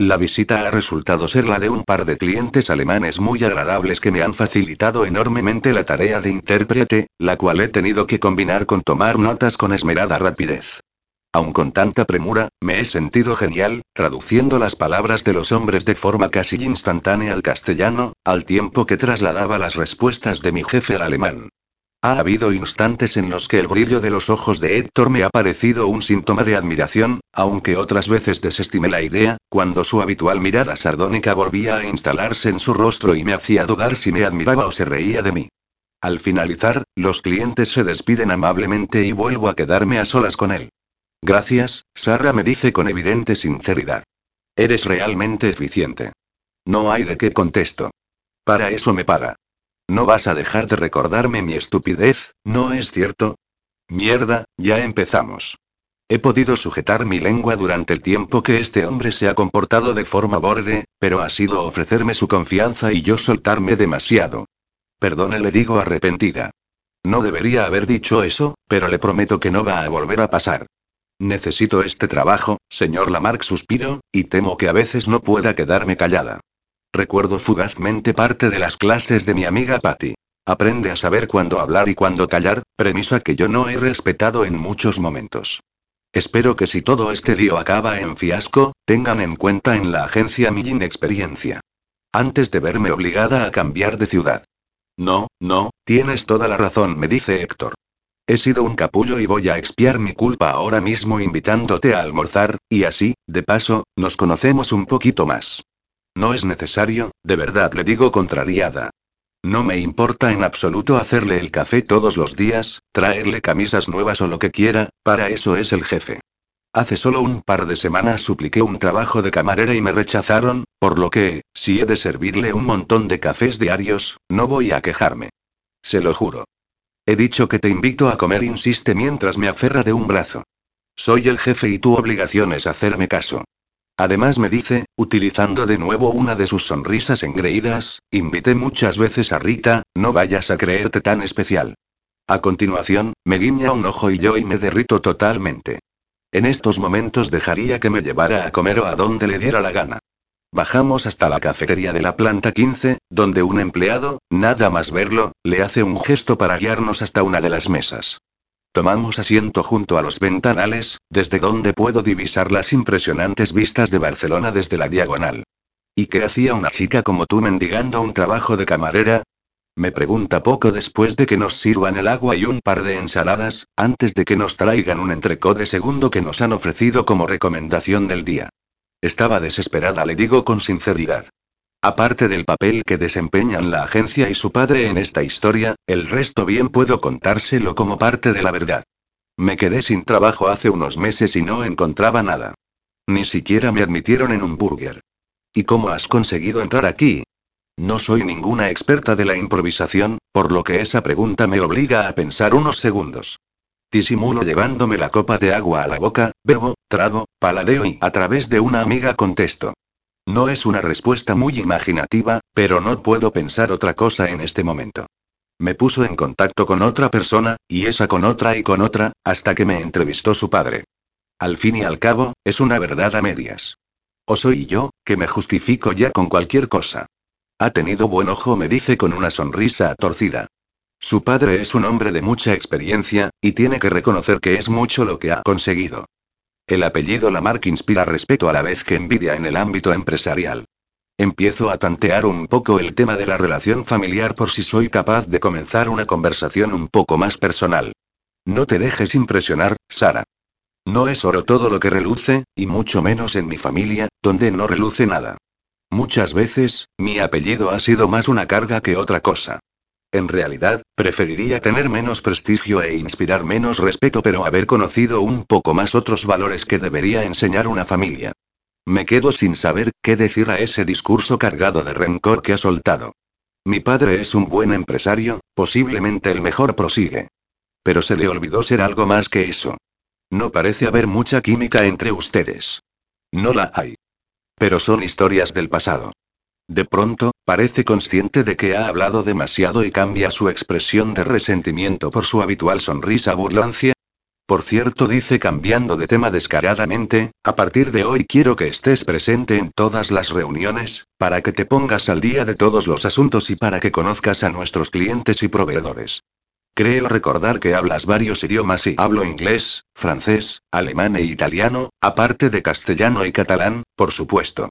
La visita ha resultado ser la de un par de clientes alemanes muy agradables que me han facilitado enormemente la tarea de intérprete, la cual he tenido que combinar con tomar notas con esmerada rapidez. Aun con tanta premura, me he sentido genial, traduciendo las palabras de los hombres de forma casi instantánea al castellano, al tiempo que trasladaba las respuestas de mi jefe al alemán. Ha habido instantes en los que el brillo de los ojos de Héctor me ha parecido un síntoma de admiración, aunque otras veces desestimé la idea, cuando su habitual mirada sardónica volvía a instalarse en su rostro y me hacía dudar si me admiraba o se reía de mí. Al finalizar, los clientes se despiden amablemente y vuelvo a quedarme a solas con él. Gracias, Sara me dice con evidente sinceridad. Eres realmente eficiente. No hay de qué contesto. Para eso me paga. No vas a dejar de recordarme mi estupidez, ¿no es cierto? Mierda, ya empezamos. He podido sujetar mi lengua durante el tiempo que este hombre se ha comportado de forma borde, pero ha sido ofrecerme su confianza y yo soltarme demasiado. Perdone, le digo arrepentida. No debería haber dicho eso, pero le prometo que no va a volver a pasar. Necesito este trabajo, señor Lamarck suspiro, y temo que a veces no pueda quedarme callada. Recuerdo fugazmente parte de las clases de mi amiga Patty. Aprende a saber cuándo hablar y cuándo callar, premisa que yo no he respetado en muchos momentos. Espero que si todo este lío acaba en fiasco, tengan en cuenta en la agencia mi inexperiencia. Antes de verme obligada a cambiar de ciudad. No, no, tienes toda la razón, me dice Héctor. He sido un capullo y voy a expiar mi culpa ahora mismo invitándote a almorzar, y así, de paso, nos conocemos un poquito más. No es necesario, de verdad le digo contrariada. No me importa en absoluto hacerle el café todos los días, traerle camisas nuevas o lo que quiera, para eso es el jefe. Hace solo un par de semanas supliqué un trabajo de camarera y me rechazaron, por lo que, si he de servirle un montón de cafés diarios, no voy a quejarme. Se lo juro. He dicho que te invito a comer, insiste mientras me aferra de un brazo. Soy el jefe y tu obligación es hacerme caso. Además me dice, utilizando de nuevo una de sus sonrisas engreídas, invité muchas veces a Rita, no vayas a creerte tan especial. A continuación, me guiña un ojo y yo y me derrito totalmente. En estos momentos dejaría que me llevara a comer o a donde le diera la gana. Bajamos hasta la cafetería de la planta 15, donde un empleado, nada más verlo, le hace un gesto para guiarnos hasta una de las mesas. Tomamos asiento junto a los ventanales, desde donde puedo divisar las impresionantes vistas de Barcelona desde la diagonal. ¿Y qué hacía una chica como tú mendigando un trabajo de camarera? Me pregunta poco después de que nos sirvan el agua y un par de ensaladas, antes de que nos traigan un entrecó de segundo que nos han ofrecido como recomendación del día. Estaba desesperada, le digo con sinceridad. Aparte del papel que desempeñan la agencia y su padre en esta historia, el resto bien puedo contárselo como parte de la verdad. Me quedé sin trabajo hace unos meses y no encontraba nada. Ni siquiera me admitieron en un burger. ¿Y cómo has conseguido entrar aquí? No soy ninguna experta de la improvisación, por lo que esa pregunta me obliga a pensar unos segundos. Disimulo llevándome la copa de agua a la boca, bebo, trago, paladeo y a través de una amiga contesto. No es una respuesta muy imaginativa, pero no puedo pensar otra cosa en este momento. Me puso en contacto con otra persona, y esa con otra y con otra, hasta que me entrevistó su padre. Al fin y al cabo, es una verdad a medias. O soy yo, que me justifico ya con cualquier cosa. Ha tenido buen ojo, me dice con una sonrisa torcida. Su padre es un hombre de mucha experiencia, y tiene que reconocer que es mucho lo que ha conseguido. El apellido Lamarck inspira respeto a la vez que envidia en el ámbito empresarial. Empiezo a tantear un poco el tema de la relación familiar por si soy capaz de comenzar una conversación un poco más personal. No te dejes impresionar, Sara. No es oro todo lo que reluce, y mucho menos en mi familia, donde no reluce nada. Muchas veces, mi apellido ha sido más una carga que otra cosa. En realidad, preferiría tener menos prestigio e inspirar menos respeto, pero haber conocido un poco más otros valores que debería enseñar una familia. Me quedo sin saber qué decir a ese discurso cargado de rencor que ha soltado. Mi padre es un buen empresario, posiblemente el mejor prosigue. Pero se le olvidó ser algo más que eso. No parece haber mucha química entre ustedes. No la hay. Pero son historias del pasado. De pronto, parece consciente de que ha hablado demasiado y cambia su expresión de resentimiento por su habitual sonrisa burlancia. Por cierto, dice cambiando de tema descaradamente, a partir de hoy quiero que estés presente en todas las reuniones, para que te pongas al día de todos los asuntos y para que conozcas a nuestros clientes y proveedores. Creo recordar que hablas varios idiomas y hablo inglés, francés, alemán e italiano, aparte de castellano y catalán, por supuesto.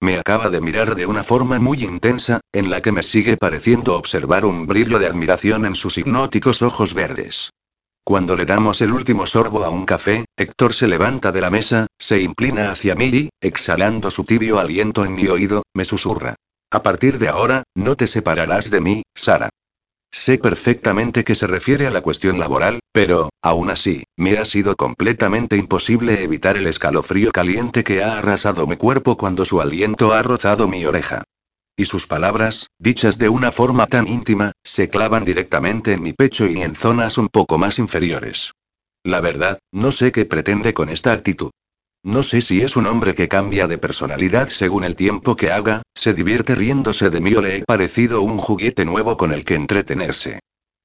Me acaba de mirar de una forma muy intensa, en la que me sigue pareciendo observar un brillo de admiración en sus hipnóticos ojos verdes. Cuando le damos el último sorbo a un café, Héctor se levanta de la mesa, se inclina hacia mí y, exhalando su tibio aliento en mi oído, me susurra. A partir de ahora, no te separarás de mí, Sara. Sé perfectamente que se refiere a la cuestión laboral, pero, aún así, me ha sido completamente imposible evitar el escalofrío caliente que ha arrasado mi cuerpo cuando su aliento ha rozado mi oreja. Y sus palabras, dichas de una forma tan íntima, se clavan directamente en mi pecho y en zonas un poco más inferiores. La verdad, no sé qué pretende con esta actitud. No sé si es un hombre que cambia de personalidad según el tiempo que haga, se divierte riéndose de mí o le he parecido un juguete nuevo con el que entretenerse.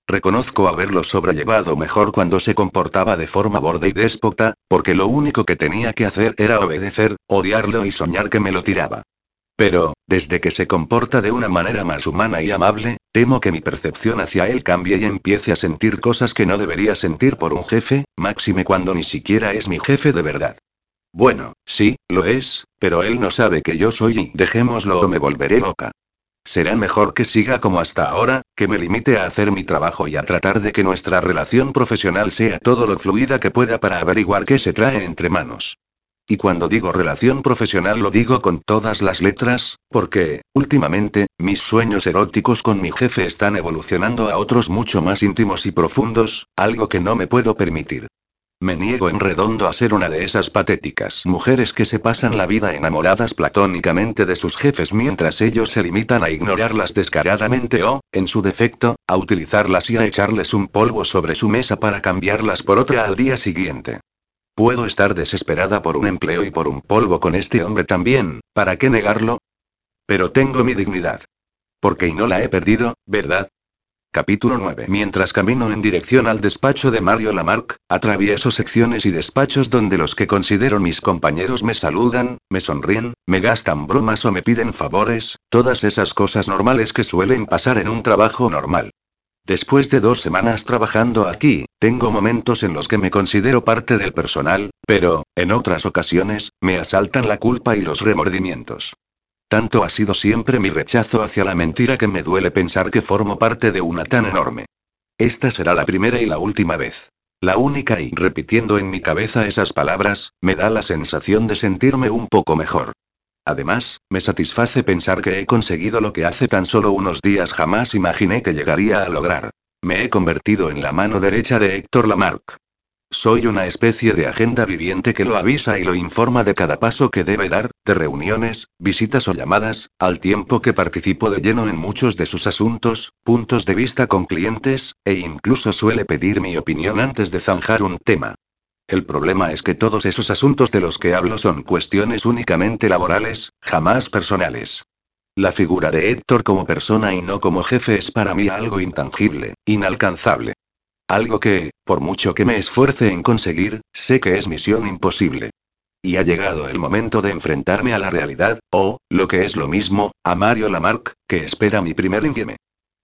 Reconozco haberlo sobrellevado mejor cuando se comportaba de forma borde y déspota, porque lo único que tenía que hacer era obedecer, odiarlo y soñar que me lo tiraba. Pero, desde que se comporta de una manera más humana y amable, temo que mi percepción hacia él cambie y empiece a sentir cosas que no debería sentir por un jefe, máxime cuando ni siquiera es mi jefe de verdad. Bueno, sí, lo es, pero él no sabe que yo soy y dejémoslo o me volveré loca. Será mejor que siga como hasta ahora, que me limite a hacer mi trabajo y a tratar de que nuestra relación profesional sea todo lo fluida que pueda para averiguar qué se trae entre manos. Y cuando digo relación profesional lo digo con todas las letras, porque, últimamente, mis sueños eróticos con mi jefe están evolucionando a otros mucho más íntimos y profundos, algo que no me puedo permitir. Me niego en redondo a ser una de esas patéticas mujeres que se pasan la vida enamoradas platónicamente de sus jefes mientras ellos se limitan a ignorarlas descaradamente o, en su defecto, a utilizarlas y a echarles un polvo sobre su mesa para cambiarlas por otra al día siguiente. Puedo estar desesperada por un empleo y por un polvo con este hombre también, ¿para qué negarlo? Pero tengo mi dignidad. Porque y no la he perdido, ¿verdad? Capítulo 9. Mientras camino en dirección al despacho de Mario Lamarck, atravieso secciones y despachos donde los que considero mis compañeros me saludan, me sonríen, me gastan bromas o me piden favores, todas esas cosas normales que suelen pasar en un trabajo normal. Después de dos semanas trabajando aquí, tengo momentos en los que me considero parte del personal, pero, en otras ocasiones, me asaltan la culpa y los remordimientos. Tanto ha sido siempre mi rechazo hacia la mentira que me duele pensar que formo parte de una tan enorme. Esta será la primera y la última vez. La única y repitiendo en mi cabeza esas palabras, me da la sensación de sentirme un poco mejor. Además, me satisface pensar que he conseguido lo que hace tan solo unos días jamás imaginé que llegaría a lograr. Me he convertido en la mano derecha de Héctor Lamarck. Soy una especie de agenda viviente que lo avisa y lo informa de cada paso que debe dar, de reuniones, visitas o llamadas, al tiempo que participo de lleno en muchos de sus asuntos, puntos de vista con clientes, e incluso suele pedir mi opinión antes de zanjar un tema. El problema es que todos esos asuntos de los que hablo son cuestiones únicamente laborales, jamás personales. La figura de Héctor como persona y no como jefe es para mí algo intangible, inalcanzable. Algo que, por mucho que me esfuerce en conseguir, sé que es misión imposible. Y ha llegado el momento de enfrentarme a la realidad, o, lo que es lo mismo, a Mario Lamarck, que espera mi primer índice.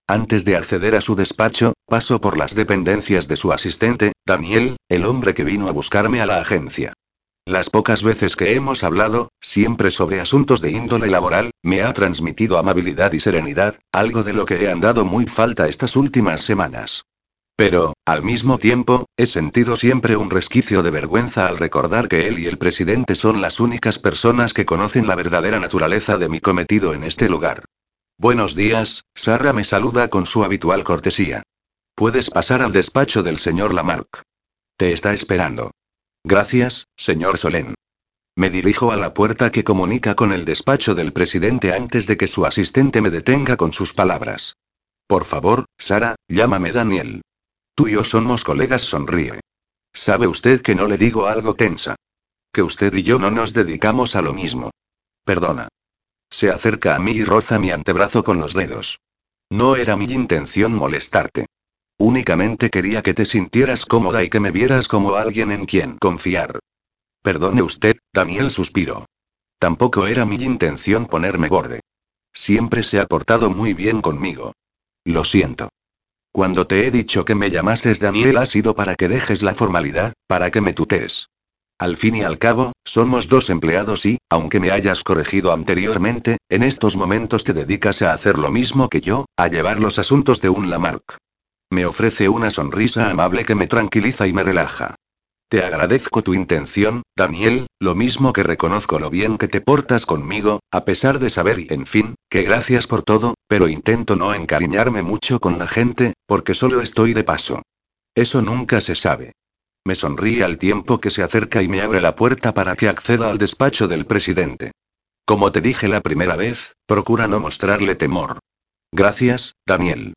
Antes de acceder a su despacho, paso por las dependencias de su asistente, Daniel, el hombre que vino a buscarme a la agencia. Las pocas veces que hemos hablado, siempre sobre asuntos de índole laboral, me ha transmitido amabilidad y serenidad, algo de lo que he andado muy falta estas últimas semanas. Pero, al mismo tiempo, he sentido siempre un resquicio de vergüenza al recordar que él y el presidente son las únicas personas que conocen la verdadera naturaleza de mi cometido en este lugar. Buenos días, Sara me saluda con su habitual cortesía. Puedes pasar al despacho del señor Lamarck. Te está esperando. Gracias, señor Solén. Me dirijo a la puerta que comunica con el despacho del presidente antes de que su asistente me detenga con sus palabras. Por favor, Sara, llámame Daniel. Tú y yo somos colegas, sonríe. ¿Sabe usted que no le digo algo tensa? Que usted y yo no nos dedicamos a lo mismo. Perdona. Se acerca a mí y roza mi antebrazo con los dedos. No era mi intención molestarte. Únicamente quería que te sintieras cómoda y que me vieras como alguien en quien confiar. Perdone usted, Daniel suspiró. Tampoco era mi intención ponerme borde. Siempre se ha portado muy bien conmigo. Lo siento. Cuando te he dicho que me llamases Daniel ha sido para que dejes la formalidad, para que me tutees. Al fin y al cabo, somos dos empleados y, aunque me hayas corregido anteriormente, en estos momentos te dedicas a hacer lo mismo que yo, a llevar los asuntos de un Lamarck. Me ofrece una sonrisa amable que me tranquiliza y me relaja. Te agradezco tu intención, Daniel, lo mismo que reconozco lo bien que te portas conmigo, a pesar de saber y, en fin, que gracias por todo, pero intento no encariñarme mucho con la gente, porque solo estoy de paso. Eso nunca se sabe. Me sonríe al tiempo que se acerca y me abre la puerta para que acceda al despacho del presidente. Como te dije la primera vez, procura no mostrarle temor. Gracias, Daniel.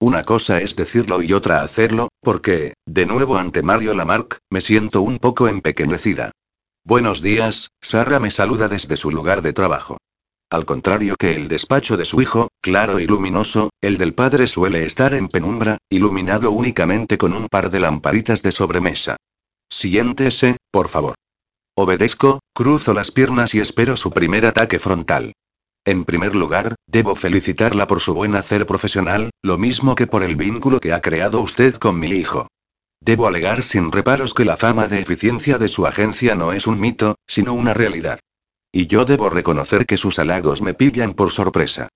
Una cosa es decirlo y otra hacerlo, porque, de nuevo ante Mario Lamarck, me siento un poco empequeñecida. Buenos días, Sara me saluda desde su lugar de trabajo. Al contrario que el despacho de su hijo, claro y luminoso, el del padre suele estar en penumbra, iluminado únicamente con un par de lamparitas de sobremesa. Siéntese, por favor. Obedezco, cruzo las piernas y espero su primer ataque frontal. En primer lugar, debo felicitarla por su buen hacer profesional, lo mismo que por el vínculo que ha creado usted con mi hijo. Debo alegar sin reparos que la fama de eficiencia de su agencia no es un mito, sino una realidad. Y yo debo reconocer que sus halagos me pillan por sorpresa.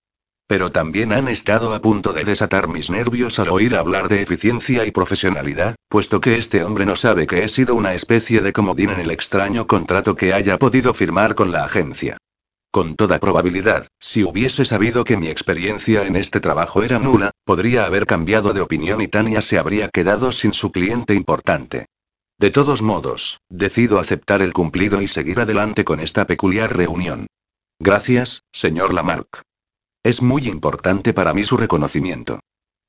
Pero también han estado a punto de desatar mis nervios al oír hablar de eficiencia y profesionalidad, puesto que este hombre no sabe que he sido una especie de comodín en el extraño contrato que haya podido firmar con la agencia. Con toda probabilidad, si hubiese sabido que mi experiencia en este trabajo era nula, podría haber cambiado de opinión y Tania se habría quedado sin su cliente importante. De todos modos, decido aceptar el cumplido y seguir adelante con esta peculiar reunión. Gracias, señor Lamarck. Es muy importante para mí su reconocimiento.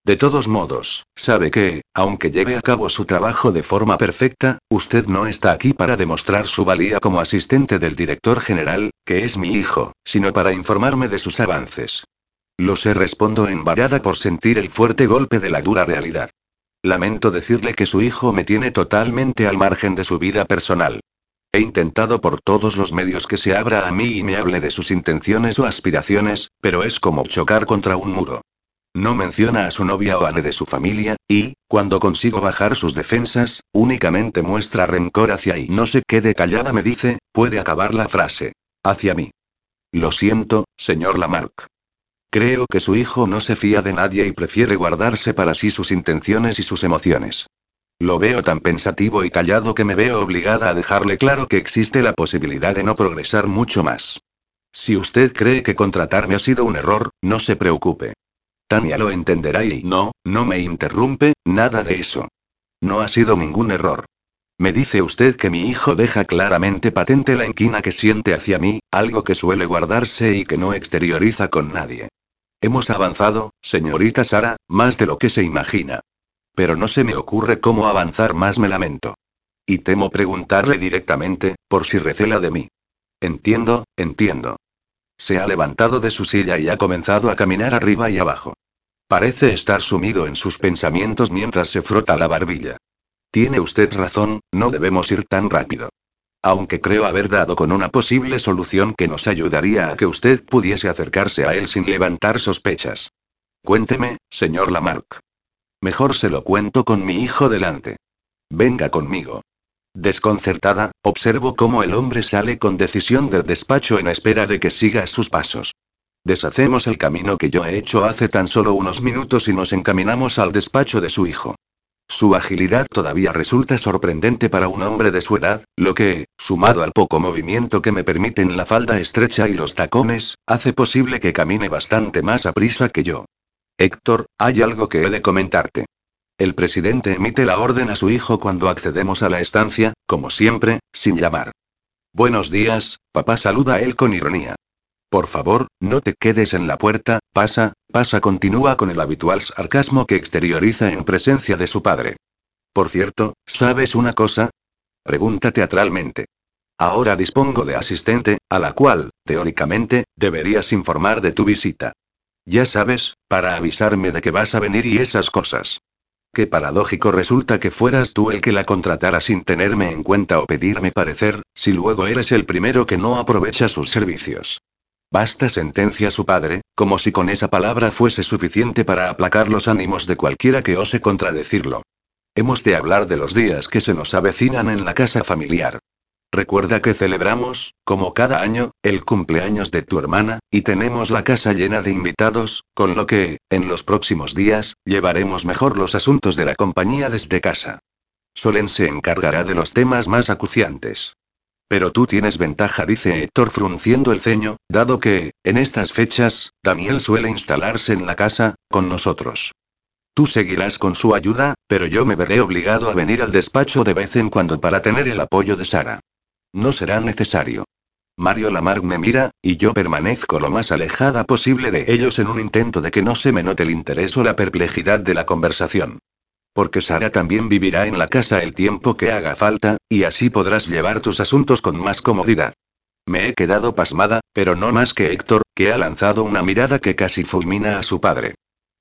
De todos modos, sabe que, aunque lleve a cabo su trabajo de forma perfecta, usted no está aquí para demostrar su valía como asistente del director general, que es mi hijo, sino para informarme de sus avances. Lo sé, respondo envarada por sentir el fuerte golpe de la dura realidad. Lamento decirle que su hijo me tiene totalmente al margen de su vida personal. He intentado por todos los medios que se abra a mí y me hable de sus intenciones o aspiraciones, pero es como chocar contra un muro. No menciona a su novia o a de su familia, y, cuando consigo bajar sus defensas, únicamente muestra rencor hacia y no se quede callada me dice, puede acabar la frase. Hacia mí. Lo siento, señor Lamarck. Creo que su hijo no se fía de nadie y prefiere guardarse para sí sus intenciones y sus emociones. Lo veo tan pensativo y callado que me veo obligada a dejarle claro que existe la posibilidad de no progresar mucho más. Si usted cree que contratarme ha sido un error, no se preocupe. Tania lo entenderá y no, no me interrumpe, nada de eso. No ha sido ningún error. Me dice usted que mi hijo deja claramente patente la inquina que siente hacia mí, algo que suele guardarse y que no exterioriza con nadie. Hemos avanzado, señorita Sara, más de lo que se imagina. Pero no se me ocurre cómo avanzar más, me lamento. Y temo preguntarle directamente, por si recela de mí. Entiendo, entiendo. Se ha levantado de su silla y ha comenzado a caminar arriba y abajo. Parece estar sumido en sus pensamientos mientras se frota la barbilla. Tiene usted razón, no debemos ir tan rápido. Aunque creo haber dado con una posible solución que nos ayudaría a que usted pudiese acercarse a él sin levantar sospechas. Cuénteme, señor Lamarck. Mejor se lo cuento con mi hijo delante. Venga conmigo. Desconcertada, observo cómo el hombre sale con decisión del despacho en espera de que siga sus pasos. Deshacemos el camino que yo he hecho hace tan solo unos minutos y nos encaminamos al despacho de su hijo. Su agilidad todavía resulta sorprendente para un hombre de su edad, lo que, sumado al poco movimiento que me permiten la falda estrecha y los tacones, hace posible que camine bastante más a prisa que yo. Héctor, hay algo que he de comentarte. El presidente emite la orden a su hijo cuando accedemos a la estancia, como siempre, sin llamar. Buenos días, papá saluda a él con ironía. Por favor, no te quedes en la puerta, pasa, pasa, continúa con el habitual sarcasmo que exterioriza en presencia de su padre. Por cierto, ¿sabes una cosa? Pregunta teatralmente. Ahora dispongo de asistente, a la cual, teóricamente, deberías informar de tu visita. Ya sabes, para avisarme de que vas a venir y esas cosas. Qué paradójico resulta que fueras tú el que la contratara sin tenerme en cuenta o pedirme parecer, si luego eres el primero que no aprovecha sus servicios. Basta, sentencia su padre, como si con esa palabra fuese suficiente para aplacar los ánimos de cualquiera que ose contradecirlo. Hemos de hablar de los días que se nos avecinan en la casa familiar. Recuerda que celebramos, como cada año, el cumpleaños de tu hermana, y tenemos la casa llena de invitados, con lo que, en los próximos días, llevaremos mejor los asuntos de la compañía desde casa. Solen se encargará de los temas más acuciantes. Pero tú tienes ventaja, dice Héctor frunciendo el ceño, dado que, en estas fechas, Daniel suele instalarse en la casa, con nosotros. Tú seguirás con su ayuda, pero yo me veré obligado a venir al despacho de vez en cuando para tener el apoyo de Sara. No será necesario. Mario Lamarck me mira, y yo permanezco lo más alejada posible de ellos en un intento de que no se me note el interés o la perplejidad de la conversación. Porque Sara también vivirá en la casa el tiempo que haga falta, y así podrás llevar tus asuntos con más comodidad. Me he quedado pasmada, pero no más que Héctor, que ha lanzado una mirada que casi fulmina a su padre.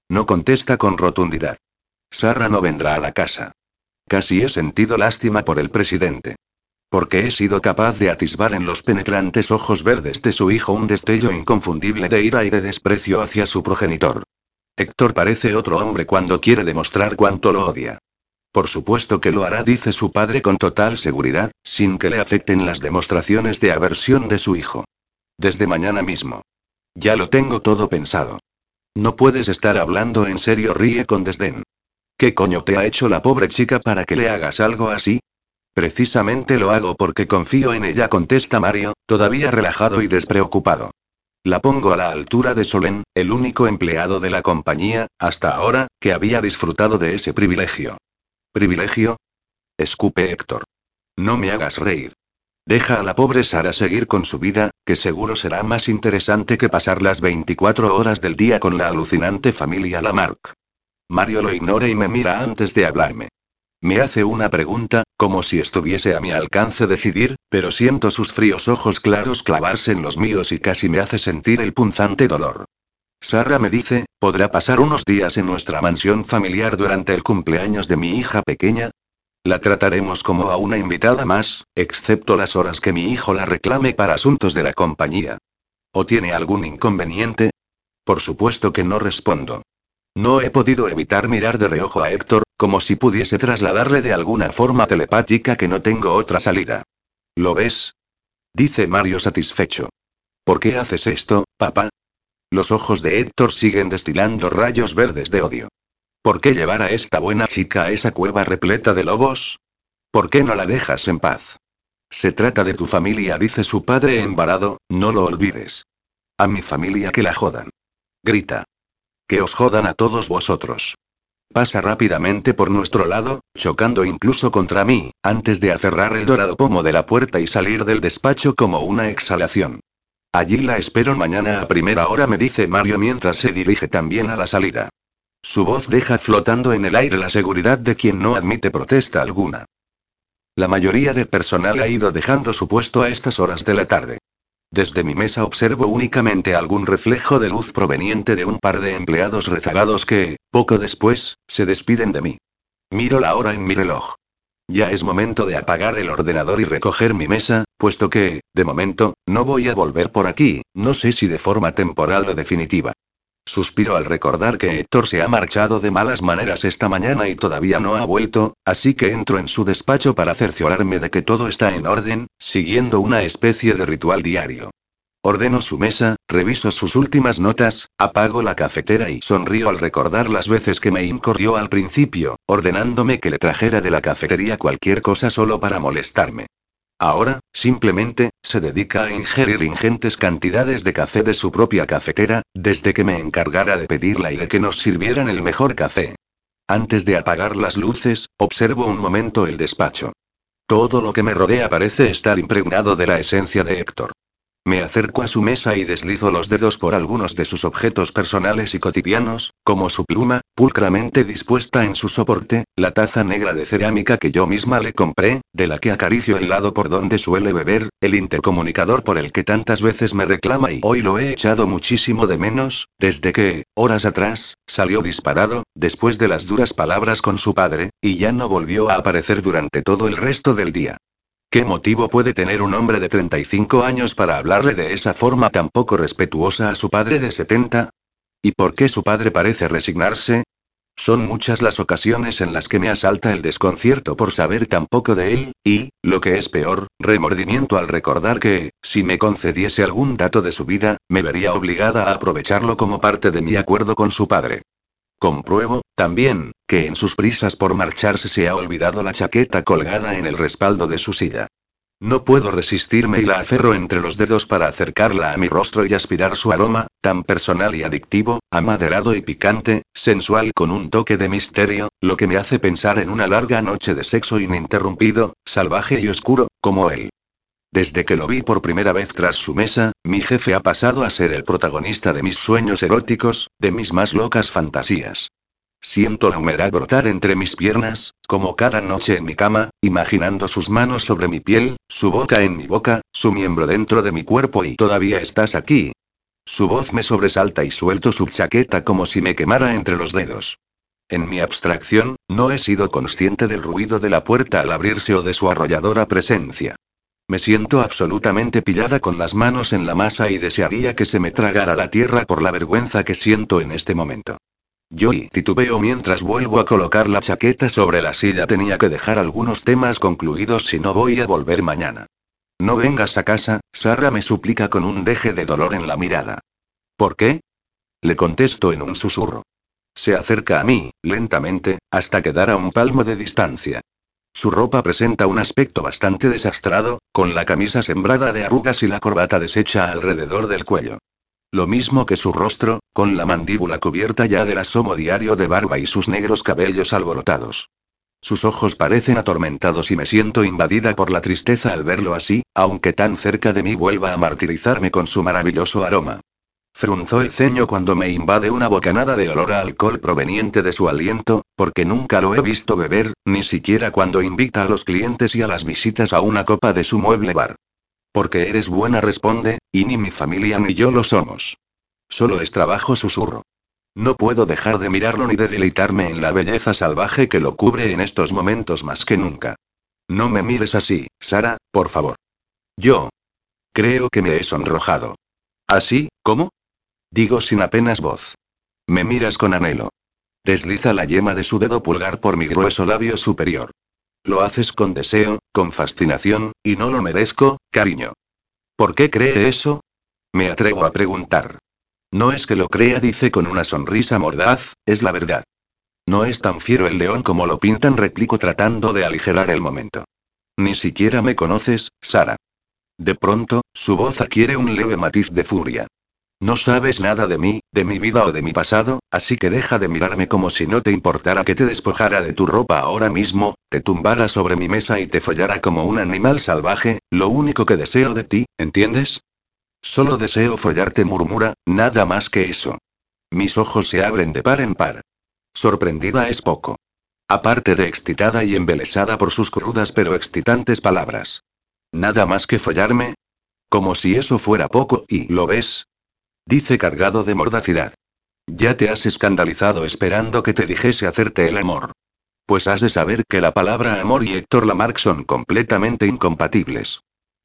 No contesta con rotundidad. Sara no vendrá a la casa. Casi he sentido lástima por el presidente. Porque he sido capaz de atisbar en los penetrantes ojos verdes de su hijo un destello inconfundible de ira y de desprecio hacia su progenitor. Héctor parece otro hombre cuando quiere demostrar cuánto lo odia. Por supuesto que lo hará, dice su padre con total seguridad, sin que le afecten las demostraciones de aversión de su hijo. Desde mañana mismo. Ya lo tengo todo pensado. No puedes estar hablando en serio, ríe con desdén. ¿Qué coño te ha hecho la pobre chica para que le hagas algo así? Precisamente lo hago porque confío en ella, contesta Mario, todavía relajado y despreocupado. La pongo a la altura de Solen, el único empleado de la compañía, hasta ahora, que había disfrutado de ese privilegio. ¿Privilegio? Escupe Héctor. No me hagas reír. Deja a la pobre Sara seguir con su vida, que seguro será más interesante que pasar las 24 horas del día con la alucinante familia Lamarck. Mario lo ignora y me mira antes de hablarme. Me hace una pregunta, como si estuviese a mi alcance decidir, pero siento sus fríos ojos claros clavarse en los míos y casi me hace sentir el punzante dolor. Sara me dice, ¿podrá pasar unos días en nuestra mansión familiar durante el cumpleaños de mi hija pequeña? La trataremos como a una invitada más, excepto las horas que mi hijo la reclame para asuntos de la compañía. ¿O tiene algún inconveniente? Por supuesto que no respondo. No he podido evitar mirar de reojo a Héctor, como si pudiese trasladarle de alguna forma telepática que no tengo otra salida. ¿Lo ves? Dice Mario satisfecho. ¿Por qué haces esto, papá? Los ojos de Héctor siguen destilando rayos verdes de odio. ¿Por qué llevar a esta buena chica a esa cueva repleta de lobos? ¿Por qué no la dejas en paz? Se trata de tu familia, dice su padre embarado, no lo olvides. A mi familia que la jodan. Grita. Que os jodan a todos vosotros. Pasa rápidamente por nuestro lado, chocando incluso contra mí, antes de aferrar el dorado pomo de la puerta y salir del despacho como una exhalación. Allí la espero mañana a primera hora, me dice Mario mientras se dirige también a la salida. Su voz deja flotando en el aire la seguridad de quien no admite protesta alguna. La mayoría del personal ha ido dejando su puesto a estas horas de la tarde. Desde mi mesa observo únicamente algún reflejo de luz proveniente de un par de empleados rezagados que, poco después, se despiden de mí. Miro la hora en mi reloj. Ya es momento de apagar el ordenador y recoger mi mesa, puesto que, de momento, no voy a volver por aquí, no sé si de forma temporal o definitiva. Suspiro al recordar que Héctor se ha marchado de malas maneras esta mañana y todavía no ha vuelto, así que entro en su despacho para cerciorarme de que todo está en orden, siguiendo una especie de ritual diario. Ordeno su mesa, reviso sus últimas notas, apago la cafetera y sonrío al recordar las veces que me incorrió al principio, ordenándome que le trajera de la cafetería cualquier cosa solo para molestarme. Ahora, simplemente, se dedica a ingerir ingentes cantidades de café de su propia cafetera, desde que me encargara de pedirla y de que nos sirvieran el mejor café. Antes de apagar las luces, observo un momento el despacho. Todo lo que me rodea parece estar impregnado de la esencia de Héctor. Me acerco a su mesa y deslizo los dedos por algunos de sus objetos personales y cotidianos, como su pluma, pulcramente dispuesta en su soporte, la taza negra de cerámica que yo misma le compré, de la que acaricio el lado por donde suele beber, el intercomunicador por el que tantas veces me reclama y hoy lo he echado muchísimo de menos, desde que, horas atrás, salió disparado, después de las duras palabras con su padre, y ya no volvió a aparecer durante todo el resto del día. ¿Qué motivo puede tener un hombre de 35 años para hablarle de esa forma tan poco respetuosa a su padre de 70? ¿Y por qué su padre parece resignarse? Son muchas las ocasiones en las que me asalta el desconcierto por saber tan poco de él, y, lo que es peor, remordimiento al recordar que, si me concediese algún dato de su vida, me vería obligada a aprovecharlo como parte de mi acuerdo con su padre. Compruebo, también, que en sus prisas por marcharse se ha olvidado la chaqueta colgada en el respaldo de su silla. No puedo resistirme y la aferro entre los dedos para acercarla a mi rostro y aspirar su aroma, tan personal y adictivo, amaderado y picante, sensual con un toque de misterio, lo que me hace pensar en una larga noche de sexo ininterrumpido, salvaje y oscuro, como él. Desde que lo vi por primera vez tras su mesa, mi jefe ha pasado a ser el protagonista de mis sueños eróticos, de mis más locas fantasías. Siento la humedad brotar entre mis piernas, como cada noche en mi cama, imaginando sus manos sobre mi piel, su boca en mi boca, su miembro dentro de mi cuerpo y todavía estás aquí. Su voz me sobresalta y suelto su chaqueta como si me quemara entre los dedos. En mi abstracción, no he sido consciente del ruido de la puerta al abrirse o de su arrolladora presencia. Me siento absolutamente pillada con las manos en la masa y desearía que se me tragara la tierra por la vergüenza que siento en este momento. Yo titubeo mientras vuelvo a colocar la chaqueta sobre la silla. Tenía que dejar algunos temas concluidos si no voy a volver mañana. No vengas a casa, Sara me suplica con un deje de dolor en la mirada. ¿Por qué? Le contesto en un susurro. Se acerca a mí, lentamente, hasta quedar a un palmo de distancia. Su ropa presenta un aspecto bastante desastrado, con la camisa sembrada de arrugas y la corbata deshecha alrededor del cuello. Lo mismo que su rostro, con la mandíbula cubierta ya del asomo diario de barba y sus negros cabellos alborotados. Sus ojos parecen atormentados y me siento invadida por la tristeza al verlo así, aunque tan cerca de mí vuelva a martirizarme con su maravilloso aroma. Frunzó el ceño cuando me invade una bocanada de olor a alcohol proveniente de su aliento, porque nunca lo he visto beber, ni siquiera cuando invita a los clientes y a las visitas a una copa de su mueble bar. Porque eres buena, responde, y ni mi familia ni yo lo somos. Solo es trabajo, susurro. No puedo dejar de mirarlo ni de deleitarme en la belleza salvaje que lo cubre en estos momentos más que nunca. No me mires así, Sara, por favor. Yo. Creo que me he sonrojado. ¿Así, cómo? Digo sin apenas voz. Me miras con anhelo. Desliza la yema de su dedo pulgar por mi grueso labio superior. Lo haces con deseo, con fascinación, y no lo merezco, cariño. ¿Por qué cree eso? Me atrevo a preguntar. No es que lo crea, dice con una sonrisa mordaz, es la verdad. No es tan fiero el león como lo pintan, replico tratando de aligerar el momento. Ni siquiera me conoces, Sara. De pronto, su voz adquiere un leve matiz de furia. No sabes nada de mí, de mi vida o de mi pasado, así que deja de mirarme como si no te importara que te despojara de tu ropa ahora mismo, te tumbara sobre mi mesa y te follara como un animal salvaje, lo único que deseo de ti, ¿entiendes? Solo deseo follarte, murmura, nada más que eso. Mis ojos se abren de par en par. Sorprendida es poco. Aparte de excitada y embelesada por sus crudas pero excitantes palabras. Nada más que follarme. Como si eso fuera poco, y lo ves, Dice cargado de mordacidad. Ya te has escandalizado esperando que te dijese hacerte el amor. Pues has de saber que la palabra amor y Héctor Lamarck son completamente incompatibles.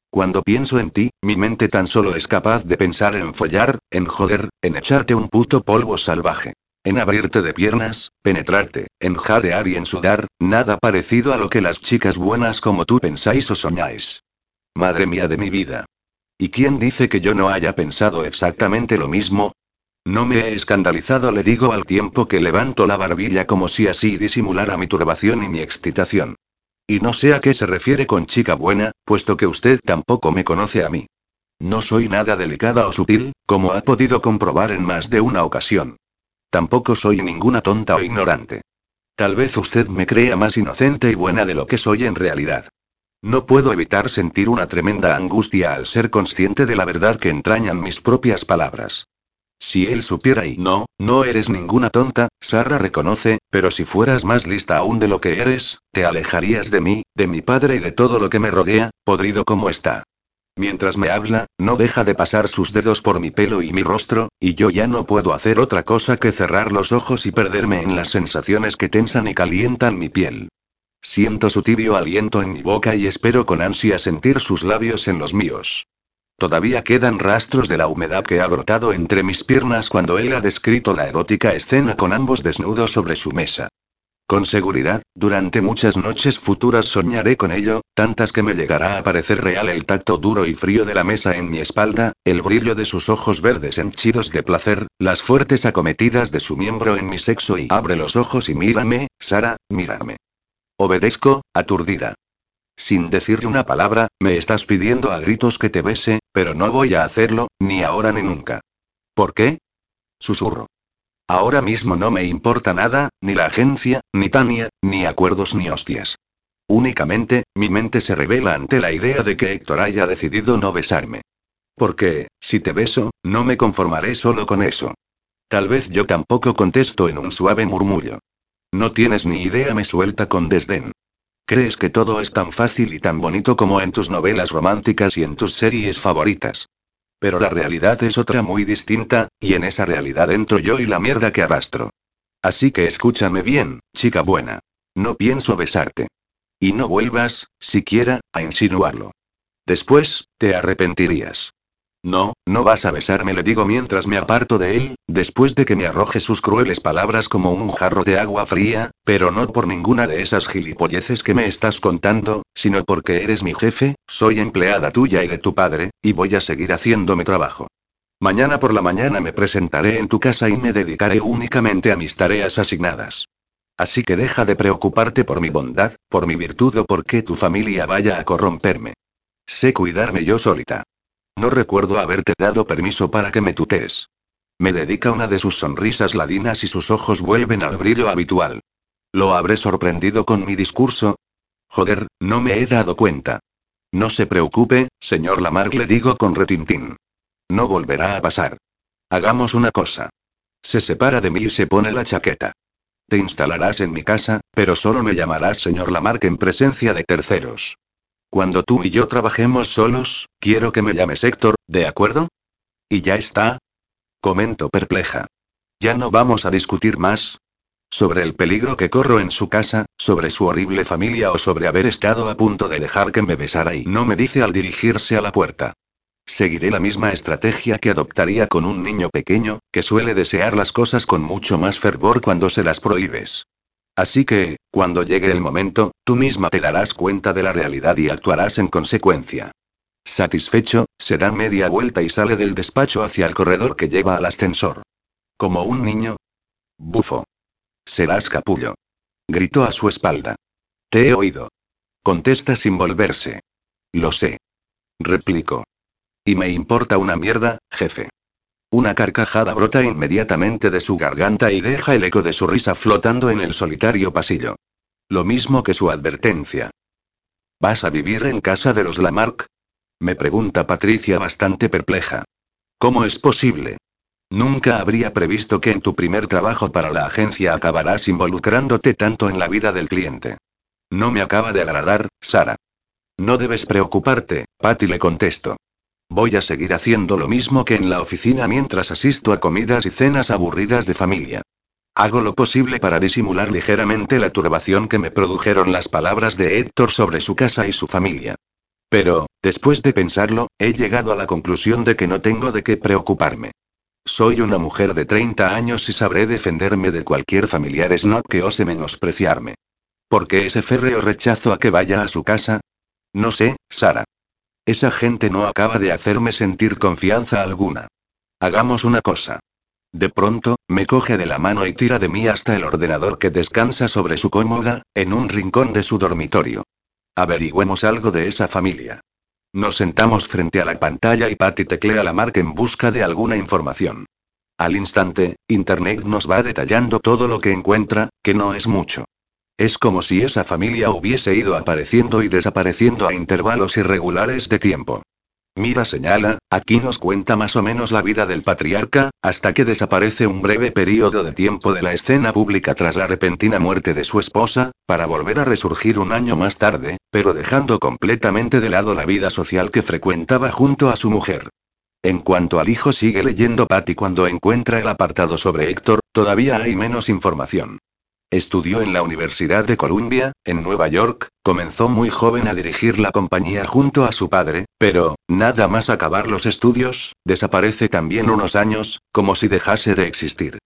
Cuando pienso en ti, mi mente tan solo es capaz de pensar en follar, en joder, en echarte un puto polvo salvaje. En abrirte de piernas, penetrarte, en jadear y en sudar, nada parecido a lo que las chicas buenas como tú pensáis o soñáis. Madre mía de mi vida. ¿Y quién dice que yo no haya pensado exactamente lo mismo? No me he escandalizado, le digo al tiempo que levanto la barbilla como si así disimulara mi turbación y mi excitación. Y no sé a qué se refiere con chica buena, puesto que usted tampoco me conoce a mí. No soy nada delicada o sutil, como ha podido comprobar en más de una ocasión. Tampoco soy ninguna tonta o ignorante. Tal vez usted me crea más inocente y buena de lo que soy en realidad. No puedo evitar sentir una tremenda angustia al ser consciente de la verdad que entrañan mis propias palabras. Si él supiera y no, no eres ninguna tonta, Sara reconoce, pero si fueras más lista aún de lo que eres, te alejarías de mí, de mi padre y de todo lo que me rodea, podrido como está. Mientras me habla, no deja de pasar sus dedos por mi pelo y mi rostro, y yo ya no puedo hacer otra cosa que cerrar los ojos y perderme en las sensaciones que tensan y calientan mi piel. Siento su tibio aliento en mi boca y espero con ansia sentir sus labios en los míos. Todavía quedan rastros de la humedad que ha brotado entre mis piernas cuando él ha descrito la erótica escena con ambos desnudos sobre su mesa. Con seguridad, durante muchas noches futuras soñaré con ello, tantas que me llegará a parecer real el tacto duro y frío de la mesa en mi espalda, el brillo de sus ojos verdes henchidos de placer, las fuertes acometidas de su miembro en mi sexo y abre los ojos y mírame, Sara, mírame. Obedezco, aturdida. Sin decirle una palabra, me estás pidiendo a gritos que te bese, pero no voy a hacerlo, ni ahora ni nunca. ¿Por qué? Susurro. Ahora mismo no me importa nada, ni la agencia, ni Tania, ni acuerdos ni hostias. Únicamente, mi mente se revela ante la idea de que Héctor haya decidido no besarme. Porque, si te beso, no me conformaré solo con eso. Tal vez yo tampoco contesto en un suave murmullo. No tienes ni idea, me suelta con desdén. Crees que todo es tan fácil y tan bonito como en tus novelas románticas y en tus series favoritas. Pero la realidad es otra muy distinta, y en esa realidad entro yo y la mierda que arrastro. Así que escúchame bien, chica buena. No pienso besarte. Y no vuelvas, siquiera, a insinuarlo. Después, te arrepentirías. No, no vas a besarme, le digo mientras me aparto de él, después de que me arroje sus crueles palabras como un jarro de agua fría, pero no por ninguna de esas gilipolleces que me estás contando, sino porque eres mi jefe, soy empleada tuya y de tu padre, y voy a seguir haciendo mi trabajo. Mañana por la mañana me presentaré en tu casa y me dedicaré únicamente a mis tareas asignadas. Así que deja de preocuparte por mi bondad, por mi virtud o por que tu familia vaya a corromperme. Sé cuidarme yo solita. No recuerdo haberte dado permiso para que me tutees. Me dedica una de sus sonrisas ladinas y sus ojos vuelven al brillo habitual. ¿Lo habré sorprendido con mi discurso? Joder, no me he dado cuenta. No se preocupe, señor Lamarck, le digo con retintín. No volverá a pasar. Hagamos una cosa. Se separa de mí y se pone la chaqueta. Te instalarás en mi casa, pero solo me llamarás señor Lamarck en presencia de terceros. Cuando tú y yo trabajemos solos, quiero que me llames Héctor, ¿de acuerdo? ¿Y ya está? Comento perpleja. ¿Ya no vamos a discutir más? Sobre el peligro que corro en su casa, sobre su horrible familia o sobre haber estado a punto de dejar que me besara y no me dice al dirigirse a la puerta. Seguiré la misma estrategia que adoptaría con un niño pequeño, que suele desear las cosas con mucho más fervor cuando se las prohíbes. Así que, cuando llegue el momento, tú misma te darás cuenta de la realidad y actuarás en consecuencia. Satisfecho, se da media vuelta y sale del despacho hacia el corredor que lleva al ascensor. Como un niño. Bufo. Serás capullo. Gritó a su espalda. Te he oído. Contesta sin volverse. Lo sé. Replico. Y me importa una mierda, jefe. Una carcajada brota inmediatamente de su garganta y deja el eco de su risa flotando en el solitario pasillo. Lo mismo que su advertencia. ¿Vas a vivir en casa de los Lamarck? Me pregunta Patricia bastante perpleja. ¿Cómo es posible? Nunca habría previsto que en tu primer trabajo para la agencia acabarás involucrándote tanto en la vida del cliente. No me acaba de agradar, Sara. No debes preocuparte, Patty le contesto. Voy a seguir haciendo lo mismo que en la oficina mientras asisto a comidas y cenas aburridas de familia. Hago lo posible para disimular ligeramente la turbación que me produjeron las palabras de Héctor sobre su casa y su familia. Pero, después de pensarlo, he llegado a la conclusión de que no tengo de qué preocuparme. Soy una mujer de 30 años y sabré defenderme de cualquier familiar snob que ose menospreciarme. ¿Por qué ese férreo rechazo a que vaya a su casa? No sé, Sara. Esa gente no acaba de hacerme sentir confianza alguna. Hagamos una cosa. De pronto, me coge de la mano y tira de mí hasta el ordenador que descansa sobre su cómoda, en un rincón de su dormitorio. Averigüemos algo de esa familia. Nos sentamos frente a la pantalla y Patty teclea la marca en busca de alguna información. Al instante, Internet nos va detallando todo lo que encuentra, que no es mucho. Es como si esa familia hubiese ido apareciendo y desapareciendo a intervalos irregulares de tiempo. Mira señala, aquí nos cuenta más o menos la vida del patriarca, hasta que desaparece un breve periodo de tiempo de la escena pública tras la repentina muerte de su esposa, para volver a resurgir un año más tarde, pero dejando completamente de lado la vida social que frecuentaba junto a su mujer. En cuanto al hijo sigue leyendo Patty cuando encuentra el apartado sobre Héctor, todavía hay menos información. Estudió en la Universidad de Columbia, en Nueva York, comenzó muy joven a dirigir la compañía junto a su padre, pero, nada más acabar los estudios, desaparece también unos años, como si dejase de existir.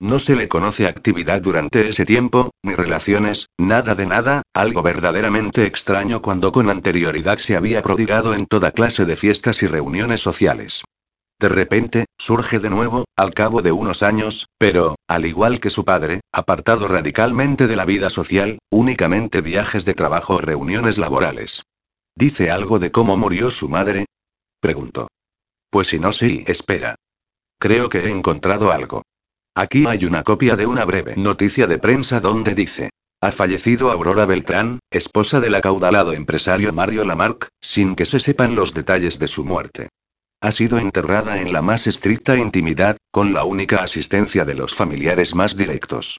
No se le conoce actividad durante ese tiempo, ni relaciones, nada de nada, algo verdaderamente extraño cuando con anterioridad se había prodigado en toda clase de fiestas y reuniones sociales. De repente, surge de nuevo, al cabo de unos años, pero, al igual que su padre, apartado radicalmente de la vida social, únicamente viajes de trabajo o reuniones laborales. ¿Dice algo de cómo murió su madre? Preguntó. Pues si no, sí, espera. Creo que he encontrado algo. Aquí hay una copia de una breve noticia de prensa donde dice. Ha fallecido Aurora Beltrán, esposa del acaudalado empresario Mario Lamarck, sin que se sepan los detalles de su muerte. Ha sido enterrada en la más estricta intimidad, con la única asistencia de los familiares más directos.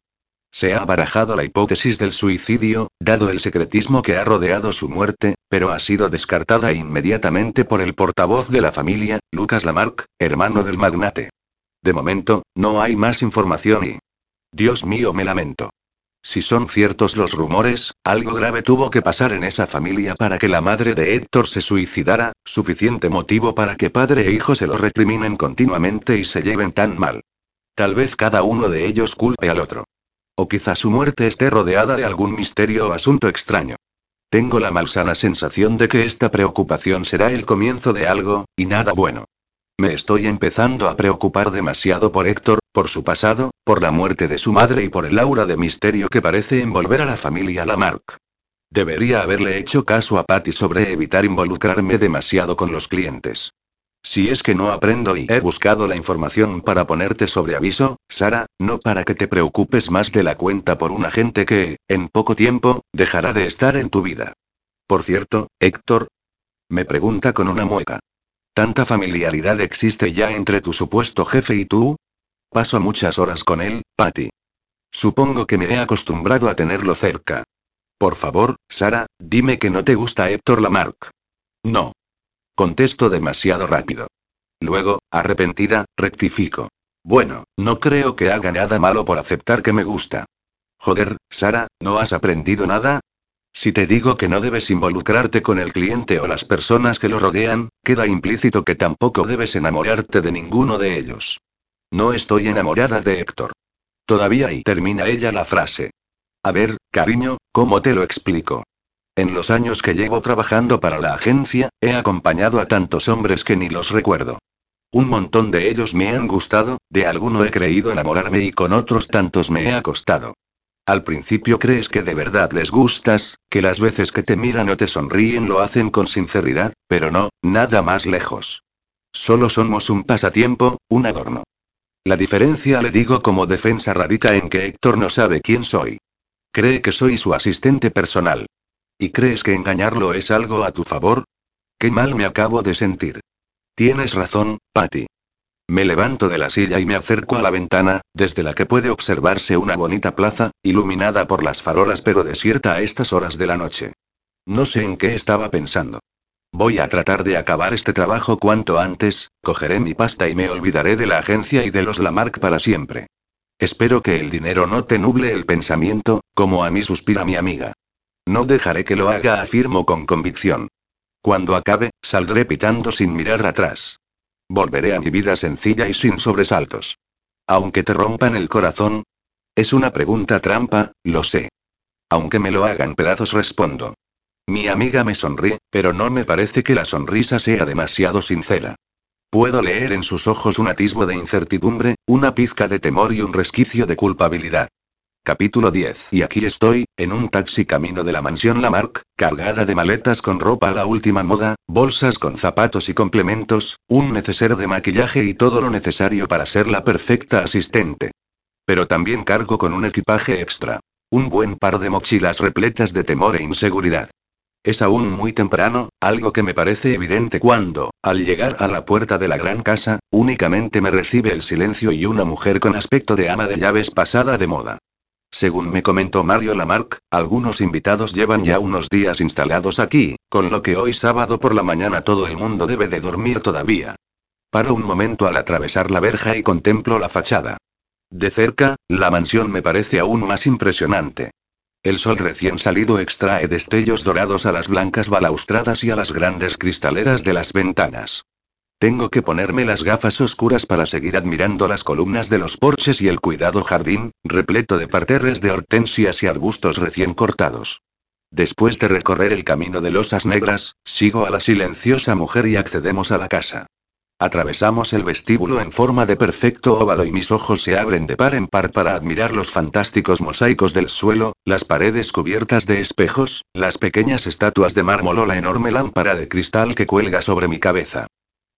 Se ha barajado la hipótesis del suicidio, dado el secretismo que ha rodeado su muerte, pero ha sido descartada inmediatamente por el portavoz de la familia, Lucas Lamarck, hermano del magnate. De momento, no hay más información y... Dios mío, me lamento. Si son ciertos los rumores, algo grave tuvo que pasar en esa familia para que la madre de Héctor se suicidara, suficiente motivo para que padre e hijo se lo recriminen continuamente y se lleven tan mal. Tal vez cada uno de ellos culpe al otro. O quizá su muerte esté rodeada de algún misterio o asunto extraño. Tengo la malsana sensación de que esta preocupación será el comienzo de algo, y nada bueno. Me estoy empezando a preocupar demasiado por Héctor, por su pasado, por la muerte de su madre y por el aura de misterio que parece envolver a la familia Lamarck. Debería haberle hecho caso a Patty sobre evitar involucrarme demasiado con los clientes. Si es que no aprendo y he buscado la información para ponerte sobre aviso, Sara, no para que te preocupes más de la cuenta por un agente que, en poco tiempo, dejará de estar en tu vida. Por cierto, Héctor. Me pregunta con una mueca. ¿Tanta familiaridad existe ya entre tu supuesto jefe y tú? Paso muchas horas con él, Patty. Supongo que me he acostumbrado a tenerlo cerca. Por favor, Sara, dime que no te gusta Héctor Lamarck. No. Contesto demasiado rápido. Luego, arrepentida, rectifico. Bueno, no creo que haga nada malo por aceptar que me gusta. Joder, Sara, ¿no has aprendido nada? Si te digo que no debes involucrarte con el cliente o las personas que lo rodean, queda implícito que tampoco debes enamorarte de ninguno de ellos. No estoy enamorada de Héctor. Todavía y termina ella la frase. A ver, cariño, ¿cómo te lo explico? En los años que llevo trabajando para la agencia, he acompañado a tantos hombres que ni los recuerdo. Un montón de ellos me han gustado, de alguno he creído enamorarme y con otros tantos me he acostado. Al principio crees que de verdad les gustas, que las veces que te miran o te sonríen lo hacen con sinceridad, pero no, nada más lejos. Solo somos un pasatiempo, un adorno. La diferencia le digo como defensa radica en que Héctor no sabe quién soy. Cree que soy su asistente personal. ¿Y crees que engañarlo es algo a tu favor? Qué mal me acabo de sentir. Tienes razón, Patty. Me levanto de la silla y me acerco a la ventana, desde la que puede observarse una bonita plaza, iluminada por las farolas pero desierta a estas horas de la noche. No sé en qué estaba pensando. Voy a tratar de acabar este trabajo cuanto antes, cogeré mi pasta y me olvidaré de la agencia y de los Lamarck para siempre. Espero que el dinero no te nuble el pensamiento, como a mí suspira mi amiga. No dejaré que lo haga, afirmo con convicción. Cuando acabe, saldré pitando sin mirar atrás. Volveré a mi vida sencilla y sin sobresaltos. Aunque te rompan el corazón. Es una pregunta trampa, lo sé. Aunque me lo hagan pedazos respondo. Mi amiga me sonríe, pero no me parece que la sonrisa sea demasiado sincera. Puedo leer en sus ojos un atisbo de incertidumbre, una pizca de temor y un resquicio de culpabilidad. Capítulo 10. Y aquí estoy, en un taxi camino de la mansión Lamarck, cargada de maletas con ropa a la última moda, bolsas con zapatos y complementos, un neceser de maquillaje y todo lo necesario para ser la perfecta asistente. Pero también cargo con un equipaje extra. Un buen par de mochilas repletas de temor e inseguridad. Es aún muy temprano, algo que me parece evidente cuando, al llegar a la puerta de la gran casa, únicamente me recibe el silencio y una mujer con aspecto de ama de llaves pasada de moda. Según me comentó Mario Lamarck, algunos invitados llevan ya unos días instalados aquí, con lo que hoy sábado por la mañana todo el mundo debe de dormir todavía. Paro un momento al atravesar la verja y contemplo la fachada. De cerca, la mansión me parece aún más impresionante. El sol recién salido extrae destellos dorados a las blancas balaustradas y a las grandes cristaleras de las ventanas. Tengo que ponerme las gafas oscuras para seguir admirando las columnas de los porches y el cuidado jardín, repleto de parterres de hortensias y arbustos recién cortados. Después de recorrer el camino de losas negras, sigo a la silenciosa mujer y accedemos a la casa. Atravesamos el vestíbulo en forma de perfecto óvalo y mis ojos se abren de par en par para admirar los fantásticos mosaicos del suelo, las paredes cubiertas de espejos, las pequeñas estatuas de mármol o la enorme lámpara de cristal que cuelga sobre mi cabeza.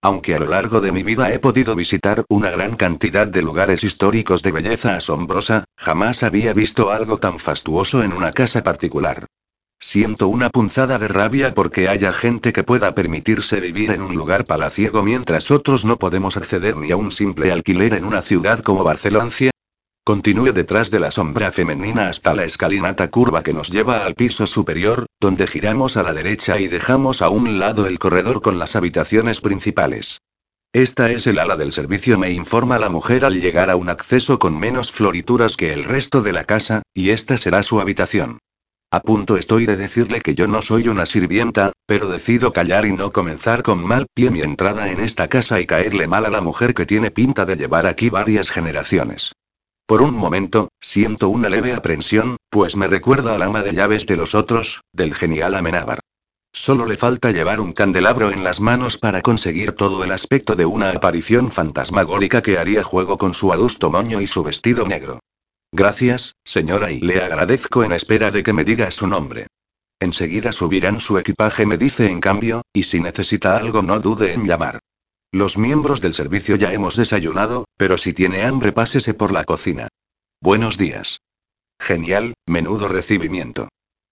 Aunque a lo largo de mi vida he podido visitar una gran cantidad de lugares históricos de belleza asombrosa, jamás había visto algo tan fastuoso en una casa particular. Siento una punzada de rabia porque haya gente que pueda permitirse vivir en un lugar palaciego mientras otros no podemos acceder ni a un simple alquiler en una ciudad como Barcelona. Continúe detrás de la sombra femenina hasta la escalinata curva que nos lleva al piso superior, donde giramos a la derecha y dejamos a un lado el corredor con las habitaciones principales. Esta es el ala del servicio, me informa la mujer al llegar a un acceso con menos florituras que el resto de la casa, y esta será su habitación. A punto estoy de decirle que yo no soy una sirvienta, pero decido callar y no comenzar con mal pie mi entrada en esta casa y caerle mal a la mujer que tiene pinta de llevar aquí varias generaciones. Por un momento, siento una leve aprensión, pues me recuerda al ama de llaves de los otros, del genial Amenábar. Solo le falta llevar un candelabro en las manos para conseguir todo el aspecto de una aparición fantasmagórica que haría juego con su adusto moño y su vestido negro. Gracias, señora, y le agradezco en espera de que me diga su nombre. Enseguida subirán su equipaje, me dice en cambio, y si necesita algo no dude en llamar. Los miembros del servicio ya hemos desayunado, pero si tiene hambre pásese por la cocina. Buenos días. Genial, menudo recibimiento.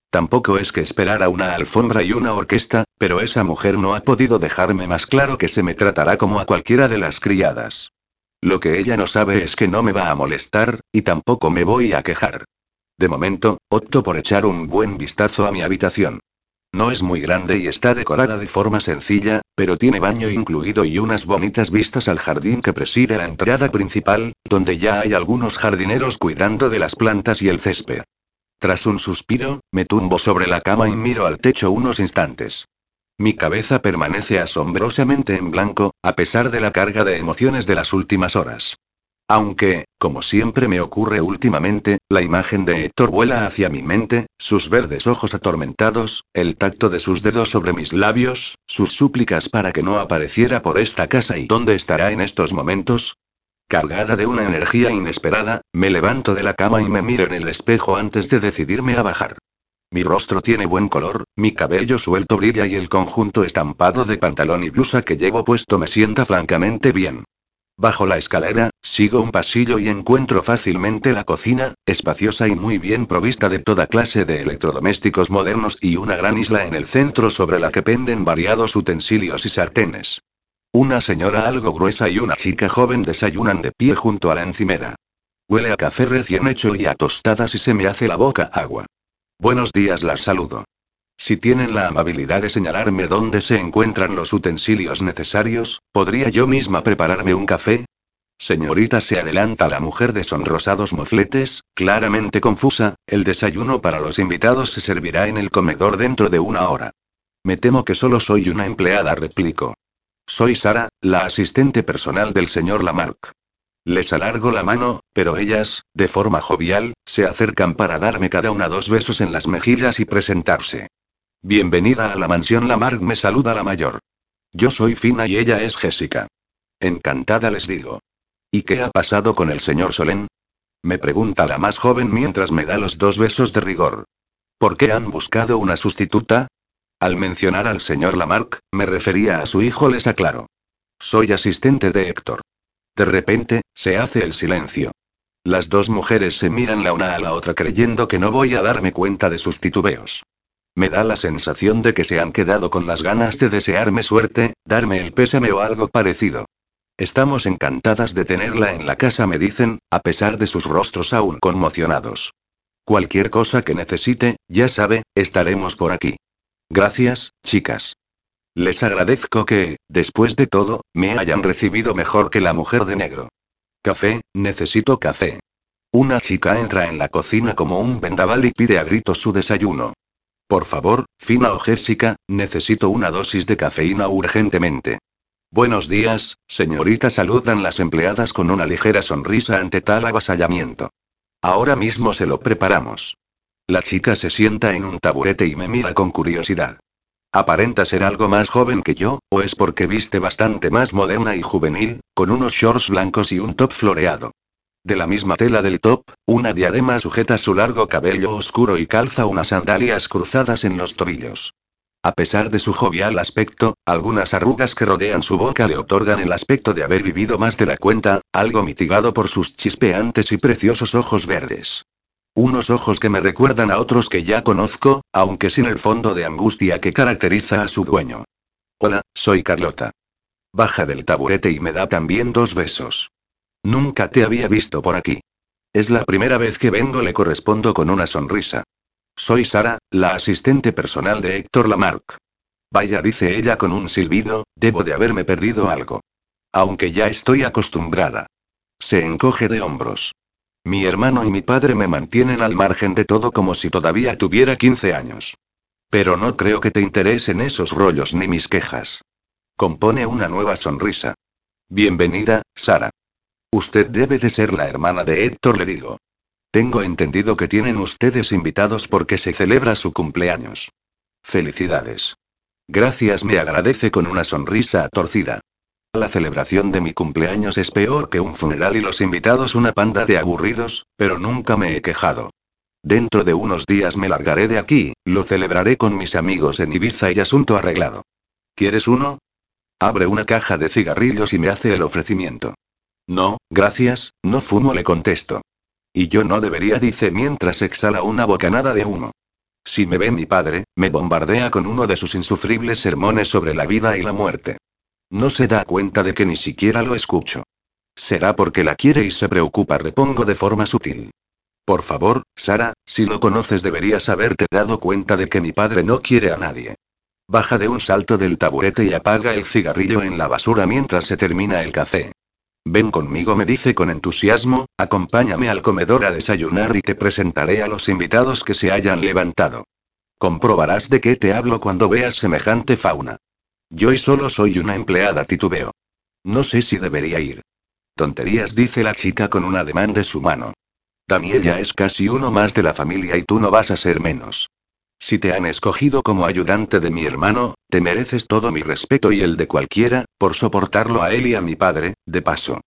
Tampoco es que esperara una alfombra y una orquesta, pero esa mujer no ha podido dejarme más claro que se me tratará como a cualquiera de las criadas. Lo que ella no sabe es que no me va a molestar, y tampoco me voy a quejar. De momento, opto por echar un buen vistazo a mi habitación. No es muy grande y está decorada de forma sencilla, pero tiene baño incluido y unas bonitas vistas al jardín que preside la entrada principal, donde ya hay algunos jardineros cuidando de las plantas y el césped. Tras un suspiro, me tumbo sobre la cama y miro al techo unos instantes. Mi cabeza permanece asombrosamente en blanco, a pesar de la carga de emociones de las últimas horas. Aunque, como siempre me ocurre últimamente, la imagen de Héctor vuela hacia mi mente, sus verdes ojos atormentados, el tacto de sus dedos sobre mis labios, sus súplicas para que no apareciera por esta casa y dónde estará en estos momentos. Cargada de una energía inesperada, me levanto de la cama y me miro en el espejo antes de decidirme a bajar. Mi rostro tiene buen color, mi cabello suelto brilla y el conjunto estampado de pantalón y blusa que llevo puesto me sienta francamente bien. Bajo la escalera, sigo un pasillo y encuentro fácilmente la cocina, espaciosa y muy bien provista de toda clase de electrodomésticos modernos y una gran isla en el centro sobre la que penden variados utensilios y sartenes. Una señora algo gruesa y una chica joven desayunan de pie junto a la encimera. Huele a café recién hecho y a tostadas y se me hace la boca agua. Buenos días, las saludo. Si tienen la amabilidad de señalarme dónde se encuentran los utensilios necesarios, ¿podría yo misma prepararme un café? Señorita, se adelanta la mujer de sonrosados mofletes, claramente confusa, el desayuno para los invitados se servirá en el comedor dentro de una hora. Me temo que solo soy una empleada, replico. Soy Sara, la asistente personal del señor Lamarck. Les alargo la mano, pero ellas, de forma jovial, se acercan para darme cada una dos besos en las mejillas y presentarse. Bienvenida a la mansión Lamarck, me saluda la mayor. Yo soy Fina y ella es Jessica. Encantada les digo. ¿Y qué ha pasado con el señor Solén? Me pregunta la más joven mientras me da los dos besos de rigor. ¿Por qué han buscado una sustituta? Al mencionar al señor Lamarck, me refería a su hijo, les aclaro. Soy asistente de Héctor. De repente, se hace el silencio. Las dos mujeres se miran la una a la otra creyendo que no voy a darme cuenta de sus titubeos. Me da la sensación de que se han quedado con las ganas de desearme suerte, darme el pésame o algo parecido. Estamos encantadas de tenerla en la casa, me dicen, a pesar de sus rostros aún conmocionados. Cualquier cosa que necesite, ya sabe, estaremos por aquí. Gracias, chicas. Les agradezco que, después de todo, me hayan recibido mejor que la mujer de negro. Café, necesito café. Una chica entra en la cocina como un vendaval y pide a gritos su desayuno. Por favor, Fina o Jessica, necesito una dosis de cafeína urgentemente. Buenos días, señorita, saludan las empleadas con una ligera sonrisa ante tal avasallamiento. Ahora mismo se lo preparamos. La chica se sienta en un taburete y me mira con curiosidad. Aparenta ser algo más joven que yo, o es porque viste bastante más moderna y juvenil, con unos shorts blancos y un top floreado. De la misma tela del top, una diadema sujeta su largo cabello oscuro y calza unas sandalias cruzadas en los tobillos. A pesar de su jovial aspecto, algunas arrugas que rodean su boca le otorgan el aspecto de haber vivido más de la cuenta, algo mitigado por sus chispeantes y preciosos ojos verdes. Unos ojos que me recuerdan a otros que ya conozco, aunque sin el fondo de angustia que caracteriza a su dueño. Hola, soy Carlota. Baja del taburete y me da también dos besos. Nunca te había visto por aquí. Es la primera vez que vengo, le correspondo con una sonrisa. Soy Sara, la asistente personal de Héctor Lamarck. Vaya, dice ella con un silbido, debo de haberme perdido algo. Aunque ya estoy acostumbrada. Se encoge de hombros. Mi hermano y mi padre me mantienen al margen de todo como si todavía tuviera 15 años. Pero no creo que te interesen esos rollos ni mis quejas. Compone una nueva sonrisa. Bienvenida, Sara. Usted debe de ser la hermana de Héctor, le digo. Tengo entendido que tienen ustedes invitados porque se celebra su cumpleaños. Felicidades. Gracias, me agradece con una sonrisa torcida. La celebración de mi cumpleaños es peor que un funeral y los invitados una panda de aburridos, pero nunca me he quejado. Dentro de unos días me largaré de aquí, lo celebraré con mis amigos en Ibiza y asunto arreglado. ¿Quieres uno? Abre una caja de cigarrillos y me hace el ofrecimiento. No, gracias, no fumo, le contesto. Y yo no debería, dice mientras exhala una bocanada de humo. Si me ve mi padre, me bombardea con uno de sus insufribles sermones sobre la vida y la muerte. No se da cuenta de que ni siquiera lo escucho. Será porque la quiere y se preocupa, repongo de forma sutil. Por favor, Sara, si lo conoces deberías haberte dado cuenta de que mi padre no quiere a nadie. Baja de un salto del taburete y apaga el cigarrillo en la basura mientras se termina el café. Ven conmigo, me dice con entusiasmo, acompáñame al comedor a desayunar y te presentaré a los invitados que se hayan levantado. Comprobarás de qué te hablo cuando veas semejante fauna. Yo y solo soy una empleada, titubeo. No sé si debería ir. Tonterías, dice la chica con un ademán de su mano. Daniel ya es casi uno más de la familia y tú no vas a ser menos. Si te han escogido como ayudante de mi hermano, te mereces todo mi respeto y el de cualquiera, por soportarlo a él y a mi padre, de paso.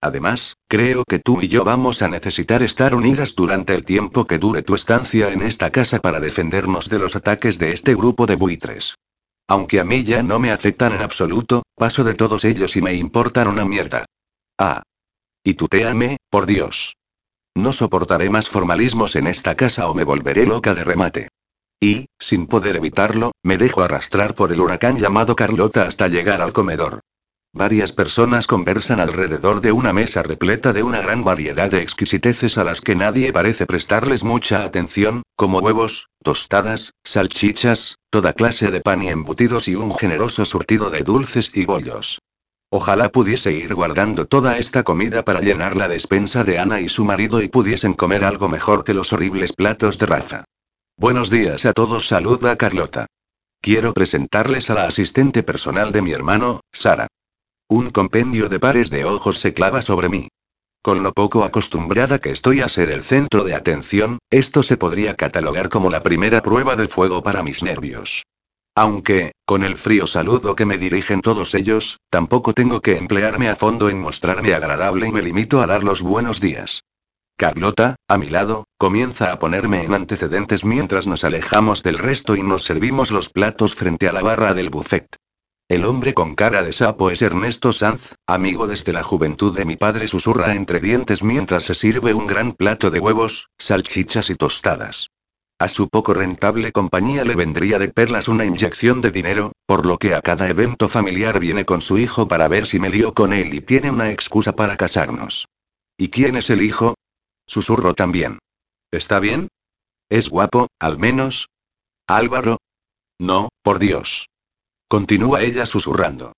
Además, creo que tú y yo vamos a necesitar estar unidas durante el tiempo que dure tu estancia en esta casa para defendernos de los ataques de este grupo de buitres. Aunque a mí ya no me afectan en absoluto, paso de todos ellos y me importan una mierda. Ah. Y tú te ame, por Dios. No soportaré más formalismos en esta casa o me volveré loca de remate. Y, sin poder evitarlo, me dejo arrastrar por el huracán llamado Carlota hasta llegar al comedor. Varias personas conversan alrededor de una mesa repleta de una gran variedad de exquisiteces a las que nadie parece prestarles mucha atención, como huevos, tostadas, salchichas, toda clase de pan y embutidos y un generoso surtido de dulces y bollos. Ojalá pudiese ir guardando toda esta comida para llenar la despensa de Ana y su marido y pudiesen comer algo mejor que los horribles platos de Rafa. Buenos días a todos, saluda Carlota. Quiero presentarles a la asistente personal de mi hermano, Sara. Un compendio de pares de ojos se clava sobre mí. Con lo poco acostumbrada que estoy a ser el centro de atención, esto se podría catalogar como la primera prueba de fuego para mis nervios. Aunque, con el frío saludo que me dirigen todos ellos, tampoco tengo que emplearme a fondo en mostrarme agradable y me limito a dar los buenos días. Carlota, a mi lado, comienza a ponerme en antecedentes mientras nos alejamos del resto y nos servimos los platos frente a la barra del buffet. El hombre con cara de sapo es Ernesto Sanz, amigo desde la juventud de mi padre, susurra entre dientes mientras se sirve un gran plato de huevos, salchichas y tostadas. A su poco rentable compañía le vendría de perlas una inyección de dinero, por lo que a cada evento familiar viene con su hijo para ver si me lío con él y tiene una excusa para casarnos. ¿Y quién es el hijo? Susurro también. ¿Está bien? ¿Es guapo, al menos? Álvaro. No, por Dios. Continúa ella susurrando.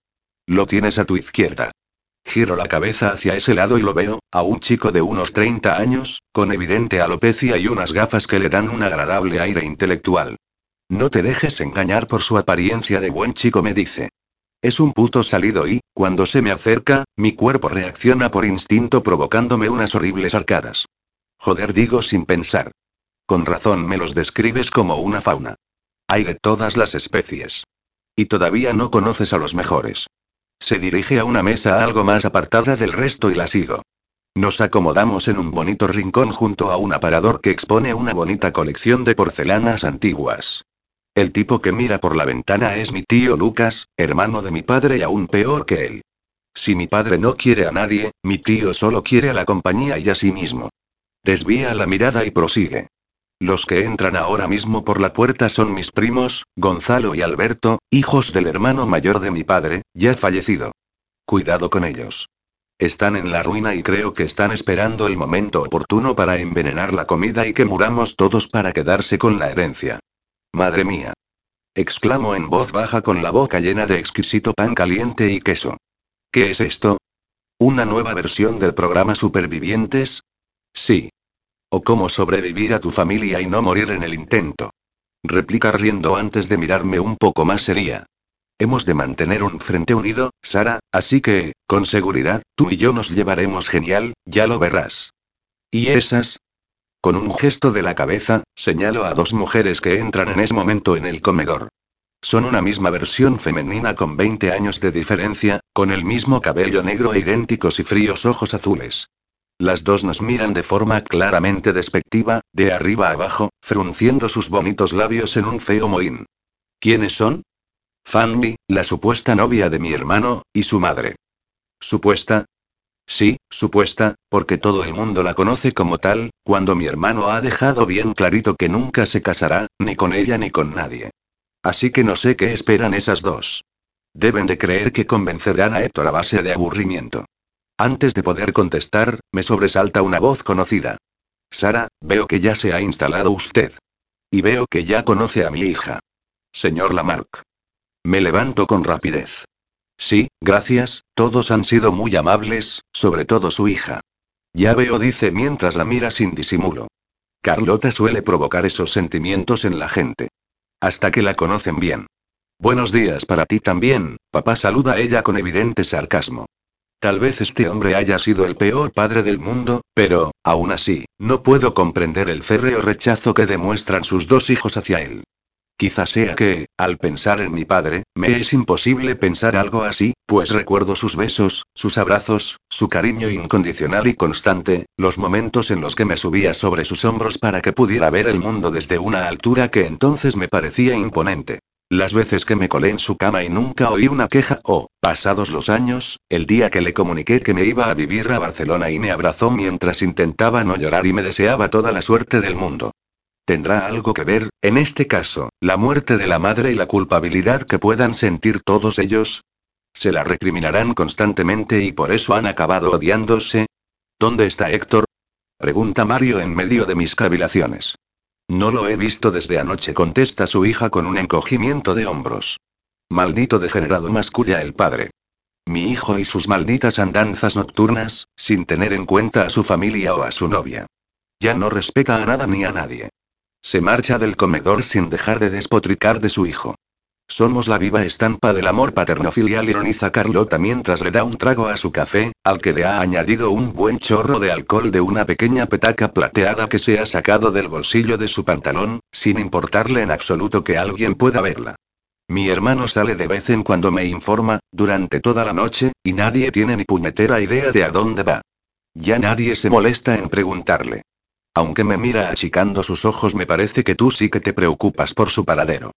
Lo tienes a tu izquierda. Giro la cabeza hacia ese lado y lo veo, a un chico de unos 30 años, con evidente alopecia y unas gafas que le dan un agradable aire intelectual. No te dejes engañar por su apariencia de buen chico, me dice. Es un puto salido y, cuando se me acerca, mi cuerpo reacciona por instinto provocándome unas horribles arcadas. Joder, digo sin pensar. Con razón me los describes como una fauna. Hay de todas las especies. Y todavía no conoces a los mejores. Se dirige a una mesa algo más apartada del resto y la sigo. Nos acomodamos en un bonito rincón junto a un aparador que expone una bonita colección de porcelanas antiguas. El tipo que mira por la ventana es mi tío Lucas, hermano de mi padre y aún peor que él. Si mi padre no quiere a nadie, mi tío solo quiere a la compañía y a sí mismo. Desvía la mirada y prosigue. Los que entran ahora mismo por la puerta son mis primos, Gonzalo y Alberto, hijos del hermano mayor de mi padre, ya fallecido. Cuidado con ellos. Están en la ruina y creo que están esperando el momento oportuno para envenenar la comida y que muramos todos para quedarse con la herencia. Madre mía. Exclamo en voz baja con la boca llena de exquisito pan caliente y queso. ¿Qué es esto? ¿Una nueva versión del programa Supervivientes? Sí. O cómo sobrevivir a tu familia y no morir en el intento. Replica riendo antes de mirarme un poco más seria. Hemos de mantener un frente unido, Sara, así que, con seguridad, tú y yo nos llevaremos genial, ya lo verás. ¿Y esas? Con un gesto de la cabeza, señalo a dos mujeres que entran en ese momento en el comedor. Son una misma versión femenina con 20 años de diferencia, con el mismo cabello negro e idénticos y fríos ojos azules. Las dos nos miran de forma claramente despectiva, de arriba abajo, frunciendo sus bonitos labios en un feo mohín. ¿Quiénes son? Fanny, la supuesta novia de mi hermano, y su madre. ¿Supuesta? Sí, supuesta, porque todo el mundo la conoce como tal, cuando mi hermano ha dejado bien clarito que nunca se casará, ni con ella ni con nadie. Así que no sé qué esperan esas dos. Deben de creer que convencerán a Héctor a base de aburrimiento. Antes de poder contestar, me sobresalta una voz conocida. Sara, veo que ya se ha instalado usted. Y veo que ya conoce a mi hija. Señor Lamarck. Me levanto con rapidez. Sí, gracias, todos han sido muy amables, sobre todo su hija. Ya veo, dice mientras la mira sin disimulo. Carlota suele provocar esos sentimientos en la gente. Hasta que la conocen bien. Buenos días para ti también, papá saluda a ella con evidente sarcasmo. Tal vez este hombre haya sido el peor padre del mundo, pero, aún así, no puedo comprender el férreo rechazo que demuestran sus dos hijos hacia él. Quizá sea que, al pensar en mi padre, me es imposible pensar algo así, pues recuerdo sus besos, sus abrazos, su cariño incondicional y constante, los momentos en los que me subía sobre sus hombros para que pudiera ver el mundo desde una altura que entonces me parecía imponente. Las veces que me colé en su cama y nunca oí una queja, o, pasados los años, el día que le comuniqué que me iba a vivir a Barcelona y me abrazó mientras intentaba no llorar y me deseaba toda la suerte del mundo. ¿Tendrá algo que ver, en este caso, la muerte de la madre y la culpabilidad que puedan sentir todos ellos? ¿Se la recriminarán constantemente y por eso han acabado odiándose? ¿Dónde está Héctor? Pregunta Mario en medio de mis cavilaciones. No lo he visto desde anoche, contesta su hija con un encogimiento de hombros. Maldito degenerado masculla el padre. Mi hijo y sus malditas andanzas nocturnas, sin tener en cuenta a su familia o a su novia. Ya no respeta a nada ni a nadie. Se marcha del comedor sin dejar de despotricar de su hijo. Somos la viva estampa del amor paterno-filial, ironiza Carlota mientras le da un trago a su café, al que le ha añadido un buen chorro de alcohol de una pequeña petaca plateada que se ha sacado del bolsillo de su pantalón, sin importarle en absoluto que alguien pueda verla. Mi hermano sale de vez en cuando me informa, durante toda la noche, y nadie tiene ni puñetera idea de a dónde va. Ya nadie se molesta en preguntarle. Aunque me mira achicando sus ojos, me parece que tú sí que te preocupas por su paradero.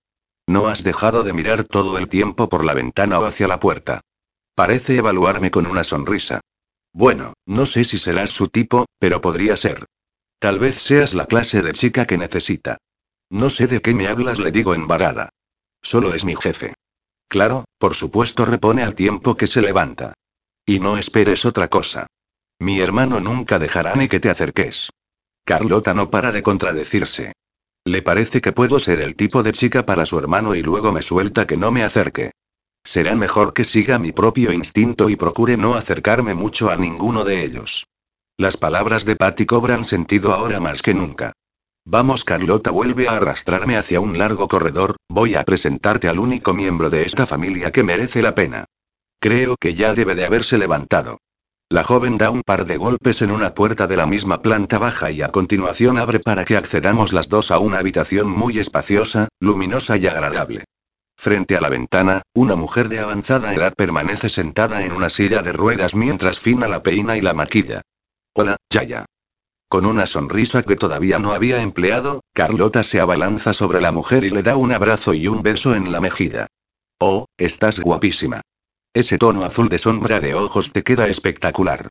No has dejado de mirar todo el tiempo por la ventana o hacia la puerta. Parece evaluarme con una sonrisa. Bueno, no sé si serás su tipo, pero podría ser. Tal vez seas la clase de chica que necesita. No sé de qué me hablas, le digo embarada. Solo es mi jefe. Claro, por supuesto, repone al tiempo que se levanta. Y no esperes otra cosa. Mi hermano nunca dejará ni que te acerques. Carlota no para de contradecirse. Le parece que puedo ser el tipo de chica para su hermano y luego me suelta que no me acerque. Será mejor que siga mi propio instinto y procure no acercarme mucho a ninguno de ellos. Las palabras de Patty cobran sentido ahora más que nunca. Vamos, Carlota vuelve a arrastrarme hacia un largo corredor, voy a presentarte al único miembro de esta familia que merece la pena. Creo que ya debe de haberse levantado. La joven da un par de golpes en una puerta de la misma planta baja y a continuación abre para que accedamos las dos a una habitación muy espaciosa, luminosa y agradable. Frente a la ventana, una mujer de avanzada edad permanece sentada en una silla de ruedas mientras Fina la peina y la maquilla. Hola, Yaya. Con una sonrisa que todavía no había empleado, Carlota se abalanza sobre la mujer y le da un abrazo y un beso en la mejilla. Oh, estás guapísima. Ese tono azul de sombra de ojos te queda espectacular.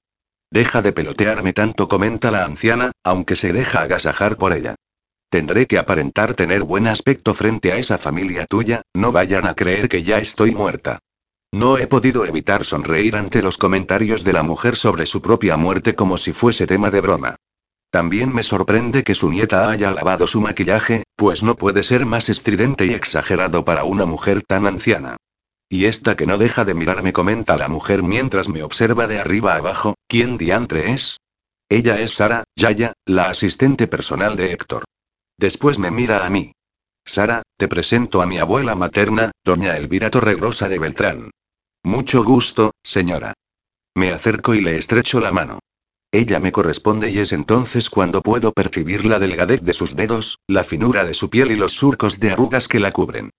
Deja de pelotearme tanto, comenta la anciana, aunque se deja agasajar por ella. Tendré que aparentar tener buen aspecto frente a esa familia tuya, no vayan a creer que ya estoy muerta. No he podido evitar sonreír ante los comentarios de la mujer sobre su propia muerte como si fuese tema de broma. También me sorprende que su nieta haya lavado su maquillaje, pues no puede ser más estridente y exagerado para una mujer tan anciana. Y esta que no deja de mirarme comenta la mujer mientras me observa de arriba abajo, ¿quién diantre es? Ella es Sara, Yaya, la asistente personal de Héctor. Después me mira a mí. Sara, te presento a mi abuela materna, doña Elvira Torregrosa de Beltrán. Mucho gusto, señora. Me acerco y le estrecho la mano. Ella me corresponde y es entonces cuando puedo percibir la delgadez de sus dedos, la finura de su piel y los surcos de arrugas que la cubren.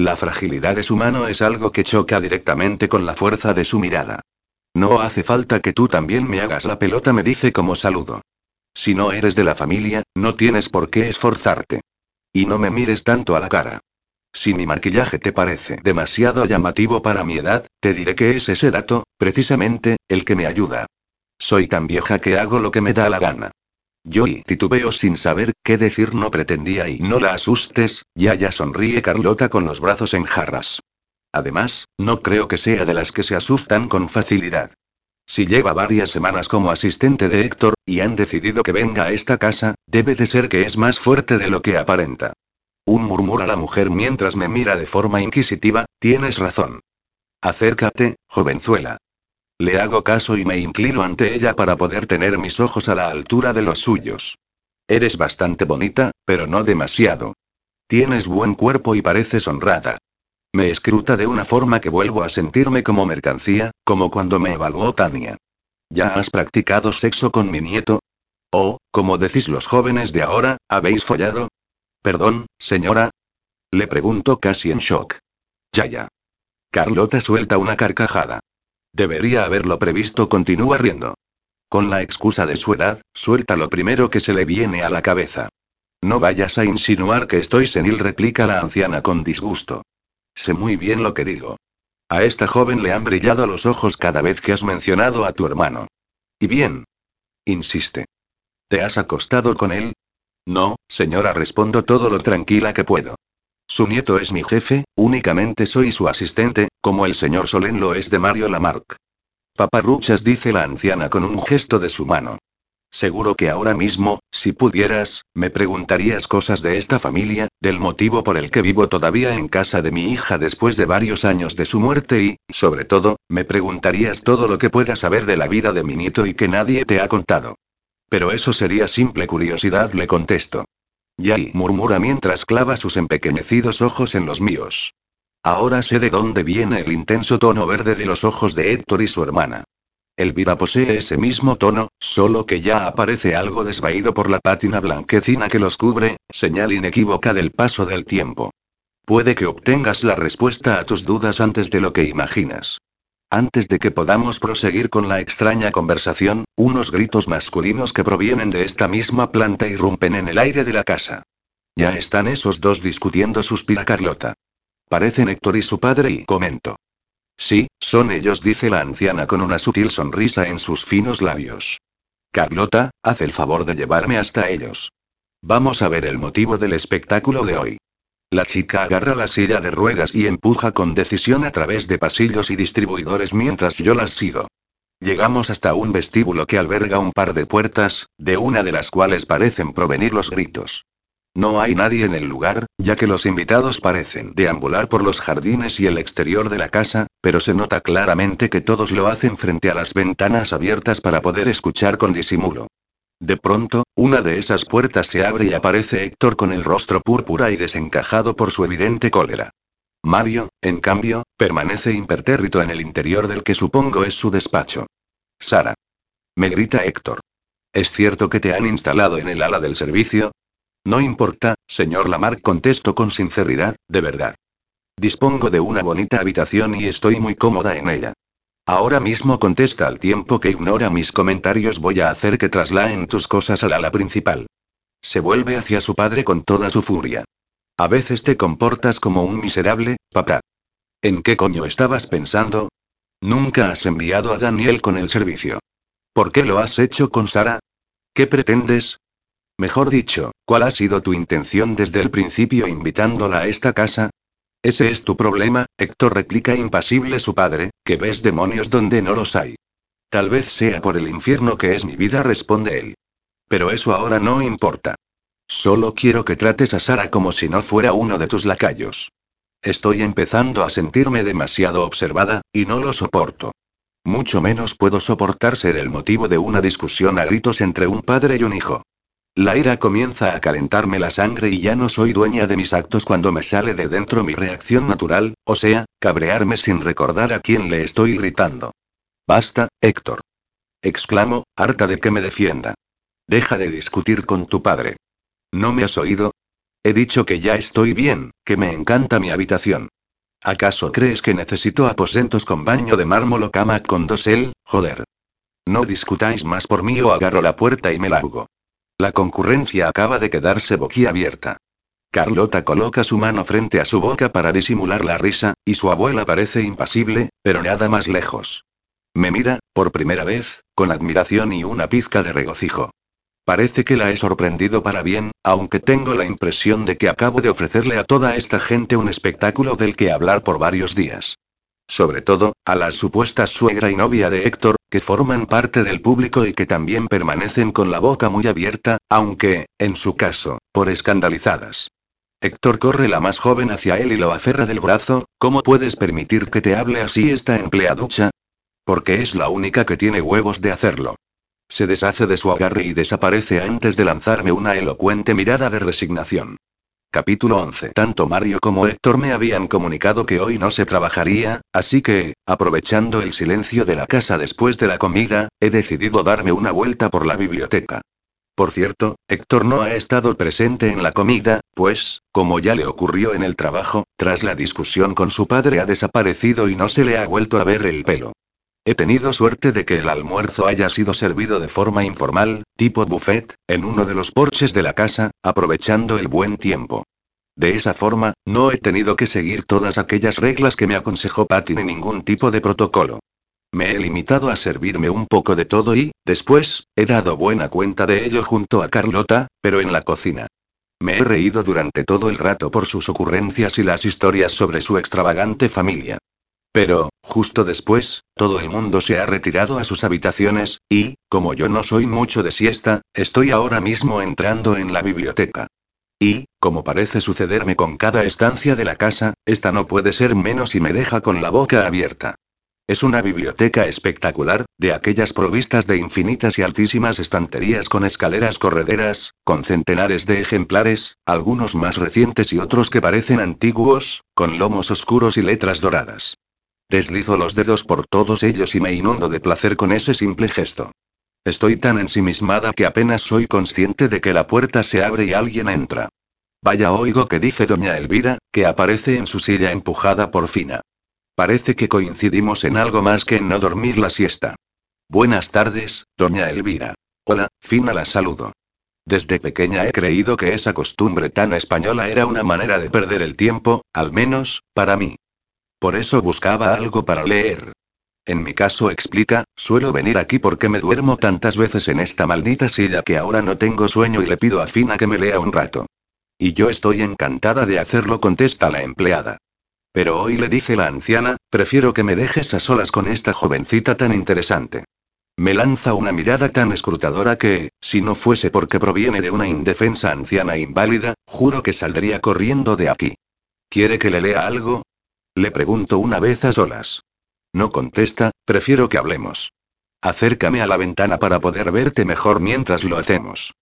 La fragilidad de su mano es algo que choca directamente con la fuerza de su mirada. No hace falta que tú también me hagas la pelota, me dice como saludo. Si no eres de la familia, no tienes por qué esforzarte. Y no me mires tanto a la cara. Si mi maquillaje te parece demasiado llamativo para mi edad, te diré que es ese dato, precisamente, el que me ayuda. Soy tan vieja que hago lo que me da la gana. Yo y titubeo sin saber qué decir no pretendía y no la asustes, ya ya sonríe Carlota con los brazos en jarras. Además, no creo que sea de las que se asustan con facilidad. Si lleva varias semanas como asistente de Héctor, y han decidido que venga a esta casa, debe de ser que es más fuerte de lo que aparenta. Un murmura la mujer mientras me mira de forma inquisitiva, tienes razón. Acércate, jovenzuela. Le hago caso y me inclino ante ella para poder tener mis ojos a la altura de los suyos. Eres bastante bonita, pero no demasiado. Tienes buen cuerpo y pareces honrada. Me escruta de una forma que vuelvo a sentirme como mercancía, como cuando me evaluó Tania. ¿Ya has practicado sexo con mi nieto? O, como decís los jóvenes de ahora, ¿habéis follado? Perdón, señora. Le pregunto casi en shock. Ya ya. Carlota suelta una carcajada. Debería haberlo previsto, continúa riendo. Con la excusa de su edad, suelta lo primero que se le viene a la cabeza. No vayas a insinuar que estoy senil, replica la anciana con disgusto. Sé muy bien lo que digo. A esta joven le han brillado los ojos cada vez que has mencionado a tu hermano. Y bien. Insiste. ¿Te has acostado con él? No, señora, respondo todo lo tranquila que puedo. Su nieto es mi jefe, únicamente soy su asistente, como el señor Solén lo es de Mario Lamarck. Paparruchas dice la anciana con un gesto de su mano. Seguro que ahora mismo, si pudieras, me preguntarías cosas de esta familia, del motivo por el que vivo todavía en casa de mi hija después de varios años de su muerte y, sobre todo, me preguntarías todo lo que puedas saber de la vida de mi nieto y que nadie te ha contado. Pero eso sería simple curiosidad, le contesto. Yai murmura mientras clava sus empequeñecidos ojos en los míos. Ahora sé de dónde viene el intenso tono verde de los ojos de Héctor y su hermana. Elvira posee ese mismo tono, solo que ya aparece algo desvaído por la pátina blanquecina que los cubre, señal inequívoca del paso del tiempo. Puede que obtengas la respuesta a tus dudas antes de lo que imaginas. Antes de que podamos proseguir con la extraña conversación, unos gritos masculinos que provienen de esta misma planta irrumpen en el aire de la casa. Ya están esos dos discutiendo, suspira Carlota. parecen Héctor y su padre y comento. Sí, son ellos, dice la anciana con una sutil sonrisa en sus finos labios. Carlota, haz el favor de llevarme hasta ellos. Vamos a ver el motivo del espectáculo de hoy. La chica agarra la silla de ruedas y empuja con decisión a través de pasillos y distribuidores mientras yo las sigo. Llegamos hasta un vestíbulo que alberga un par de puertas, de una de las cuales parecen provenir los gritos. No hay nadie en el lugar, ya que los invitados parecen deambular por los jardines y el exterior de la casa, pero se nota claramente que todos lo hacen frente a las ventanas abiertas para poder escuchar con disimulo. De pronto, una de esas puertas se abre y aparece Héctor con el rostro púrpura y desencajado por su evidente cólera. Mario, en cambio, permanece impertérrito en el interior del que supongo es su despacho. Sara. Me grita Héctor. ¿Es cierto que te han instalado en el ala del servicio? No importa, señor Lamar, contesto con sinceridad, de verdad. Dispongo de una bonita habitación y estoy muy cómoda en ella. Ahora mismo contesta al tiempo que ignora mis comentarios voy a hacer que traslaen tus cosas al ala principal. Se vuelve hacia su padre con toda su furia. A veces te comportas como un miserable, papá. ¿En qué coño estabas pensando? Nunca has enviado a Daniel con el servicio. ¿Por qué lo has hecho con Sara? ¿Qué pretendes? Mejor dicho, ¿cuál ha sido tu intención desde el principio invitándola a esta casa? Ese es tu problema, Héctor replica impasible su padre, que ves demonios donde no los hay. Tal vez sea por el infierno que es mi vida, responde él. Pero eso ahora no importa. Solo quiero que trates a Sara como si no fuera uno de tus lacayos. Estoy empezando a sentirme demasiado observada, y no lo soporto. Mucho menos puedo soportar ser el motivo de una discusión a gritos entre un padre y un hijo. La ira comienza a calentarme la sangre y ya no soy dueña de mis actos cuando me sale de dentro mi reacción natural, o sea, cabrearme sin recordar a quién le estoy gritando. Basta, Héctor. Exclamo, harta de que me defienda. Deja de discutir con tu padre. ¿No me has oído? He dicho que ya estoy bien, que me encanta mi habitación. ¿Acaso crees que necesito aposentos con baño de mármol o cama con dosel? Joder. No discutáis más por mí o agarro la puerta y me largo. La concurrencia acaba de quedarse boquiabierta. Carlota coloca su mano frente a su boca para disimular la risa, y su abuela parece impasible, pero nada más lejos. Me mira, por primera vez, con admiración y una pizca de regocijo. Parece que la he sorprendido para bien, aunque tengo la impresión de que acabo de ofrecerle a toda esta gente un espectáculo del que hablar por varios días. Sobre todo, a la supuesta suegra y novia de Héctor, que forman parte del público y que también permanecen con la boca muy abierta, aunque, en su caso, por escandalizadas. Héctor corre la más joven hacia él y lo aferra del brazo, ¿cómo puedes permitir que te hable así esta empleaducha? Porque es la única que tiene huevos de hacerlo. Se deshace de su agarre y desaparece antes de lanzarme una elocuente mirada de resignación. Capítulo 11. Tanto Mario como Héctor me habían comunicado que hoy no se trabajaría, así que, aprovechando el silencio de la casa después de la comida, he decidido darme una vuelta por la biblioteca. Por cierto, Héctor no ha estado presente en la comida, pues, como ya le ocurrió en el trabajo, tras la discusión con su padre ha desaparecido y no se le ha vuelto a ver el pelo. He tenido suerte de que el almuerzo haya sido servido de forma informal, tipo buffet, en uno de los porches de la casa, aprovechando el buen tiempo. De esa forma, no he tenido que seguir todas aquellas reglas que me aconsejó Patty ni ningún tipo de protocolo. Me he limitado a servirme un poco de todo y, después, he dado buena cuenta de ello junto a Carlota, pero en la cocina. Me he reído durante todo el rato por sus ocurrencias y las historias sobre su extravagante familia. Pero, justo después, todo el mundo se ha retirado a sus habitaciones, y, como yo no soy mucho de siesta, estoy ahora mismo entrando en la biblioteca. Y, como parece sucederme con cada estancia de la casa, esta no puede ser menos y me deja con la boca abierta. Es una biblioteca espectacular, de aquellas provistas de infinitas y altísimas estanterías con escaleras correderas, con centenares de ejemplares, algunos más recientes y otros que parecen antiguos, con lomos oscuros y letras doradas. Deslizo los dedos por todos ellos y me inundo de placer con ese simple gesto. Estoy tan ensimismada que apenas soy consciente de que la puerta se abre y alguien entra. Vaya oigo que dice doña Elvira, que aparece en su silla empujada por Fina. Parece que coincidimos en algo más que en no dormir la siesta. Buenas tardes, doña Elvira. Hola, Fina la saludo. Desde pequeña he creído que esa costumbre tan española era una manera de perder el tiempo, al menos, para mí. Por eso buscaba algo para leer. En mi caso explica, suelo venir aquí porque me duermo tantas veces en esta maldita silla que ahora no tengo sueño y le pido a Fina que me lea un rato. Y yo estoy encantada de hacerlo, contesta la empleada. Pero hoy le dice la anciana, prefiero que me dejes a solas con esta jovencita tan interesante. Me lanza una mirada tan escrutadora que, si no fuese porque proviene de una indefensa anciana inválida, juro que saldría corriendo de aquí. ¿Quiere que le lea algo? Le pregunto una vez a solas. No contesta, prefiero que hablemos. Acércame a la ventana para poder verte mejor mientras lo hacemos.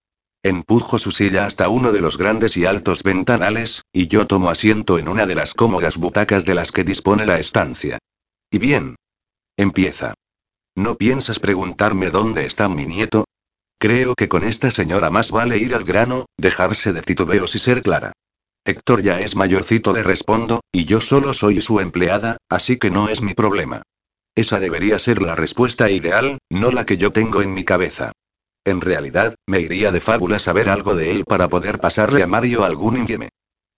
Empujo su silla hasta uno de los grandes y altos ventanales, y yo tomo asiento en una de las cómodas butacas de las que dispone la estancia. Y bien. Empieza. ¿No piensas preguntarme dónde está mi nieto? Creo que con esta señora más vale ir al grano, dejarse de titubeos y ser clara. Héctor ya es mayorcito, le respondo, y yo solo soy su empleada, así que no es mi problema. Esa debería ser la respuesta ideal, no la que yo tengo en mi cabeza. En realidad, me iría de fábula saber algo de él para poder pasarle a Mario algún infieme.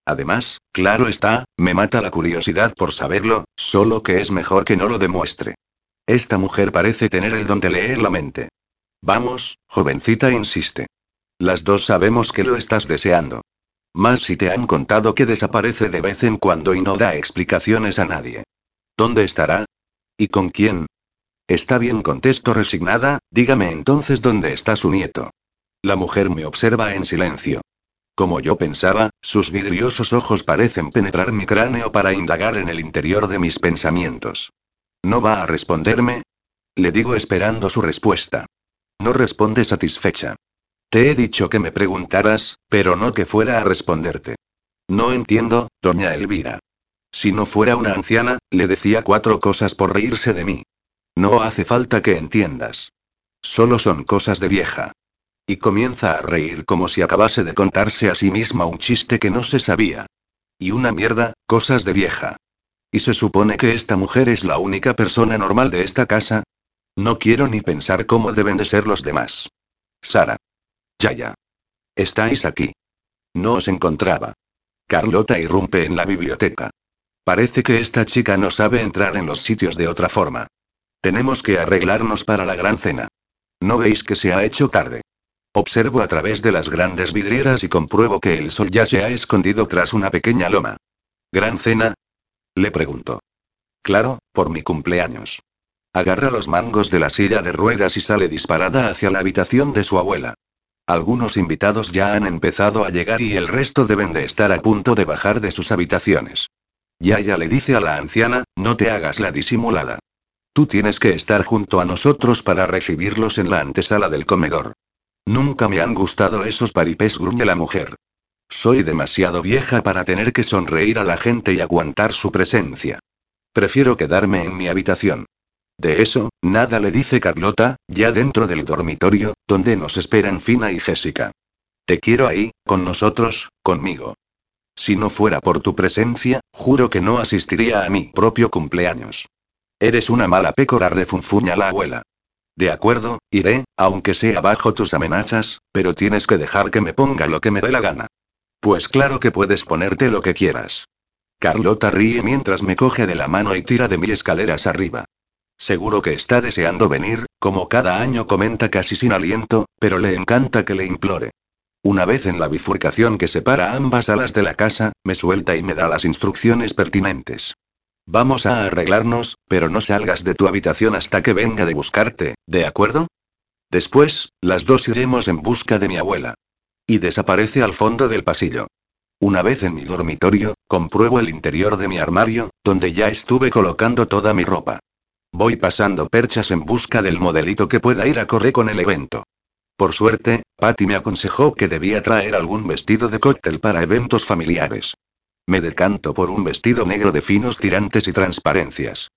Además, claro está, me mata la curiosidad por saberlo, solo que es mejor que no lo demuestre. Esta mujer parece tener el don de leer la mente. Vamos, jovencita, insiste. Las dos sabemos que lo estás deseando. Más si te han contado que desaparece de vez en cuando y no da explicaciones a nadie. ¿Dónde estará? ¿Y con quién? Está bien, contesto resignada, dígame entonces dónde está su nieto. La mujer me observa en silencio. Como yo pensaba, sus vidriosos ojos parecen penetrar mi cráneo para indagar en el interior de mis pensamientos. ¿No va a responderme? Le digo esperando su respuesta. No responde satisfecha. Te he dicho que me preguntaras, pero no que fuera a responderte. No entiendo, doña Elvira. Si no fuera una anciana, le decía cuatro cosas por reírse de mí. No hace falta que entiendas. Solo son cosas de vieja. Y comienza a reír como si acabase de contarse a sí misma un chiste que no se sabía. Y una mierda, cosas de vieja. ¿Y se supone que esta mujer es la única persona normal de esta casa? No quiero ni pensar cómo deben de ser los demás. Sara. Ya ya. Estáis aquí. No os encontraba. Carlota irrumpe en la biblioteca. Parece que esta chica no sabe entrar en los sitios de otra forma. Tenemos que arreglarnos para la gran cena. ¿No veis que se ha hecho tarde? Observo a través de las grandes vidrieras y compruebo que el sol ya se ha escondido tras una pequeña loma. ¿Gran cena? Le pregunto. Claro, por mi cumpleaños. Agarra los mangos de la silla de ruedas y sale disparada hacia la habitación de su abuela. Algunos invitados ya han empezado a llegar y el resto deben de estar a punto de bajar de sus habitaciones. Yaya le dice a la anciana, no te hagas la disimulada. Tú tienes que estar junto a nosotros para recibirlos en la antesala del comedor. Nunca me han gustado esos paripés, gruñe la mujer. Soy demasiado vieja para tener que sonreír a la gente y aguantar su presencia. Prefiero quedarme en mi habitación. De eso, nada le dice Carlota, ya dentro del dormitorio, donde nos esperan Fina y Jessica. Te quiero ahí, con nosotros, conmigo. Si no fuera por tu presencia, juro que no asistiría a mi propio cumpleaños. Eres una mala pécora, refunfuña la abuela. De acuerdo, iré, aunque sea bajo tus amenazas, pero tienes que dejar que me ponga lo que me dé la gana. Pues claro que puedes ponerte lo que quieras. Carlota ríe mientras me coge de la mano y tira de mí escaleras arriba. Seguro que está deseando venir, como cada año comenta casi sin aliento, pero le encanta que le implore. Una vez en la bifurcación que separa ambas alas de la casa, me suelta y me da las instrucciones pertinentes. Vamos a arreglarnos, pero no salgas de tu habitación hasta que venga de buscarte, ¿de acuerdo? Después, las dos iremos en busca de mi abuela. Y desaparece al fondo del pasillo. Una vez en mi dormitorio, compruebo el interior de mi armario, donde ya estuve colocando toda mi ropa. Voy pasando perchas en busca del modelito que pueda ir a correr con el evento. Por suerte, Patty me aconsejó que debía traer algún vestido de cóctel para eventos familiares. Me decanto por un vestido negro de finos tirantes y transparencias.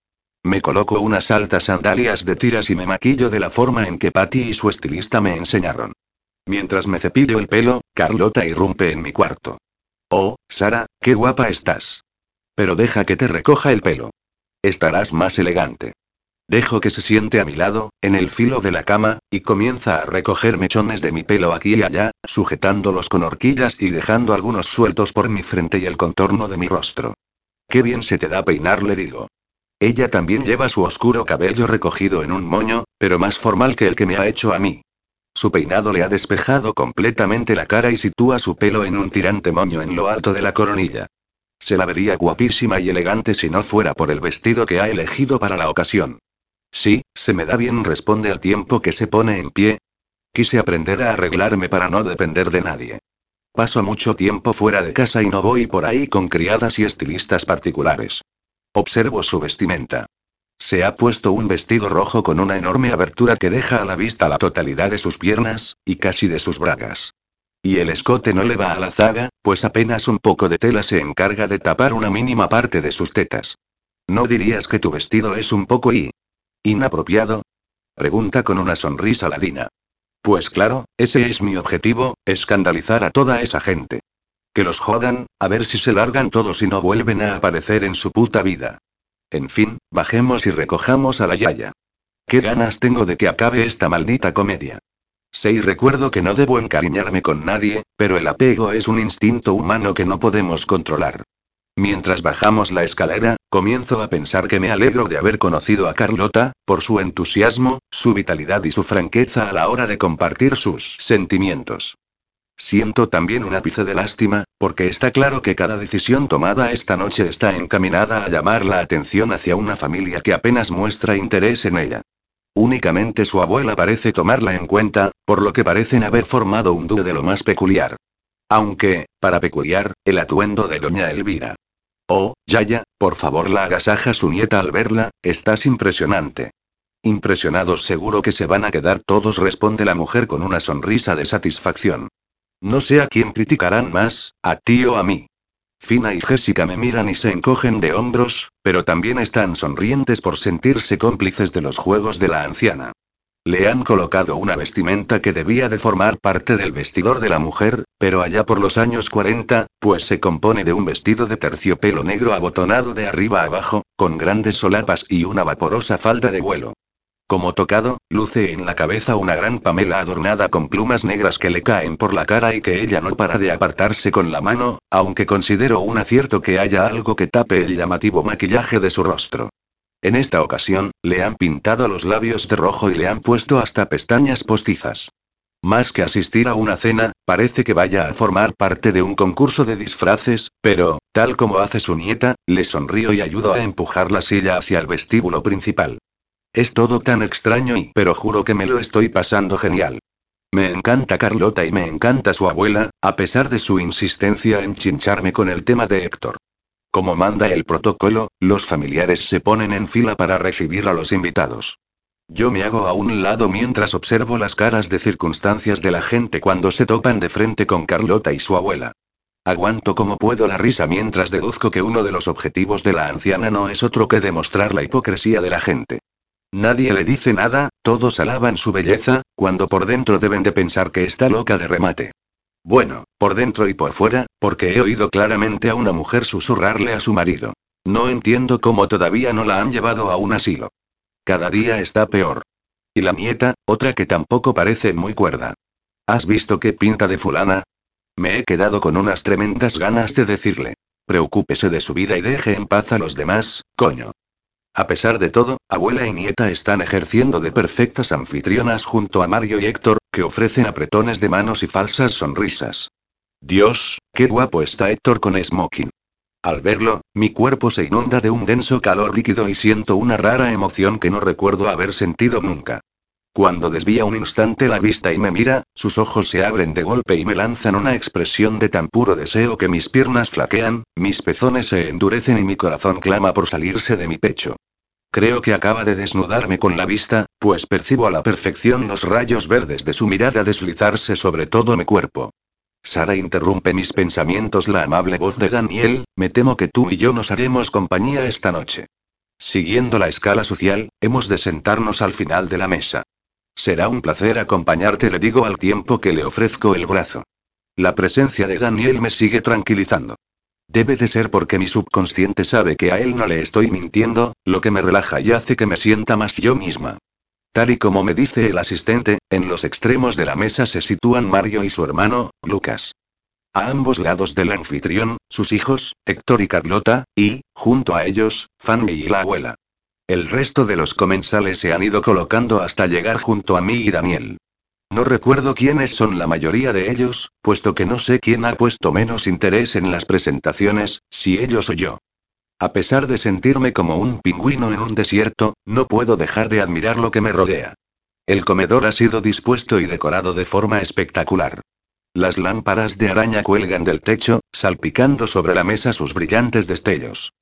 Me coloco unas altas sandalias de tiras y me maquillo de la forma en que Patty y su estilista me enseñaron. Mientras me cepillo el pelo, Carlota irrumpe en mi cuarto. Oh, Sara, qué guapa estás. Pero deja que te recoja el pelo. Estarás más elegante. Dejo que se siente a mi lado, en el filo de la cama, y comienza a recoger mechones de mi pelo aquí y allá, sujetándolos con horquillas y dejando algunos sueltos por mi frente y el contorno de mi rostro. Qué bien se te da peinar, le digo. Ella también lleva su oscuro cabello recogido en un moño, pero más formal que el que me ha hecho a mí. Su peinado le ha despejado completamente la cara y sitúa su pelo en un tirante moño en lo alto de la coronilla. Se la vería guapísima y elegante si no fuera por el vestido que ha elegido para la ocasión. Sí, se me da bien, responde al tiempo que se pone en pie. Quise aprender a arreglarme para no depender de nadie. Paso mucho tiempo fuera de casa y no voy por ahí con criadas y estilistas particulares. Observo su vestimenta. Se ha puesto un vestido rojo con una enorme abertura que deja a la vista la totalidad de sus piernas, y casi de sus bragas. Y el escote no le va a la zaga, pues apenas un poco de tela se encarga de tapar una mínima parte de sus tetas. ¿No dirías que tu vestido es un poco y ¿Inapropiado? Pregunta con una sonrisa ladina. Pues claro, ese es mi objetivo, escandalizar a toda esa gente. Que los jodan, a ver si se largan todos y no vuelven a aparecer en su puta vida. En fin, bajemos y recojamos a la Yaya. Qué ganas tengo de que acabe esta maldita comedia. Sé y recuerdo que no debo encariñarme con nadie, pero el apego es un instinto humano que no podemos controlar. Mientras bajamos la escalera, comienzo a pensar que me alegro de haber conocido a Carlota, por su entusiasmo, su vitalidad y su franqueza a la hora de compartir sus sentimientos. Siento también un ápice de lástima, porque está claro que cada decisión tomada esta noche está encaminada a llamar la atención hacia una familia que apenas muestra interés en ella. Únicamente su abuela parece tomarla en cuenta, por lo que parecen haber formado un dúo de lo más peculiar. Aunque, para peculiar, el atuendo de doña Elvira. Oh, Yaya, por favor la agasaja su nieta al verla, estás impresionante. Impresionados seguro que se van a quedar todos, responde la mujer con una sonrisa de satisfacción. No sé a quién criticarán más, a ti o a mí. Fina y Jessica me miran y se encogen de hombros, pero también están sonrientes por sentirse cómplices de los juegos de la anciana. Le han colocado una vestimenta que debía de formar parte del vestidor de la mujer, pero allá por los años 40, pues se compone de un vestido de terciopelo negro abotonado de arriba abajo, con grandes solapas y una vaporosa falda de vuelo. Como tocado, luce en la cabeza una gran pamela adornada con plumas negras que le caen por la cara y que ella no para de apartarse con la mano, aunque considero un acierto que haya algo que tape el llamativo maquillaje de su rostro. En esta ocasión, le han pintado los labios de rojo y le han puesto hasta pestañas postizas. Más que asistir a una cena, parece que vaya a formar parte de un concurso de disfraces, pero, tal como hace su nieta, le sonrío y ayudo a empujar la silla hacia el vestíbulo principal. Es todo tan extraño y, pero juro que me lo estoy pasando genial. Me encanta Carlota y me encanta su abuela, a pesar de su insistencia en chincharme con el tema de Héctor. Como manda el protocolo, los familiares se ponen en fila para recibir a los invitados. Yo me hago a un lado mientras observo las caras de circunstancias de la gente cuando se topan de frente con Carlota y su abuela. Aguanto como puedo la risa mientras deduzco que uno de los objetivos de la anciana no es otro que demostrar la hipocresía de la gente. Nadie le dice nada, todos alaban su belleza, cuando por dentro deben de pensar que está loca de remate. Bueno, por dentro y por fuera, porque he oído claramente a una mujer susurrarle a su marido. No entiendo cómo todavía no la han llevado a un asilo. Cada día está peor. Y la nieta, otra que tampoco parece muy cuerda. ¿Has visto qué pinta de fulana? Me he quedado con unas tremendas ganas de decirle. Preocúpese de su vida y deje en paz a los demás, coño. A pesar de todo, abuela y nieta están ejerciendo de perfectas anfitrionas junto a Mario y Héctor, que ofrecen apretones de manos y falsas sonrisas. Dios, qué guapo está Héctor con smoking. Al verlo, mi cuerpo se inunda de un denso calor líquido y siento una rara emoción que no recuerdo haber sentido nunca. Cuando desvía un instante la vista y me mira, sus ojos se abren de golpe y me lanzan una expresión de tan puro deseo que mis piernas flaquean, mis pezones se endurecen y mi corazón clama por salirse de mi pecho. Creo que acaba de desnudarme con la vista, pues percibo a la perfección los rayos verdes de su mirada deslizarse sobre todo mi cuerpo. Sara interrumpe mis pensamientos la amable voz de Daniel, me temo que tú y yo nos haremos compañía esta noche. Siguiendo la escala social, hemos de sentarnos al final de la mesa. Será un placer acompañarte, le digo al tiempo que le ofrezco el brazo. La presencia de Daniel me sigue tranquilizando. Debe de ser porque mi subconsciente sabe que a él no le estoy mintiendo, lo que me relaja y hace que me sienta más yo misma. Tal y como me dice el asistente, en los extremos de la mesa se sitúan Mario y su hermano, Lucas. A ambos lados del anfitrión, sus hijos, Héctor y Carlota, y, junto a ellos, Fanny y la abuela. El resto de los comensales se han ido colocando hasta llegar junto a mí y Daniel. No recuerdo quiénes son la mayoría de ellos, puesto que no sé quién ha puesto menos interés en las presentaciones, si ellos o yo. A pesar de sentirme como un pingüino en un desierto, no puedo dejar de admirar lo que me rodea. El comedor ha sido dispuesto y decorado de forma espectacular. Las lámparas de araña cuelgan del techo, salpicando sobre la mesa sus brillantes destellos.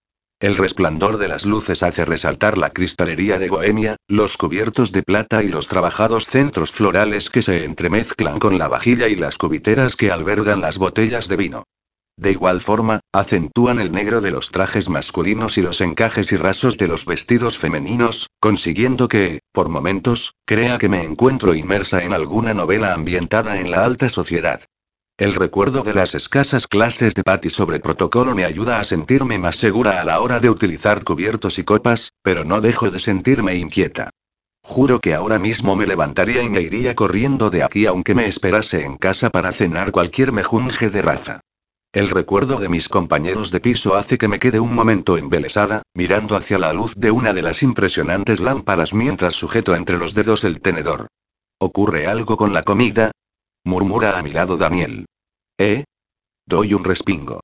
El resplandor de las luces hace resaltar la cristalería de Bohemia, los cubiertos de plata y los trabajados centros florales que se entremezclan con la vajilla y las cubiteras que albergan las botellas de vino. De igual forma, acentúan el negro de los trajes masculinos y los encajes y rasos de los vestidos femeninos, consiguiendo que, por momentos, crea que me encuentro inmersa en alguna novela ambientada en la alta sociedad. El recuerdo de las escasas clases de Patty sobre protocolo me ayuda a sentirme más segura a la hora de utilizar cubiertos y copas, pero no dejo de sentirme inquieta. Juro que ahora mismo me levantaría y me iría corriendo de aquí aunque me esperase en casa para cenar cualquier mejunje de raza. El recuerdo de mis compañeros de piso hace que me quede un momento embelesada, mirando hacia la luz de una de las impresionantes lámparas mientras sujeto entre los dedos el tenedor. ¿Ocurre algo con la comida? murmura a mi lado Daniel. ¿Eh? Doy un respingo.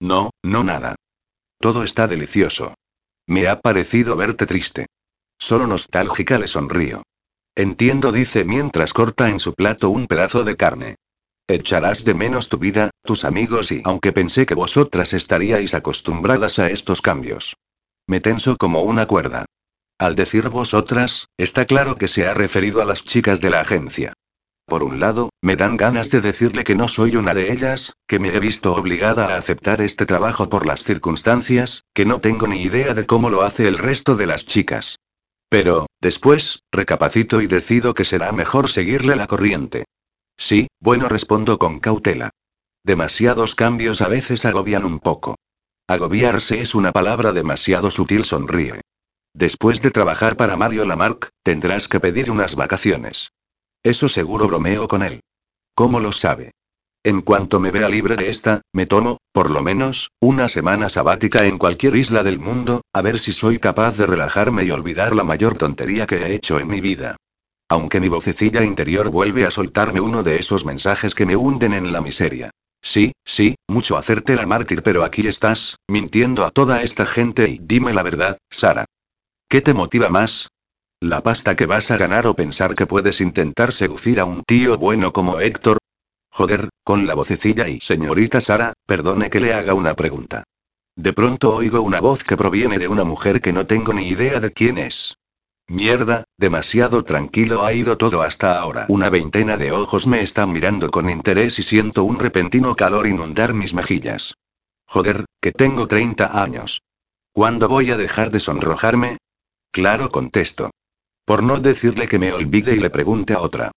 No, no nada. Todo está delicioso. Me ha parecido verte triste. Solo nostálgica le sonrío. Entiendo, dice mientras corta en su plato un pedazo de carne. Echarás de menos tu vida, tus amigos y aunque pensé que vosotras estaríais acostumbradas a estos cambios. Me tenso como una cuerda. Al decir vosotras, está claro que se ha referido a las chicas de la agencia. Por un lado, me dan ganas de decirle que no soy una de ellas, que me he visto obligada a aceptar este trabajo por las circunstancias, que no tengo ni idea de cómo lo hace el resto de las chicas. Pero, después, recapacito y decido que será mejor seguirle la corriente. Sí, bueno, respondo con cautela. Demasiados cambios a veces agobian un poco. Agobiarse es una palabra demasiado sutil, sonríe. Después de trabajar para Mario Lamarck, tendrás que pedir unas vacaciones. Eso seguro bromeo con él. ¿Cómo lo sabe? En cuanto me vea libre de esta, me tomo, por lo menos, una semana sabática en cualquier isla del mundo, a ver si soy capaz de relajarme y olvidar la mayor tontería que he hecho en mi vida. Aunque mi vocecilla interior vuelve a soltarme uno de esos mensajes que me hunden en la miseria. Sí, sí, mucho hacerte la mártir, pero aquí estás, mintiendo a toda esta gente y dime la verdad, Sara. ¿Qué te motiva más? ¿La pasta que vas a ganar o pensar que puedes intentar seducir a un tío bueno como Héctor? Joder, con la vocecilla y señorita Sara, perdone que le haga una pregunta. De pronto oigo una voz que proviene de una mujer que no tengo ni idea de quién es. Mierda, demasiado tranquilo ha ido todo hasta ahora. Una veintena de ojos me están mirando con interés y siento un repentino calor inundar mis mejillas. Joder, que tengo 30 años. ¿Cuándo voy a dejar de sonrojarme? Claro, contesto. Por no decirle que me olvide y le pregunte a otra.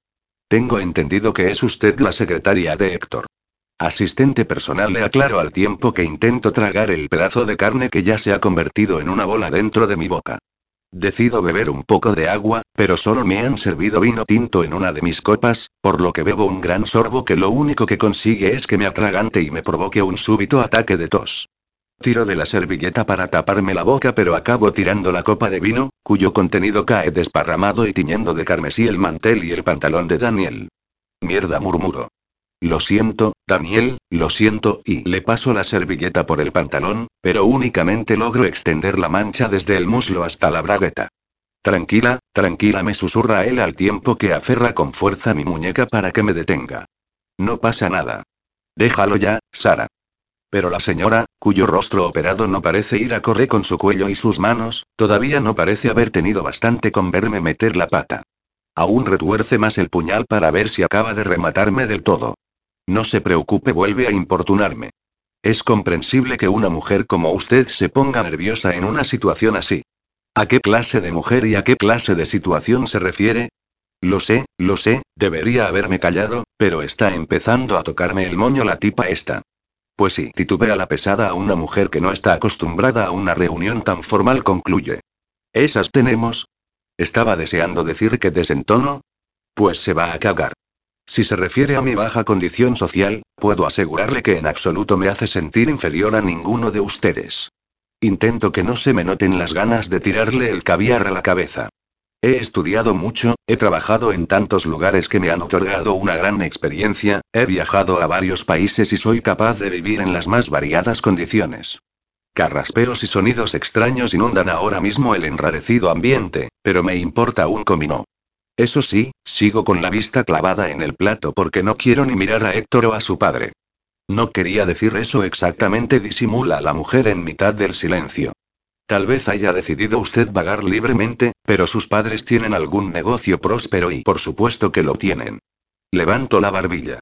Tengo entendido que es usted la secretaria de Héctor. Asistente personal le aclaro al tiempo que intento tragar el pedazo de carne que ya se ha convertido en una bola dentro de mi boca. Decido beber un poco de agua, pero solo me han servido vino tinto en una de mis copas, por lo que bebo un gran sorbo que lo único que consigue es que me atragante y me provoque un súbito ataque de tos. Tiro de la servilleta para taparme la boca pero acabo tirando la copa de vino, cuyo contenido cae desparramado y tiñendo de carmesí el mantel y el pantalón de Daniel. Mierda murmuro. Lo siento, Daniel, lo siento, y le paso la servilleta por el pantalón, pero únicamente logro extender la mancha desde el muslo hasta la bragueta. Tranquila, tranquila, me susurra él al tiempo que aferra con fuerza mi muñeca para que me detenga. No pasa nada. Déjalo ya, Sara. Pero la señora, cuyo rostro operado no parece ir a correr con su cuello y sus manos, todavía no parece haber tenido bastante con verme meter la pata. Aún retuerce más el puñal para ver si acaba de rematarme del todo. No se preocupe, vuelve a importunarme. Es comprensible que una mujer como usted se ponga nerviosa en una situación así. ¿A qué clase de mujer y a qué clase de situación se refiere? Lo sé, lo sé, debería haberme callado, pero está empezando a tocarme el moño la tipa esta. Pues sí, titubea la pesada a una mujer que no está acostumbrada a una reunión tan formal, concluye. ¿Esas tenemos? Estaba deseando decir que desentono. Pues se va a cagar. Si se refiere a mi baja condición social, puedo asegurarle que en absoluto me hace sentir inferior a ninguno de ustedes. Intento que no se me noten las ganas de tirarle el caviar a la cabeza. He estudiado mucho, he trabajado en tantos lugares que me han otorgado una gran experiencia, he viajado a varios países y soy capaz de vivir en las más variadas condiciones. Carraspeos y sonidos extraños inundan ahora mismo el enrarecido ambiente, pero me importa un comino. Eso sí, sigo con la vista clavada en el plato porque no quiero ni mirar a Héctor o a su padre. No quería decir eso exactamente, disimula la mujer en mitad del silencio. Tal vez haya decidido usted vagar libremente, pero sus padres tienen algún negocio próspero y por supuesto que lo tienen. Levanto la barbilla.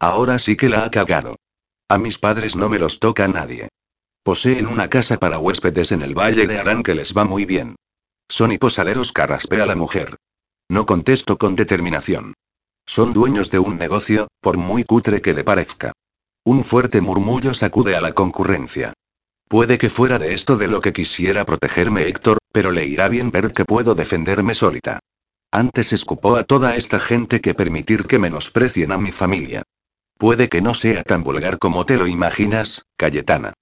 Ahora sí que la ha cagado. A mis padres no me los toca nadie. Poseen una casa para huéspedes en el Valle de Arán que les va muy bien. Son hiposaleros, carraspea la mujer. No contesto con determinación. Son dueños de un negocio, por muy cutre que le parezca. Un fuerte murmullo sacude a la concurrencia. Puede que fuera de esto de lo que quisiera protegerme Héctor, pero le irá bien ver que puedo defenderme solita. Antes escupó a toda esta gente que permitir que menosprecien a mi familia. Puede que no sea tan vulgar como te lo imaginas, Cayetana.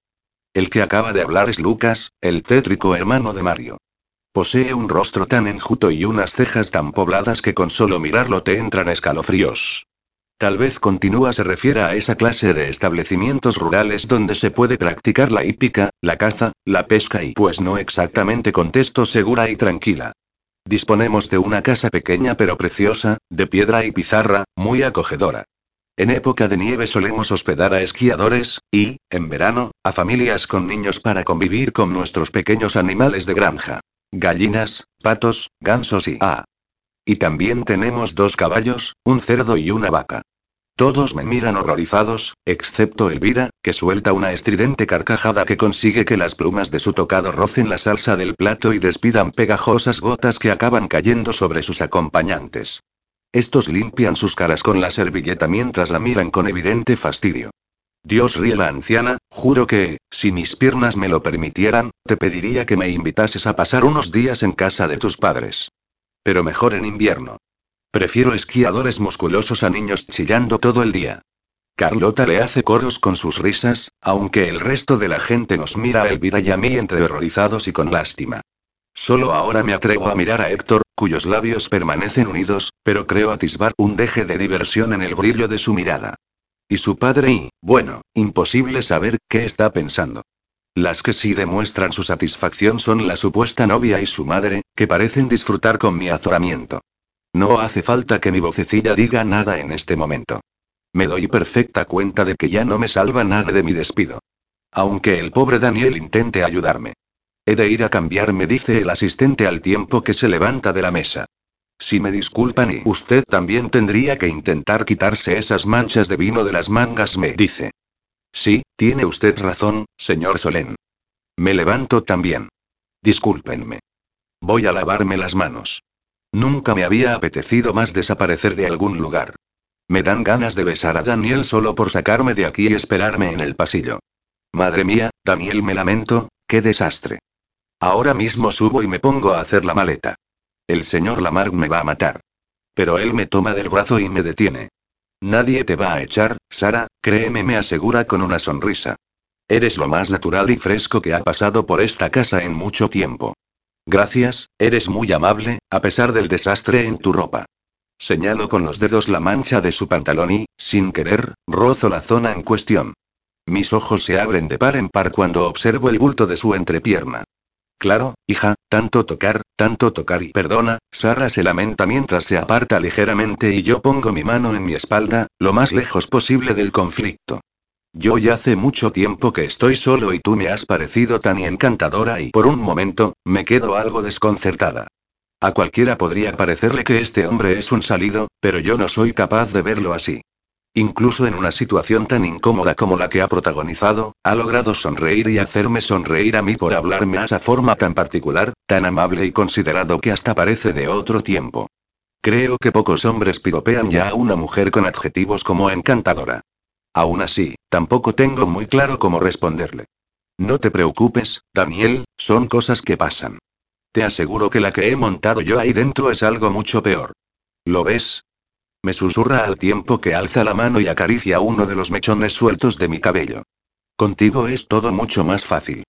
El que acaba de hablar es Lucas, el tétrico hermano de Mario. Posee un rostro tan enjuto y unas cejas tan pobladas que con solo mirarlo te entran escalofríos. Tal vez continúa se refiera a esa clase de establecimientos rurales donde se puede practicar la hípica, la caza, la pesca y pues no exactamente contesto segura y tranquila. Disponemos de una casa pequeña pero preciosa, de piedra y pizarra, muy acogedora. En época de nieve solemos hospedar a esquiadores, y, en verano, a familias con niños para convivir con nuestros pequeños animales de granja. Gallinas, patos, gansos y... Ah, y también tenemos dos caballos, un cerdo y una vaca. Todos me miran horrorizados, excepto Elvira, que suelta una estridente carcajada que consigue que las plumas de su tocado rocen la salsa del plato y despidan pegajosas gotas que acaban cayendo sobre sus acompañantes. Estos limpian sus caras con la servilleta mientras la miran con evidente fastidio. Dios ríe la anciana, juro que, si mis piernas me lo permitieran, te pediría que me invitases a pasar unos días en casa de tus padres. Pero mejor en invierno. Prefiero esquiadores musculosos a niños chillando todo el día. Carlota le hace coros con sus risas, aunque el resto de la gente nos mira a Elvira y a mí entre horrorizados y con lástima. Solo ahora me atrevo a mirar a Héctor, cuyos labios permanecen unidos, pero creo atisbar un deje de diversión en el brillo de su mirada. Y su padre y, bueno, imposible saber qué está pensando. Las que sí demuestran su satisfacción son la supuesta novia y su madre, que parecen disfrutar con mi azoramiento. No hace falta que mi vocecilla diga nada en este momento. Me doy perfecta cuenta de que ya no me salva nada de mi despido. Aunque el pobre Daniel intente ayudarme. He de ir a cambiarme, dice el asistente al tiempo que se levanta de la mesa. Si me disculpan y usted también tendría que intentar quitarse esas manchas de vino de las mangas, me dice. Sí, tiene usted razón, señor Solén. Me levanto también. Discúlpenme. Voy a lavarme las manos. Nunca me había apetecido más desaparecer de algún lugar. Me dan ganas de besar a Daniel solo por sacarme de aquí y esperarme en el pasillo. Madre mía, Daniel, me lamento, qué desastre. Ahora mismo subo y me pongo a hacer la maleta. El señor Lamarck me va a matar. Pero él me toma del brazo y me detiene. Nadie te va a echar, Sara, créeme, me asegura con una sonrisa. Eres lo más natural y fresco que ha pasado por esta casa en mucho tiempo. Gracias, eres muy amable, a pesar del desastre en tu ropa. Señalo con los dedos la mancha de su pantalón y, sin querer, rozo la zona en cuestión. Mis ojos se abren de par en par cuando observo el bulto de su entrepierna. Claro, hija, tanto tocar, tanto tocar y perdona, Sara se lamenta mientras se aparta ligeramente y yo pongo mi mano en mi espalda, lo más lejos posible del conflicto. Yo ya hace mucho tiempo que estoy solo y tú me has parecido tan encantadora y por un momento, me quedo algo desconcertada. A cualquiera podría parecerle que este hombre es un salido, pero yo no soy capaz de verlo así. Incluso en una situación tan incómoda como la que ha protagonizado, ha logrado sonreír y hacerme sonreír a mí por hablarme a esa forma tan particular, tan amable y considerado que hasta parece de otro tiempo. Creo que pocos hombres piropean ya a una mujer con adjetivos como encantadora. Aún así, tampoco tengo muy claro cómo responderle. No te preocupes, Daniel, son cosas que pasan. Te aseguro que la que he montado yo ahí dentro es algo mucho peor. ¿Lo ves? Me susurra al tiempo que alza la mano y acaricia uno de los mechones sueltos de mi cabello. Contigo es todo mucho más fácil.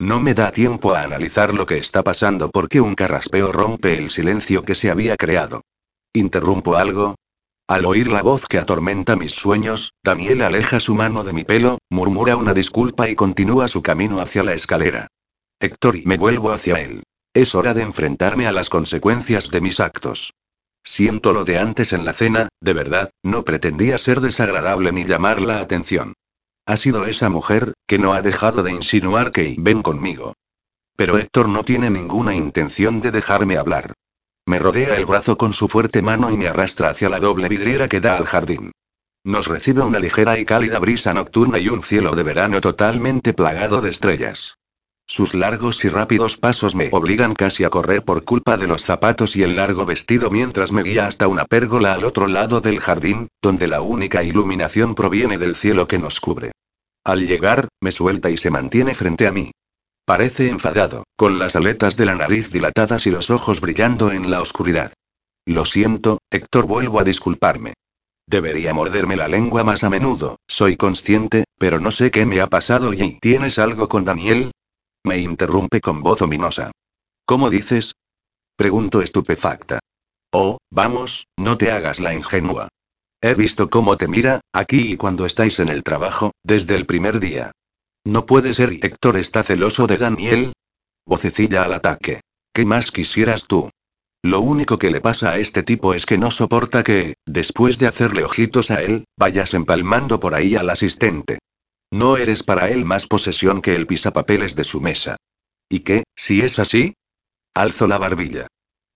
No me da tiempo a analizar lo que está pasando porque un carraspeo rompe el silencio que se había creado. ¿Interrumpo algo? Al oír la voz que atormenta mis sueños, Daniel aleja su mano de mi pelo, murmura una disculpa y continúa su camino hacia la escalera. Héctor y me vuelvo hacia él. Es hora de enfrentarme a las consecuencias de mis actos. Siento lo de antes en la cena, de verdad, no pretendía ser desagradable ni llamar la atención. Ha sido esa mujer, que no ha dejado de insinuar que ven conmigo. Pero Héctor no tiene ninguna intención de dejarme hablar. Me rodea el brazo con su fuerte mano y me arrastra hacia la doble vidriera que da al jardín. Nos recibe una ligera y cálida brisa nocturna y un cielo de verano totalmente plagado de estrellas. Sus largos y rápidos pasos me obligan casi a correr por culpa de los zapatos y el largo vestido mientras me guía hasta una pérgola al otro lado del jardín, donde la única iluminación proviene del cielo que nos cubre. Al llegar, me suelta y se mantiene frente a mí. Parece enfadado, con las aletas de la nariz dilatadas y los ojos brillando en la oscuridad. Lo siento, Héctor, vuelvo a disculparme. Debería morderme la lengua más a menudo, soy consciente, pero no sé qué me ha pasado y ¿tienes algo con Daniel? Me interrumpe con voz ominosa. ¿Cómo dices? Pregunto estupefacta. Oh, vamos, no te hagas la ingenua. He visto cómo te mira, aquí y cuando estáis en el trabajo, desde el primer día. No puede ser y Héctor está celoso de Daniel. Vocecilla al ataque. ¿Qué más quisieras tú? Lo único que le pasa a este tipo es que no soporta que, después de hacerle ojitos a él, vayas empalmando por ahí al asistente. No eres para él más posesión que el pisapapeles de su mesa. ¿Y qué, si es así? Alzo la barbilla.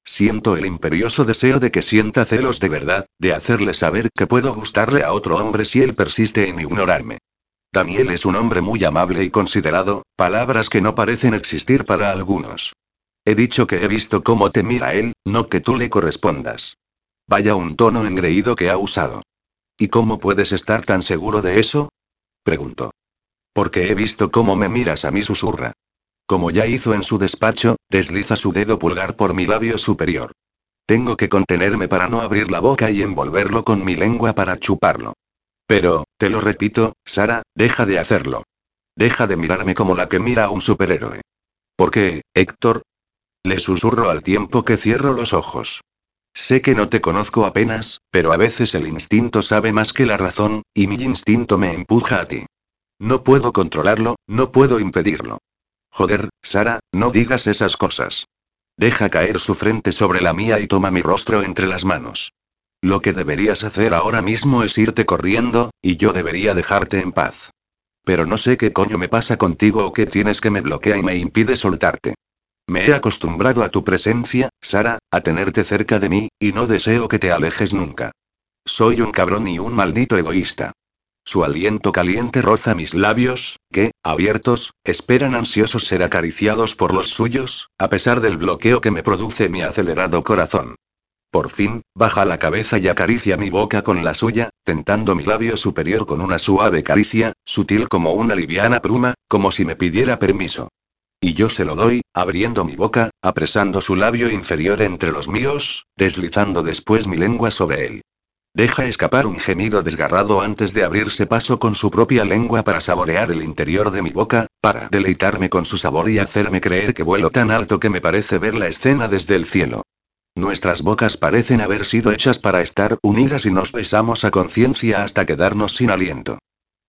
Siento el imperioso deseo de que sienta celos de verdad, de hacerle saber que puedo gustarle a otro hombre si él persiste en ignorarme. Daniel es un hombre muy amable y considerado, palabras que no parecen existir para algunos. He dicho que he visto cómo te mira él, no que tú le correspondas. Vaya un tono engreído que ha usado. ¿Y cómo puedes estar tan seguro de eso? Preguntó. Porque he visto cómo me miras a mí, susurra. Como ya hizo en su despacho, desliza su dedo pulgar por mi labio superior. Tengo que contenerme para no abrir la boca y envolverlo con mi lengua para chuparlo. Pero, te lo repito, Sara, deja de hacerlo. Deja de mirarme como la que mira a un superhéroe. ¿Por qué, Héctor? Le susurro al tiempo que cierro los ojos. Sé que no te conozco apenas, pero a veces el instinto sabe más que la razón, y mi instinto me empuja a ti. No puedo controlarlo, no puedo impedirlo. Joder, Sara, no digas esas cosas. Deja caer su frente sobre la mía y toma mi rostro entre las manos. Lo que deberías hacer ahora mismo es irte corriendo, y yo debería dejarte en paz. Pero no sé qué coño me pasa contigo o qué tienes que me bloquea y me impide soltarte. Me he acostumbrado a tu presencia, Sara, a tenerte cerca de mí, y no deseo que te alejes nunca. Soy un cabrón y un maldito egoísta. Su aliento caliente roza mis labios, que, abiertos, esperan ansiosos ser acariciados por los suyos, a pesar del bloqueo que me produce mi acelerado corazón. Por fin, baja la cabeza y acaricia mi boca con la suya, tentando mi labio superior con una suave caricia, sutil como una liviana pluma, como si me pidiera permiso. Y yo se lo doy, abriendo mi boca, apresando su labio inferior entre los míos, deslizando después mi lengua sobre él. Deja escapar un gemido desgarrado antes de abrirse paso con su propia lengua para saborear el interior de mi boca, para deleitarme con su sabor y hacerme creer que vuelo tan alto que me parece ver la escena desde el cielo. Nuestras bocas parecen haber sido hechas para estar unidas y nos besamos a conciencia hasta quedarnos sin aliento.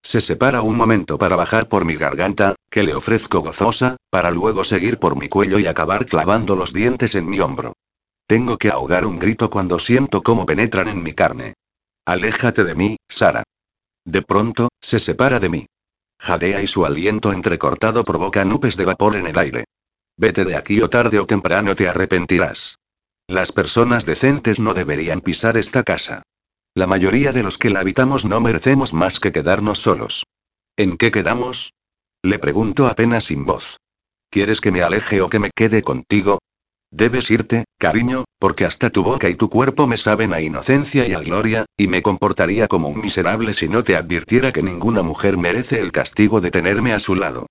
Se separa un momento para bajar por mi garganta, que le ofrezco gozosa, para luego seguir por mi cuello y acabar clavando los dientes en mi hombro. Tengo que ahogar un grito cuando siento cómo penetran en mi carne. Aléjate de mí, Sara. De pronto, se separa de mí. Jadea y su aliento entrecortado provoca nubes de vapor en el aire. Vete de aquí o tarde o temprano te arrepentirás. Las personas decentes no deberían pisar esta casa. La mayoría de los que la habitamos no merecemos más que quedarnos solos. ¿En qué quedamos? Le pregunto apenas sin voz. ¿Quieres que me aleje o que me quede contigo? Debes irte, cariño, porque hasta tu boca y tu cuerpo me saben a inocencia y a gloria, y me comportaría como un miserable si no te advirtiera que ninguna mujer merece el castigo de tenerme a su lado.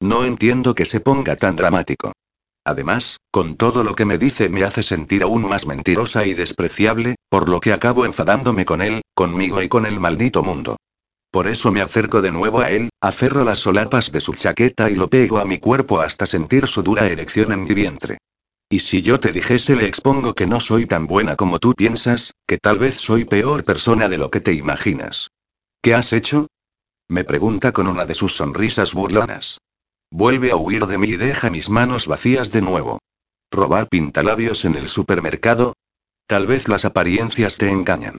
No entiendo que se ponga tan dramático. Además, con todo lo que me dice me hace sentir aún más mentirosa y despreciable, por lo que acabo enfadándome con él, conmigo y con el maldito mundo. Por eso me acerco de nuevo a él, aferro las solapas de su chaqueta y lo pego a mi cuerpo hasta sentir su dura erección en mi vientre. Y si yo te dijese le expongo que no soy tan buena como tú piensas, que tal vez soy peor persona de lo que te imaginas. ¿Qué has hecho? Me pregunta con una de sus sonrisas burlonas. Vuelve a huir de mí y deja mis manos vacías de nuevo. ¿Robar pintalabios en el supermercado? Tal vez las apariencias te engañan.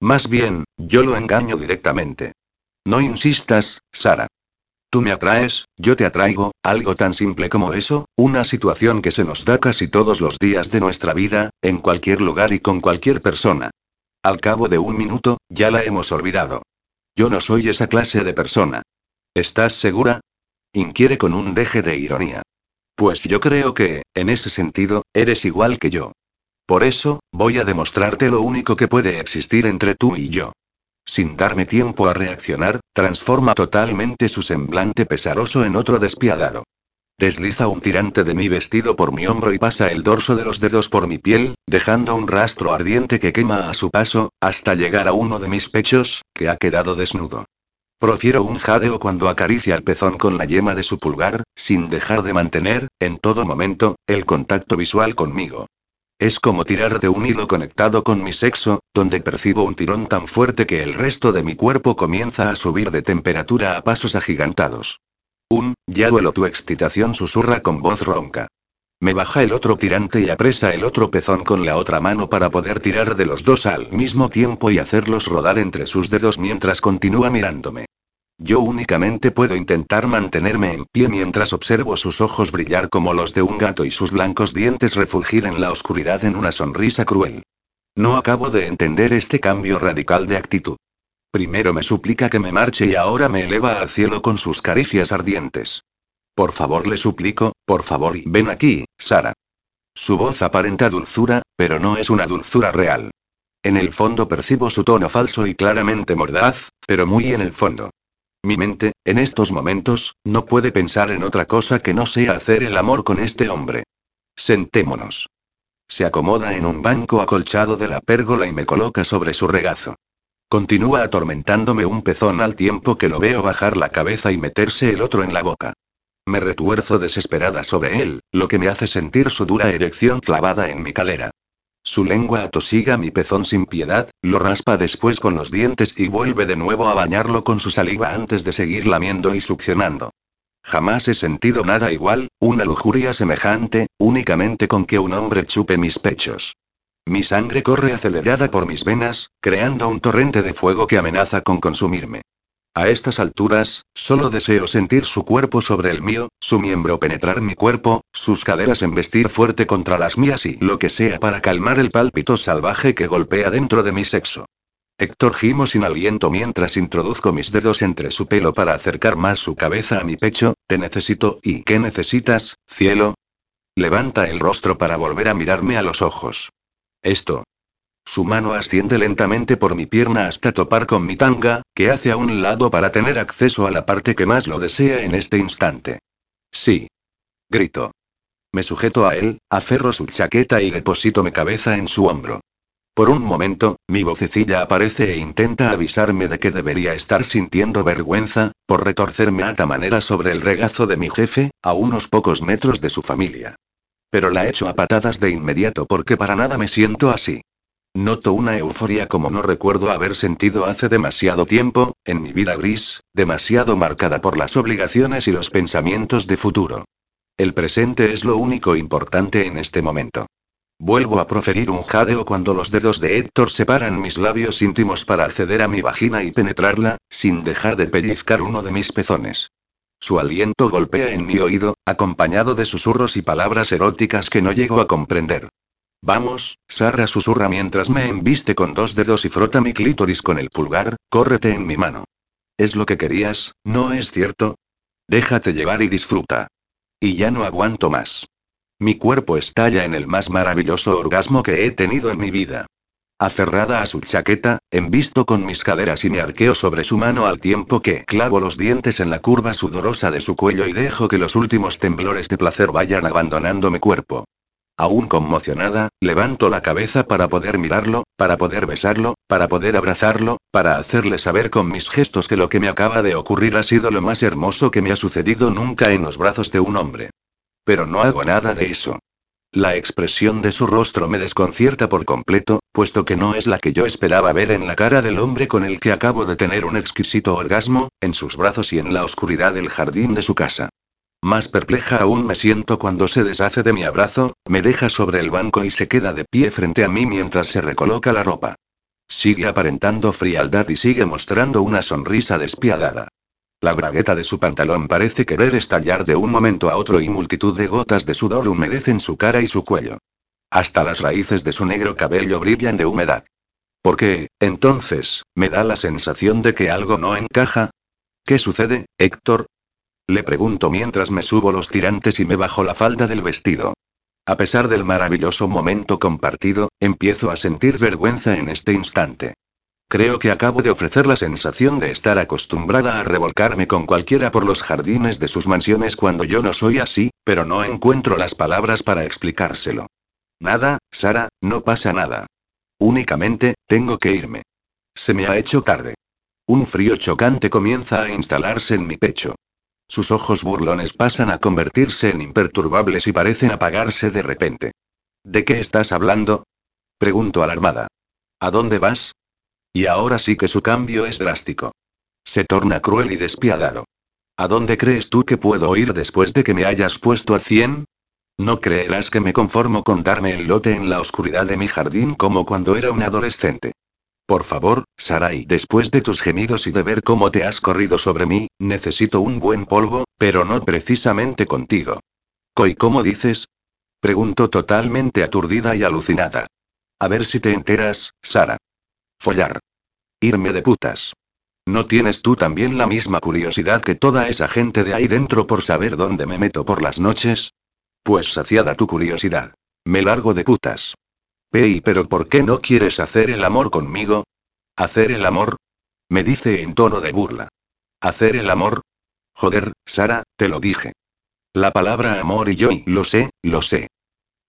Más bien, yo lo engaño directamente. No insistas, Sara. Tú me atraes, yo te atraigo, algo tan simple como eso, una situación que se nos da casi todos los días de nuestra vida, en cualquier lugar y con cualquier persona. Al cabo de un minuto, ya la hemos olvidado. Yo no soy esa clase de persona. ¿Estás segura? Inquiere con un deje de ironía. Pues yo creo que, en ese sentido, eres igual que yo. Por eso, voy a demostrarte lo único que puede existir entre tú y yo. Sin darme tiempo a reaccionar, transforma totalmente su semblante pesaroso en otro despiadado. Desliza un tirante de mi vestido por mi hombro y pasa el dorso de los dedos por mi piel, dejando un rastro ardiente que quema a su paso, hasta llegar a uno de mis pechos, que ha quedado desnudo. Profiero un jadeo cuando acaricia el pezón con la yema de su pulgar, sin dejar de mantener, en todo momento, el contacto visual conmigo. Es como tirar de un hilo conectado con mi sexo, donde percibo un tirón tan fuerte que el resto de mi cuerpo comienza a subir de temperatura a pasos agigantados. Un, ya duelo tu excitación susurra con voz ronca. Me baja el otro tirante y apresa el otro pezón con la otra mano para poder tirar de los dos al mismo tiempo y hacerlos rodar entre sus dedos mientras continúa mirándome. Yo únicamente puedo intentar mantenerme en pie mientras observo sus ojos brillar como los de un gato y sus blancos dientes refulgir en la oscuridad en una sonrisa cruel. No acabo de entender este cambio radical de actitud. Primero me suplica que me marche y ahora me eleva al cielo con sus caricias ardientes. Por favor, le suplico, por favor, y ven aquí, Sara. Su voz aparenta dulzura, pero no es una dulzura real. En el fondo percibo su tono falso y claramente mordaz, pero muy en el fondo. Mi mente, en estos momentos, no puede pensar en otra cosa que no sea hacer el amor con este hombre. Sentémonos. Se acomoda en un banco acolchado de la pérgola y me coloca sobre su regazo. Continúa atormentándome un pezón al tiempo que lo veo bajar la cabeza y meterse el otro en la boca. Me retuerzo desesperada sobre él, lo que me hace sentir su dura erección clavada en mi calera. Su lengua atosiga mi pezón sin piedad, lo raspa después con los dientes y vuelve de nuevo a bañarlo con su saliva antes de seguir lamiendo y succionando. Jamás he sentido nada igual, una lujuria semejante, únicamente con que un hombre chupe mis pechos. Mi sangre corre acelerada por mis venas, creando un torrente de fuego que amenaza con consumirme. A estas alturas, solo deseo sentir su cuerpo sobre el mío, su miembro penetrar mi cuerpo, sus caderas embestir fuerte contra las mías y lo que sea para calmar el pálpito salvaje que golpea dentro de mi sexo. Héctor gimo sin aliento mientras introduzco mis dedos entre su pelo para acercar más su cabeza a mi pecho, te necesito, ¿y qué necesitas, cielo? Levanta el rostro para volver a mirarme a los ojos. Esto, su mano asciende lentamente por mi pierna hasta topar con mi tanga, que hace a un lado para tener acceso a la parte que más lo desea en este instante. Sí. Grito. Me sujeto a él, aferro su chaqueta y deposito mi cabeza en su hombro. Por un momento, mi vocecilla aparece e intenta avisarme de que debería estar sintiendo vergüenza, por retorcerme a ta manera sobre el regazo de mi jefe, a unos pocos metros de su familia. Pero la echo a patadas de inmediato porque para nada me siento así. Noto una euforia como no recuerdo haber sentido hace demasiado tiempo, en mi vida gris, demasiado marcada por las obligaciones y los pensamientos de futuro. El presente es lo único importante en este momento. Vuelvo a proferir un jadeo cuando los dedos de Héctor separan mis labios íntimos para acceder a mi vagina y penetrarla, sin dejar de pellizcar uno de mis pezones. Su aliento golpea en mi oído, acompañado de susurros y palabras eróticas que no llego a comprender. Vamos, Sarra susurra mientras me embiste con dos dedos y frota mi clítoris con el pulgar, córrete en mi mano. Es lo que querías, ¿no es cierto? Déjate llevar y disfruta. Y ya no aguanto más. Mi cuerpo estalla en el más maravilloso orgasmo que he tenido en mi vida. Aferrada a su chaqueta, embisto con mis caderas y me arqueo sobre su mano al tiempo que clavo los dientes en la curva sudorosa de su cuello y dejo que los últimos temblores de placer vayan abandonando mi cuerpo. Aún conmocionada, levanto la cabeza para poder mirarlo, para poder besarlo, para poder abrazarlo, para hacerle saber con mis gestos que lo que me acaba de ocurrir ha sido lo más hermoso que me ha sucedido nunca en los brazos de un hombre. Pero no hago nada de eso. La expresión de su rostro me desconcierta por completo, puesto que no es la que yo esperaba ver en la cara del hombre con el que acabo de tener un exquisito orgasmo, en sus brazos y en la oscuridad del jardín de su casa. Más perpleja aún me siento cuando se deshace de mi abrazo, me deja sobre el banco y se queda de pie frente a mí mientras se recoloca la ropa. Sigue aparentando frialdad y sigue mostrando una sonrisa despiadada. La bragueta de su pantalón parece querer estallar de un momento a otro y multitud de gotas de sudor humedecen su cara y su cuello. Hasta las raíces de su negro cabello brillan de humedad. ¿Por qué, entonces, me da la sensación de que algo no encaja? ¿Qué sucede, Héctor? Le pregunto mientras me subo los tirantes y me bajo la falda del vestido. A pesar del maravilloso momento compartido, empiezo a sentir vergüenza en este instante. Creo que acabo de ofrecer la sensación de estar acostumbrada a revolcarme con cualquiera por los jardines de sus mansiones cuando yo no soy así, pero no encuentro las palabras para explicárselo. Nada, Sara, no pasa nada. Únicamente, tengo que irme. Se me ha hecho tarde. Un frío chocante comienza a instalarse en mi pecho. Sus ojos burlones pasan a convertirse en imperturbables y parecen apagarse de repente. ¿De qué estás hablando? Pregunto alarmada. ¿A dónde vas? Y ahora sí que su cambio es drástico. Se torna cruel y despiadado. ¿A dónde crees tú que puedo ir después de que me hayas puesto a cien? No creerás que me conformo con darme el lote en la oscuridad de mi jardín como cuando era un adolescente. Por favor, Sarai, después de tus gemidos y de ver cómo te has corrido sobre mí, necesito un buen polvo, pero no precisamente contigo. ¿Coy cómo dices? Pregunto totalmente aturdida y alucinada. A ver si te enteras, Sara. Follar. Irme de putas. ¿No tienes tú también la misma curiosidad que toda esa gente de ahí dentro por saber dónde me meto por las noches? Pues saciada tu curiosidad. Me largo de putas. Pei, pero ¿por qué no quieres hacer el amor conmigo? ¿Hacer el amor? Me dice en tono de burla. ¿Hacer el amor? Joder, Sara, te lo dije. La palabra amor y yo, lo sé, lo sé.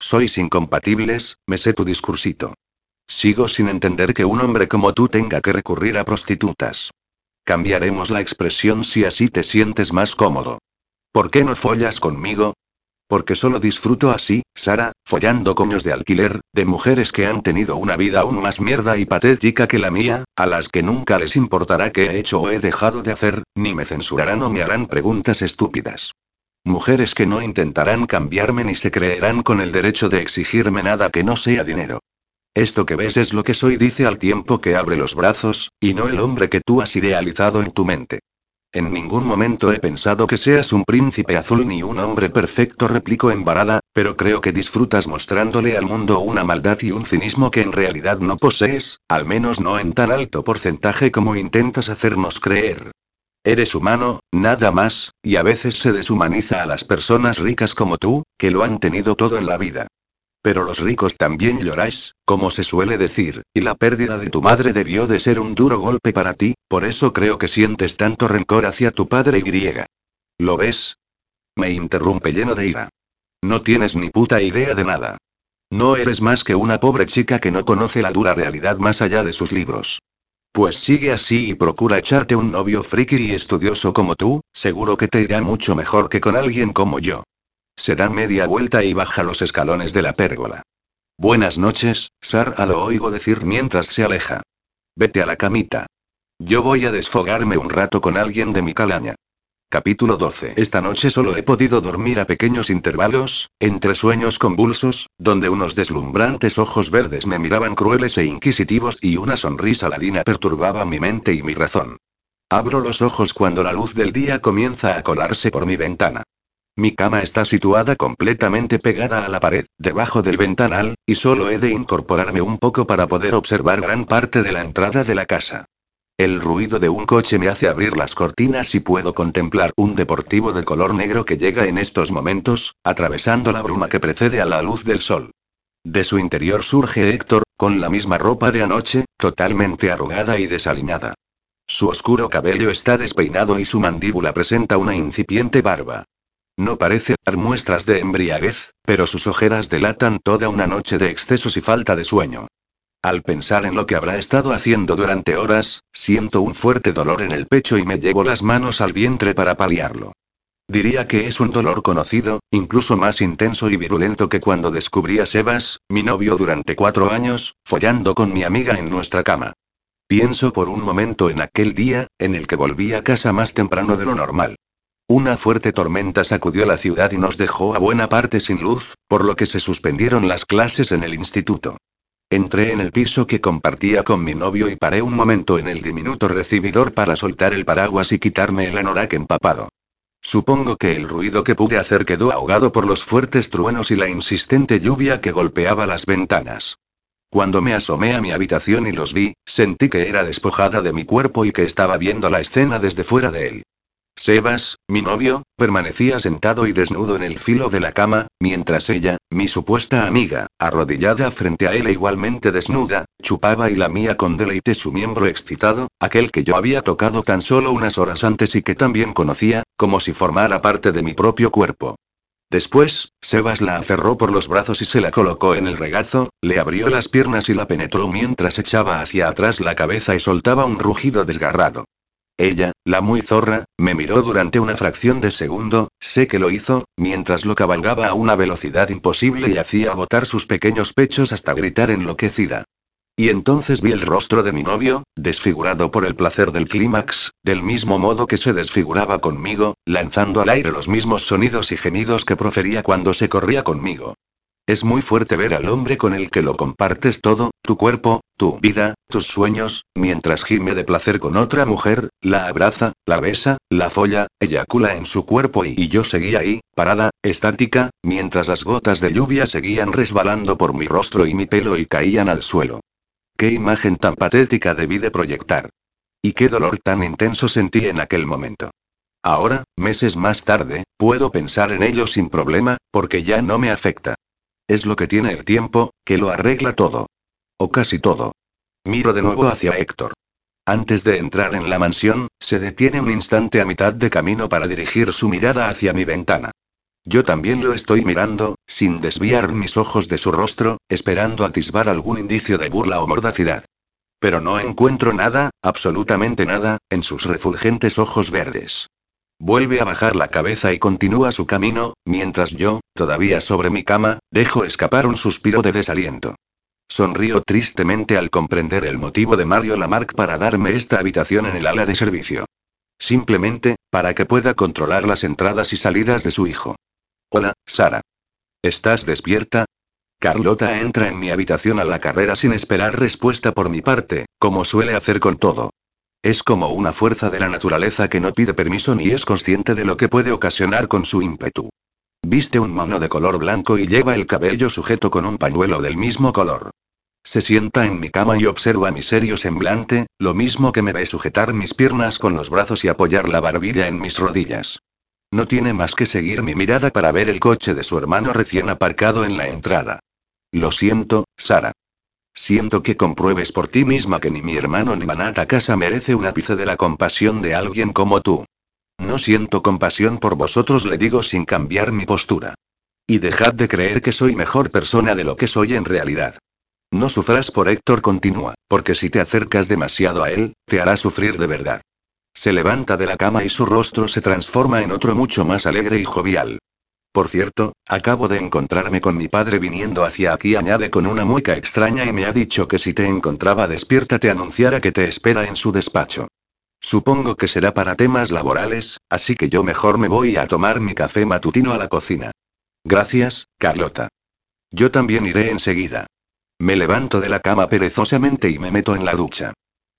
Sois incompatibles, me sé tu discursito. Sigo sin entender que un hombre como tú tenga que recurrir a prostitutas. Cambiaremos la expresión si así te sientes más cómodo. ¿Por qué no follas conmigo? Porque solo disfruto así, Sara, follando coños de alquiler, de mujeres que han tenido una vida aún más mierda y patética que la mía, a las que nunca les importará qué he hecho o he dejado de hacer, ni me censurarán o me harán preguntas estúpidas. Mujeres que no intentarán cambiarme ni se creerán con el derecho de exigirme nada que no sea dinero. Esto que ves es lo que soy, dice al tiempo que abre los brazos, y no el hombre que tú has idealizado en tu mente. En ningún momento he pensado que seas un príncipe azul ni un hombre perfecto, replico embarada, pero creo que disfrutas mostrándole al mundo una maldad y un cinismo que en realidad no posees, al menos no en tan alto porcentaje como intentas hacernos creer. Eres humano, nada más, y a veces se deshumaniza a las personas ricas como tú, que lo han tenido todo en la vida. Pero los ricos también lloráis, como se suele decir, y la pérdida de tu madre debió de ser un duro golpe para ti, por eso creo que sientes tanto rencor hacia tu padre y griega. ¿Lo ves? Me interrumpe lleno de ira. No tienes ni puta idea de nada. No eres más que una pobre chica que no conoce la dura realidad más allá de sus libros. Pues sigue así y procura echarte un novio friki y estudioso como tú, seguro que te irá mucho mejor que con alguien como yo. Se da media vuelta y baja los escalones de la pérgola. Buenas noches, Sara lo oigo decir mientras se aleja. Vete a la camita. Yo voy a desfogarme un rato con alguien de mi calaña. Capítulo 12. Esta noche solo he podido dormir a pequeños intervalos, entre sueños convulsos, donde unos deslumbrantes ojos verdes me miraban crueles e inquisitivos y una sonrisa ladina perturbaba mi mente y mi razón. Abro los ojos cuando la luz del día comienza a colarse por mi ventana. Mi cama está situada completamente pegada a la pared, debajo del ventanal, y solo he de incorporarme un poco para poder observar gran parte de la entrada de la casa. El ruido de un coche me hace abrir las cortinas y puedo contemplar un deportivo de color negro que llega en estos momentos, atravesando la bruma que precede a la luz del sol. De su interior surge Héctor, con la misma ropa de anoche, totalmente arrugada y desaliñada. Su oscuro cabello está despeinado y su mandíbula presenta una incipiente barba. No parece dar muestras de embriaguez, pero sus ojeras delatan toda una noche de excesos y falta de sueño. Al pensar en lo que habrá estado haciendo durante horas, siento un fuerte dolor en el pecho y me llevo las manos al vientre para paliarlo. Diría que es un dolor conocido, incluso más intenso y virulento que cuando descubrí a Sebas, mi novio durante cuatro años, follando con mi amiga en nuestra cama. Pienso por un momento en aquel día, en el que volví a casa más temprano de lo normal. Una fuerte tormenta sacudió la ciudad y nos dejó a buena parte sin luz, por lo que se suspendieron las clases en el instituto. Entré en el piso que compartía con mi novio y paré un momento en el diminuto recibidor para soltar el paraguas y quitarme el anorak empapado. Supongo que el ruido que pude hacer quedó ahogado por los fuertes truenos y la insistente lluvia que golpeaba las ventanas. Cuando me asomé a mi habitación y los vi, sentí que era despojada de mi cuerpo y que estaba viendo la escena desde fuera de él. Sebas, mi novio, permanecía sentado y desnudo en el filo de la cama, mientras ella, mi supuesta amiga, arrodillada frente a él e igualmente desnuda, chupaba y lamía con deleite su miembro excitado, aquel que yo había tocado tan solo unas horas antes y que también conocía, como si formara parte de mi propio cuerpo. Después, Sebas la aferró por los brazos y se la colocó en el regazo, le abrió las piernas y la penetró mientras echaba hacia atrás la cabeza y soltaba un rugido desgarrado. Ella, la muy zorra, me miró durante una fracción de segundo, sé que lo hizo, mientras lo cabalgaba a una velocidad imposible y hacía botar sus pequeños pechos hasta gritar enloquecida. Y entonces vi el rostro de mi novio, desfigurado por el placer del clímax, del mismo modo que se desfiguraba conmigo, lanzando al aire los mismos sonidos y gemidos que profería cuando se corría conmigo. Es muy fuerte ver al hombre con el que lo compartes todo, tu cuerpo, tu vida, tus sueños, mientras gime de placer con otra mujer, la abraza, la besa, la folla, eyacula en su cuerpo y, y yo seguía ahí, parada, estática, mientras las gotas de lluvia seguían resbalando por mi rostro y mi pelo y caían al suelo. Qué imagen tan patética debí de proyectar. Y qué dolor tan intenso sentí en aquel momento. Ahora, meses más tarde, puedo pensar en ello sin problema, porque ya no me afecta. Es lo que tiene el tiempo, que lo arregla todo. O casi todo. Miro de nuevo hacia Héctor. Antes de entrar en la mansión, se detiene un instante a mitad de camino para dirigir su mirada hacia mi ventana. Yo también lo estoy mirando, sin desviar mis ojos de su rostro, esperando atisbar algún indicio de burla o mordacidad. Pero no encuentro nada, absolutamente nada, en sus refulgentes ojos verdes. Vuelve a bajar la cabeza y continúa su camino, mientras yo, todavía sobre mi cama, dejo escapar un suspiro de desaliento. Sonrío tristemente al comprender el motivo de Mario Lamarck para darme esta habitación en el ala de servicio. Simplemente, para que pueda controlar las entradas y salidas de su hijo. Hola, Sara. ¿Estás despierta? Carlota entra en mi habitación a la carrera sin esperar respuesta por mi parte, como suele hacer con todo. Es como una fuerza de la naturaleza que no pide permiso ni es consciente de lo que puede ocasionar con su ímpetu. Viste un mono de color blanco y lleva el cabello sujeto con un pañuelo del mismo color. Se sienta en mi cama y observa mi serio semblante, lo mismo que me ve sujetar mis piernas con los brazos y apoyar la barbilla en mis rodillas. No tiene más que seguir mi mirada para ver el coche de su hermano recién aparcado en la entrada. Lo siento, Sara. Siento que compruebes por ti misma que ni mi hermano ni Manata Casa merece un ápice de la compasión de alguien como tú. No siento compasión por vosotros, le digo sin cambiar mi postura. Y dejad de creer que soy mejor persona de lo que soy en realidad. No sufras por Héctor, continúa, porque si te acercas demasiado a él, te hará sufrir de verdad. Se levanta de la cama y su rostro se transforma en otro mucho más alegre y jovial. Por cierto, acabo de encontrarme con mi padre viniendo hacia aquí, añade con una mueca extraña y me ha dicho que si te encontraba despierta te anunciara que te espera en su despacho. Supongo que será para temas laborales, así que yo mejor me voy a tomar mi café matutino a la cocina. Gracias, Carlota. Yo también iré enseguida. Me levanto de la cama perezosamente y me meto en la ducha.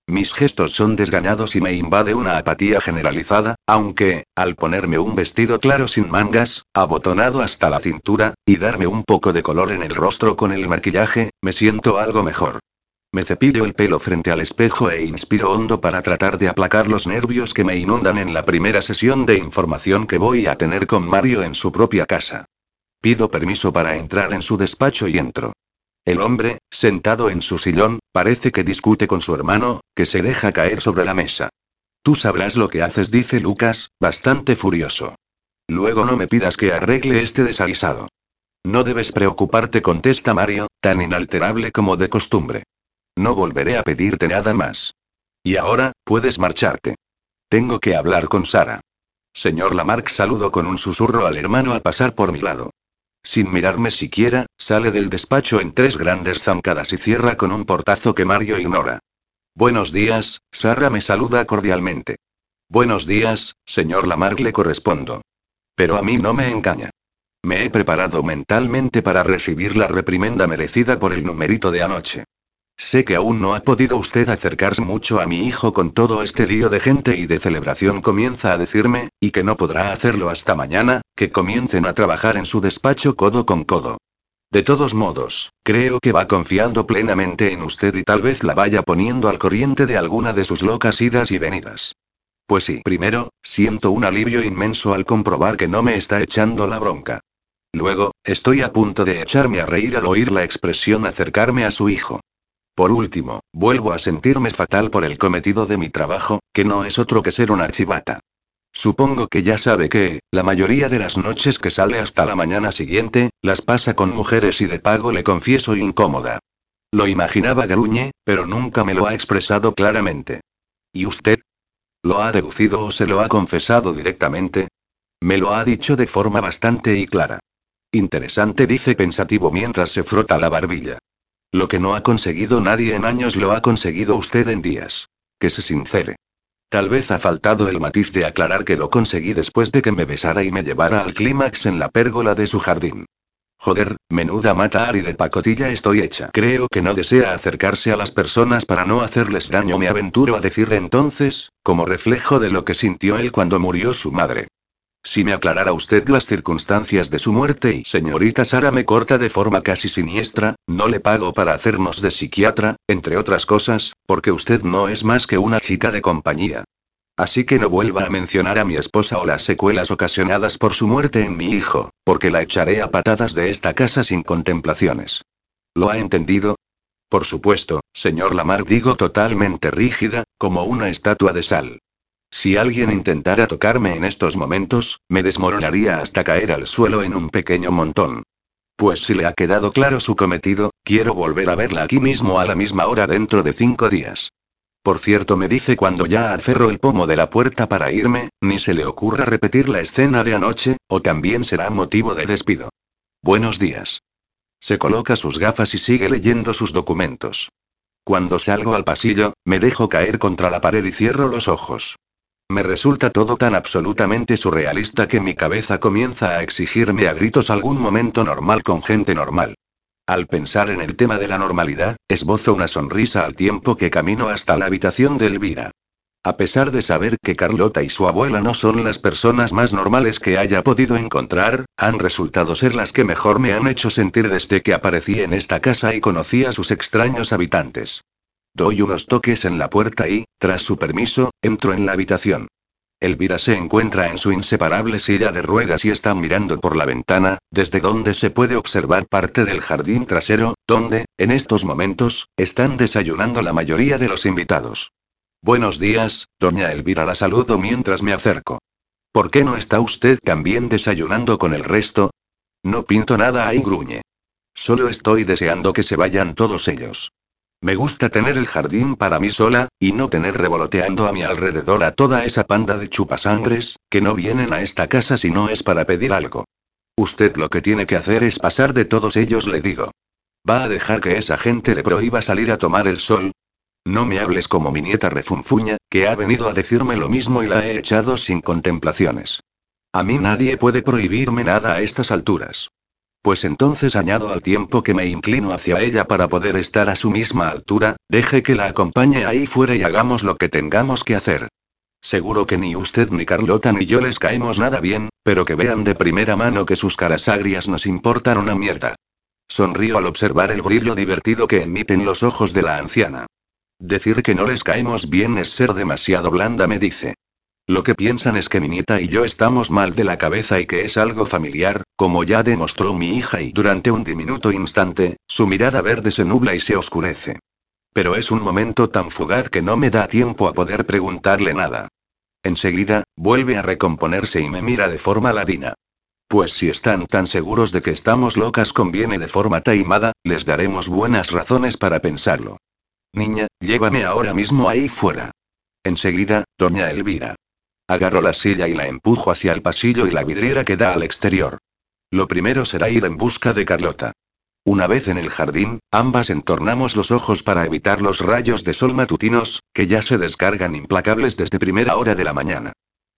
Mis gestos son desgañados y me invade una apatía generalizada, aunque, al ponerme un vestido claro sin mangas, abotonado hasta la cintura, y darme un poco de color en el rostro con el maquillaje, me siento algo mejor. Me cepillo el pelo frente al espejo e inspiro hondo para tratar de aplacar los nervios que me inundan en la primera sesión de información que voy a tener con Mario en su propia casa. Pido permiso para entrar en su despacho y entro. El hombre, sentado en su sillón, parece que discute con su hermano, que se deja caer sobre la mesa. Tú sabrás lo que haces, dice Lucas, bastante furioso. Luego no me pidas que arregle este desaguisado. No debes preocuparte, contesta Mario, tan inalterable como de costumbre. No volveré a pedirte nada más. Y ahora, puedes marcharte. Tengo que hablar con Sara. Señor Lamarck saludo con un susurro al hermano al pasar por mi lado. Sin mirarme siquiera, sale del despacho en tres grandes zancadas y cierra con un portazo que Mario ignora. Buenos días, Sara me saluda cordialmente. Buenos días, señor Lamarck le correspondo. Pero a mí no me engaña. Me he preparado mentalmente para recibir la reprimenda merecida por el numerito de anoche. Sé que aún no ha podido usted acercarse mucho a mi hijo con todo este lío de gente y de celebración comienza a decirme, y que no podrá hacerlo hasta mañana, que comiencen a trabajar en su despacho codo con codo. De todos modos, creo que va confiando plenamente en usted y tal vez la vaya poniendo al corriente de alguna de sus locas idas y venidas. Pues sí, primero, siento un alivio inmenso al comprobar que no me está echando la bronca. Luego, estoy a punto de echarme a reír al oír la expresión acercarme a su hijo. Por último, vuelvo a sentirme fatal por el cometido de mi trabajo, que no es otro que ser una chivata. Supongo que ya sabe que, la mayoría de las noches que sale hasta la mañana siguiente, las pasa con mujeres y de pago le confieso incómoda. Lo imaginaba Gruñe, pero nunca me lo ha expresado claramente. ¿Y usted? ¿Lo ha deducido o se lo ha confesado directamente? Me lo ha dicho de forma bastante y clara. Interesante, dice pensativo mientras se frota la barbilla. Lo que no ha conseguido nadie en años lo ha conseguido usted en días. Que se sincere. Tal vez ha faltado el matiz de aclarar que lo conseguí después de que me besara y me llevara al clímax en la pérgola de su jardín. Joder, menuda mata y de pacotilla estoy hecha. Creo que no desea acercarse a las personas para no hacerles daño. Me aventuro a decir entonces, como reflejo de lo que sintió él cuando murió su madre. Si me aclarara usted las circunstancias de su muerte y señorita Sara me corta de forma casi siniestra, no le pago para hacernos de psiquiatra, entre otras cosas, porque usted no es más que una chica de compañía. Así que no vuelva a mencionar a mi esposa o las secuelas ocasionadas por su muerte en mi hijo, porque la echaré a patadas de esta casa sin contemplaciones. ¿Lo ha entendido? Por supuesto, señor Lamar, digo totalmente rígida, como una estatua de sal. Si alguien intentara tocarme en estos momentos, me desmoronaría hasta caer al suelo en un pequeño montón. Pues si le ha quedado claro su cometido, quiero volver a verla aquí mismo a la misma hora dentro de cinco días. Por cierto, me dice cuando ya aferro el pomo de la puerta para irme, ni se le ocurra repetir la escena de anoche, o también será motivo de despido. Buenos días. Se coloca sus gafas y sigue leyendo sus documentos. Cuando salgo al pasillo, me dejo caer contra la pared y cierro los ojos. Me resulta todo tan absolutamente surrealista que mi cabeza comienza a exigirme a gritos algún momento normal con gente normal. Al pensar en el tema de la normalidad, esbozo una sonrisa al tiempo que camino hasta la habitación de Elvira. A pesar de saber que Carlota y su abuela no son las personas más normales que haya podido encontrar, han resultado ser las que mejor me han hecho sentir desde que aparecí en esta casa y conocí a sus extraños habitantes. Doy unos toques en la puerta y, tras su permiso, entro en la habitación. Elvira se encuentra en su inseparable silla de ruedas y está mirando por la ventana, desde donde se puede observar parte del jardín trasero, donde, en estos momentos, están desayunando la mayoría de los invitados. Buenos días, doña Elvira la saludo mientras me acerco. ¿Por qué no está usted también desayunando con el resto? No pinto nada ahí, gruñe. Solo estoy deseando que se vayan todos ellos. Me gusta tener el jardín para mí sola, y no tener revoloteando a mi alrededor a toda esa panda de chupasangres, que no vienen a esta casa si no es para pedir algo. Usted lo que tiene que hacer es pasar de todos ellos, le digo. ¿Va a dejar que esa gente le prohíba salir a tomar el sol? No me hables como mi nieta refunfuña, que ha venido a decirme lo mismo y la he echado sin contemplaciones. A mí nadie puede prohibirme nada a estas alturas. Pues entonces añado al tiempo que me inclino hacia ella para poder estar a su misma altura, deje que la acompañe ahí fuera y hagamos lo que tengamos que hacer. Seguro que ni usted ni Carlota ni yo les caemos nada bien, pero que vean de primera mano que sus caras agrias nos importan una mierda. Sonrío al observar el brillo divertido que emiten los ojos de la anciana. Decir que no les caemos bien es ser demasiado blanda, me dice. Lo que piensan es que mi nieta y yo estamos mal de la cabeza y que es algo familiar, como ya demostró mi hija y durante un diminuto instante, su mirada verde se nubla y se oscurece. Pero es un momento tan fugaz que no me da tiempo a poder preguntarle nada. Enseguida, vuelve a recomponerse y me mira de forma ladina. Pues si están tan seguros de que estamos locas conviene de forma taimada, les daremos buenas razones para pensarlo. Niña, llévame ahora mismo ahí fuera. Enseguida, doña Elvira. Agarro la silla y la empujo hacia el pasillo y la vidriera que da al exterior. Lo primero será ir en busca de Carlota. Una vez en el jardín, ambas entornamos los ojos para evitar los rayos de sol matutinos, que ya se descargan implacables desde primera hora de la mañana.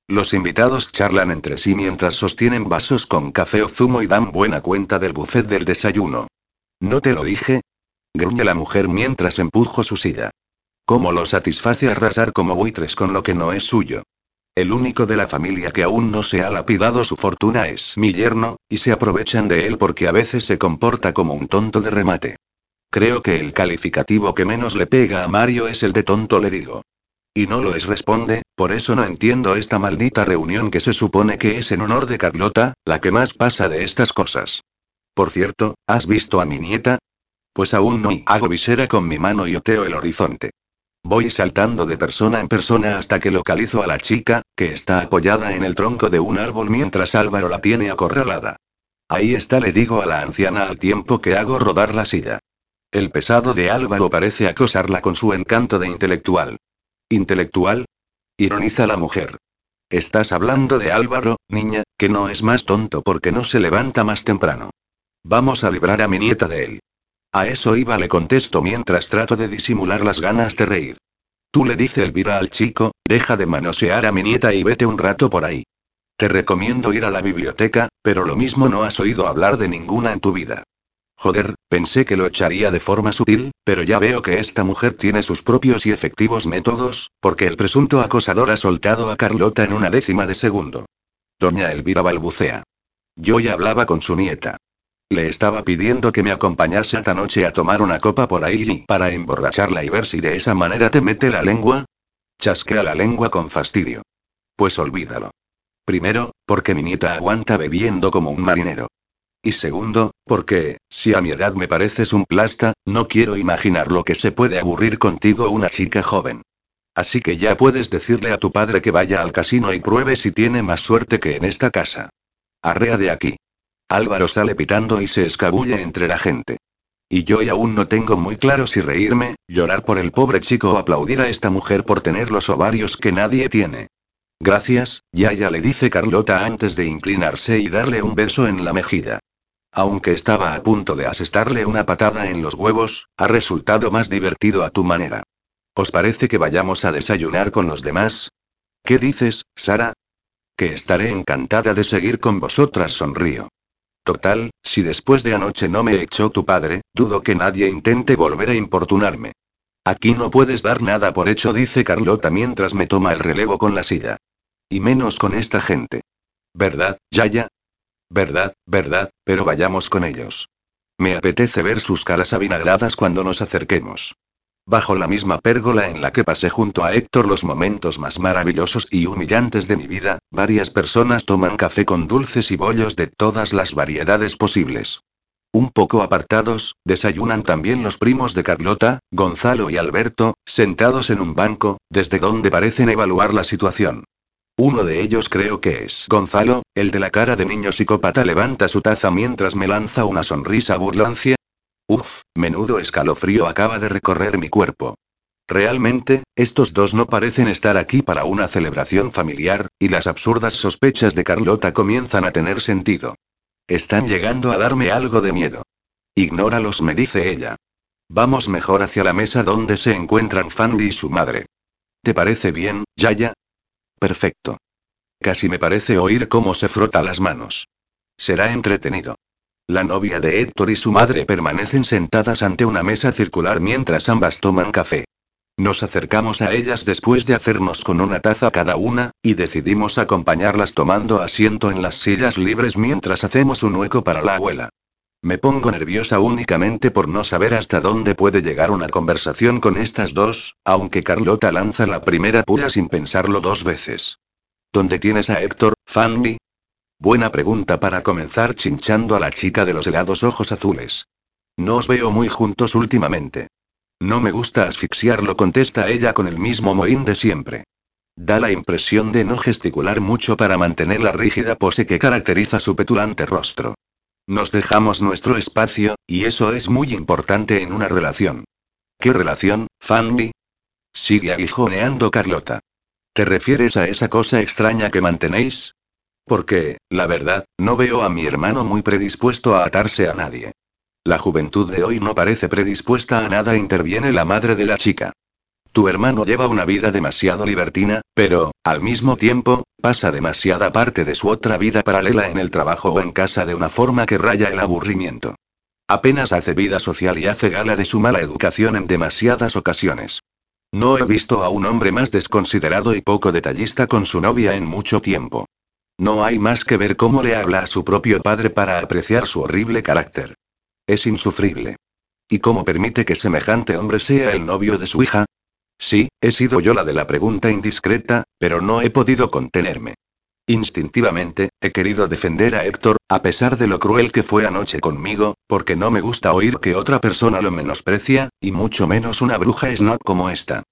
Los invitados charlan entre sí mientras sostienen vasos con café o zumo y dan buena cuenta del buffet del desayuno. ¿No te lo dije? gruñe la mujer mientras empujo su silla. ¿Cómo lo satisface arrasar como buitres con lo que no es suyo? El único de la familia que aún no se ha lapidado su fortuna es mi yerno, y se aprovechan de él porque a veces se comporta como un tonto de remate. Creo que el calificativo que menos le pega a Mario es el de tonto, le digo. Y no lo es, responde, por eso no entiendo esta maldita reunión que se supone que es en honor de Carlota, la que más pasa de estas cosas. Por cierto, ¿has visto a mi nieta? Pues aún no, y hago visera con mi mano y oteo el horizonte. Voy saltando de persona en persona hasta que localizo a la chica, que está apoyada en el tronco de un árbol mientras Álvaro la tiene acorralada. Ahí está, le digo a la anciana al tiempo que hago rodar la silla. El pesado de Álvaro parece acosarla con su encanto de intelectual. ¿Intelectual? Ironiza la mujer. Estás hablando de Álvaro, niña, que no es más tonto porque no se levanta más temprano. Vamos a librar a mi nieta de él. A eso iba, le contesto mientras trato de disimular las ganas de reír. Tú le dice Elvira al chico, deja de manosear a mi nieta y vete un rato por ahí. Te recomiendo ir a la biblioteca, pero lo mismo no has oído hablar de ninguna en tu vida. Joder, pensé que lo echaría de forma sutil, pero ya veo que esta mujer tiene sus propios y efectivos métodos, porque el presunto acosador ha soltado a Carlota en una décima de segundo. Doña Elvira balbucea. Yo ya hablaba con su nieta. Le estaba pidiendo que me acompañase esta noche a tomar una copa por ahí para emborracharla y ver si de esa manera te mete la lengua. Chasquea la lengua con fastidio. Pues olvídalo. Primero, porque mi nieta aguanta bebiendo como un marinero. Y segundo, porque, si a mi edad me pareces un plasta, no quiero imaginar lo que se puede aburrir contigo una chica joven. Así que ya puedes decirle a tu padre que vaya al casino y pruebe si tiene más suerte que en esta casa. Arrea de aquí. Álvaro sale pitando y se escabulle entre la gente. Y yo y aún no tengo muy claro si reírme, llorar por el pobre chico o aplaudir a esta mujer por tener los ovarios que nadie tiene. Gracias, ya ya le dice Carlota antes de inclinarse y darle un beso en la mejilla. Aunque estaba a punto de asestarle una patada en los huevos, ha resultado más divertido a tu manera. ¿Os parece que vayamos a desayunar con los demás? ¿Qué dices, Sara? Que estaré encantada de seguir con vosotras, sonrío. Total, si después de anoche no me echó tu padre, dudo que nadie intente volver a importunarme. Aquí no puedes dar nada por hecho, dice Carlota mientras me toma el relevo con la silla. Y menos con esta gente. ¿Verdad, Yaya? Verdad, verdad, pero vayamos con ellos. Me apetece ver sus caras avinagradas cuando nos acerquemos. Bajo la misma pérgola en la que pasé junto a Héctor los momentos más maravillosos y humillantes de mi vida, varias personas toman café con dulces y bollos de todas las variedades posibles. Un poco apartados, desayunan también los primos de Carlota, Gonzalo y Alberto, sentados en un banco, desde donde parecen evaluar la situación. Uno de ellos creo que es Gonzalo, el de la cara de niño psicópata levanta su taza mientras me lanza una sonrisa burlancia, Uf, menudo escalofrío acaba de recorrer mi cuerpo. Realmente, estos dos no parecen estar aquí para una celebración familiar, y las absurdas sospechas de Carlota comienzan a tener sentido. Están llegando a darme algo de miedo. Ignóralos, me dice ella. Vamos mejor hacia la mesa donde se encuentran Fandy y su madre. ¿Te parece bien, Yaya? Perfecto. Casi me parece oír cómo se frota las manos. Será entretenido. La novia de Héctor y su madre permanecen sentadas ante una mesa circular mientras ambas toman café. Nos acercamos a ellas después de hacernos con una taza cada una, y decidimos acompañarlas tomando asiento en las sillas libres mientras hacemos un hueco para la abuela. Me pongo nerviosa únicamente por no saber hasta dónde puede llegar una conversación con estas dos, aunque Carlota lanza la primera pura sin pensarlo dos veces. ¿Dónde tienes a Héctor, Fanny? Buena pregunta para comenzar chinchando a la chica de los helados ojos azules. No os veo muy juntos últimamente. No me gusta asfixiarlo, contesta ella con el mismo mohín de siempre. Da la impresión de no gesticular mucho para mantener la rígida pose que caracteriza su petulante rostro. Nos dejamos nuestro espacio, y eso es muy importante en una relación. ¿Qué relación, Fanny? Sigue aguijoneando Carlota. ¿Te refieres a esa cosa extraña que mantenéis? Porque, la verdad, no veo a mi hermano muy predispuesto a atarse a nadie. La juventud de hoy no parece predispuesta a nada, interviene la madre de la chica. Tu hermano lleva una vida demasiado libertina, pero, al mismo tiempo, pasa demasiada parte de su otra vida paralela en el trabajo o en casa de una forma que raya el aburrimiento. Apenas hace vida social y hace gala de su mala educación en demasiadas ocasiones. No he visto a un hombre más desconsiderado y poco detallista con su novia en mucho tiempo. No hay más que ver cómo le habla a su propio padre para apreciar su horrible carácter. Es insufrible. ¿Y cómo permite que semejante hombre sea el novio de su hija? Sí, he sido yo la de la pregunta indiscreta, pero no he podido contenerme. Instintivamente, he querido defender a Héctor, a pesar de lo cruel que fue anoche conmigo, porque no me gusta oír que otra persona lo menosprecia, y mucho menos una bruja snob como esta.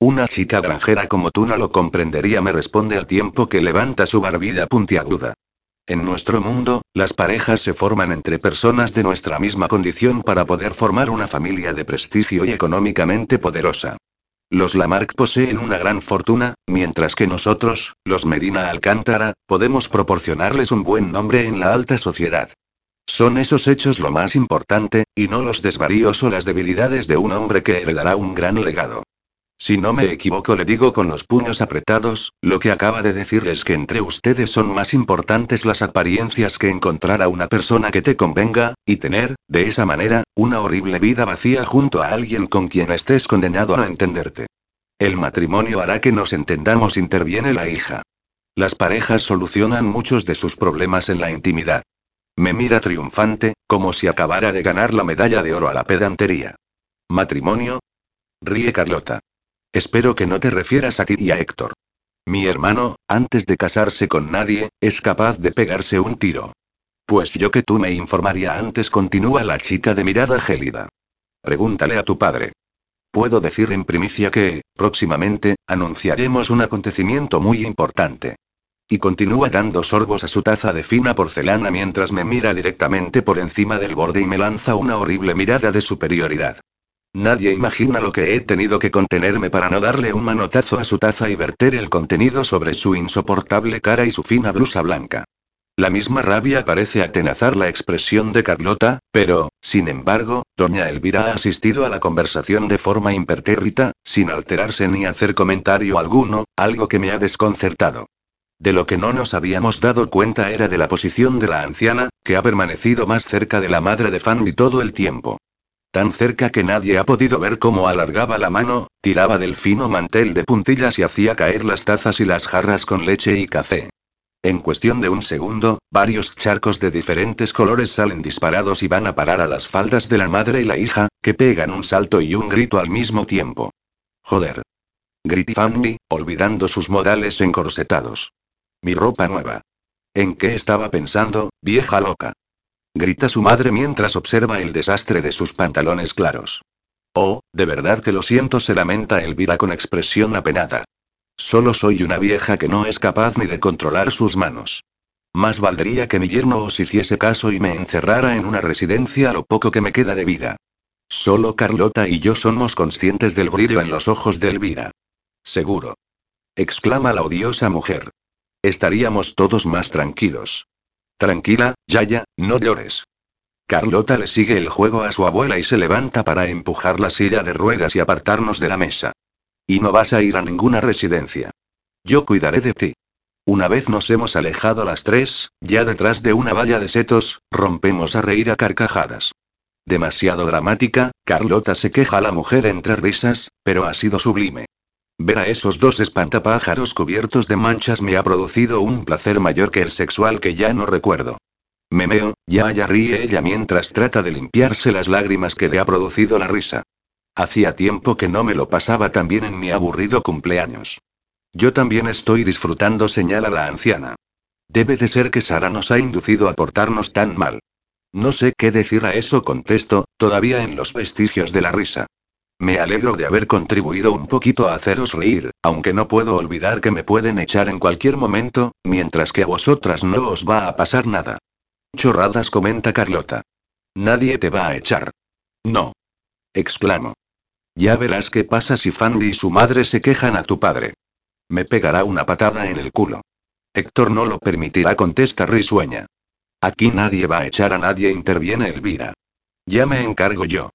Una chica granjera como tú no lo comprendería, me responde al tiempo que levanta su barbilla puntiaguda. En nuestro mundo, las parejas se forman entre personas de nuestra misma condición para poder formar una familia de prestigio y económicamente poderosa. Los Lamarck poseen una gran fortuna, mientras que nosotros, los Medina Alcántara, podemos proporcionarles un buen nombre en la alta sociedad. Son esos hechos lo más importante, y no los desvaríos o las debilidades de un hombre que heredará un gran legado. Si no me equivoco, le digo con los puños apretados, lo que acaba de decir es que entre ustedes son más importantes las apariencias que encontrar a una persona que te convenga, y tener, de esa manera, una horrible vida vacía junto a alguien con quien estés condenado a entenderte. El matrimonio hará que nos entendamos, interviene la hija. Las parejas solucionan muchos de sus problemas en la intimidad. Me mira triunfante, como si acabara de ganar la medalla de oro a la pedantería. ¿Matrimonio? Ríe Carlota. Espero que no te refieras a ti y a Héctor. Mi hermano, antes de casarse con nadie, es capaz de pegarse un tiro. Pues yo que tú me informaría antes, continúa la chica de mirada gélida. Pregúntale a tu padre. Puedo decir en primicia que, próximamente, anunciaremos un acontecimiento muy importante. Y continúa dando sorbos a su taza de fina porcelana mientras me mira directamente por encima del borde y me lanza una horrible mirada de superioridad. Nadie imagina lo que he tenido que contenerme para no darle un manotazo a su taza y verter el contenido sobre su insoportable cara y su fina blusa blanca. La misma rabia parece atenazar la expresión de Carlota, pero, sin embargo, doña Elvira ha asistido a la conversación de forma impertérrita, sin alterarse ni hacer comentario alguno, algo que me ha desconcertado. De lo que no nos habíamos dado cuenta era de la posición de la anciana, que ha permanecido más cerca de la madre de Fanny todo el tiempo tan cerca que nadie ha podido ver cómo alargaba la mano, tiraba del fino mantel de puntillas y hacía caer las tazas y las jarras con leche y café. En cuestión de un segundo, varios charcos de diferentes colores salen disparados y van a parar a las faldas de la madre y la hija, que pegan un salto y un grito al mismo tiempo. Joder. Gritó Fanny, olvidando sus modales encorsetados. Mi ropa nueva. ¿En qué estaba pensando, vieja loca? Grita su madre mientras observa el desastre de sus pantalones claros. Oh, de verdad que lo siento, se lamenta Elvira con expresión apenada. Solo soy una vieja que no es capaz ni de controlar sus manos. Más valdría que mi yerno os hiciese caso y me encerrara en una residencia a lo poco que me queda de vida. Solo Carlota y yo somos conscientes del brillo en los ojos de Elvira. Seguro. exclama la odiosa mujer. Estaríamos todos más tranquilos. Tranquila, Yaya, no llores. Carlota le sigue el juego a su abuela y se levanta para empujar la silla de ruedas y apartarnos de la mesa. Y no vas a ir a ninguna residencia. Yo cuidaré de ti. Una vez nos hemos alejado las tres, ya detrás de una valla de setos, rompemos a reír a carcajadas. Demasiado dramática, Carlota se queja a la mujer entre risas, pero ha sido sublime. Ver a esos dos espantapájaros cubiertos de manchas me ha producido un placer mayor que el sexual que ya no recuerdo. Me meo, ya ya ríe ella mientras trata de limpiarse las lágrimas que le ha producido la risa. Hacía tiempo que no me lo pasaba tan bien en mi aburrido cumpleaños. Yo también estoy disfrutando, señala la anciana. Debe de ser que Sara nos ha inducido a portarnos tan mal. No sé qué decir a eso, contesto, todavía en los vestigios de la risa. Me alegro de haber contribuido un poquito a haceros reír, aunque no puedo olvidar que me pueden echar en cualquier momento, mientras que a vosotras no os va a pasar nada. Chorradas comenta Carlota. Nadie te va a echar. No. Exclamo. Ya verás qué pasa si Fandy y su madre se quejan a tu padre. Me pegará una patada en el culo. Héctor no lo permitirá, contesta risueña. Aquí nadie va a echar a nadie, interviene Elvira. Ya me encargo yo.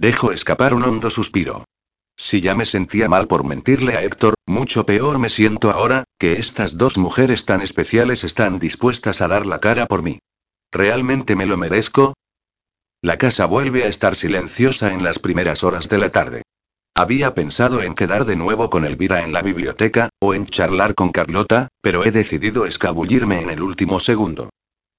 Dejo escapar un hondo suspiro. Si ya me sentía mal por mentirle a Héctor, mucho peor me siento ahora, que estas dos mujeres tan especiales están dispuestas a dar la cara por mí. ¿Realmente me lo merezco? La casa vuelve a estar silenciosa en las primeras horas de la tarde. Había pensado en quedar de nuevo con Elvira en la biblioteca, o en charlar con Carlota, pero he decidido escabullirme en el último segundo.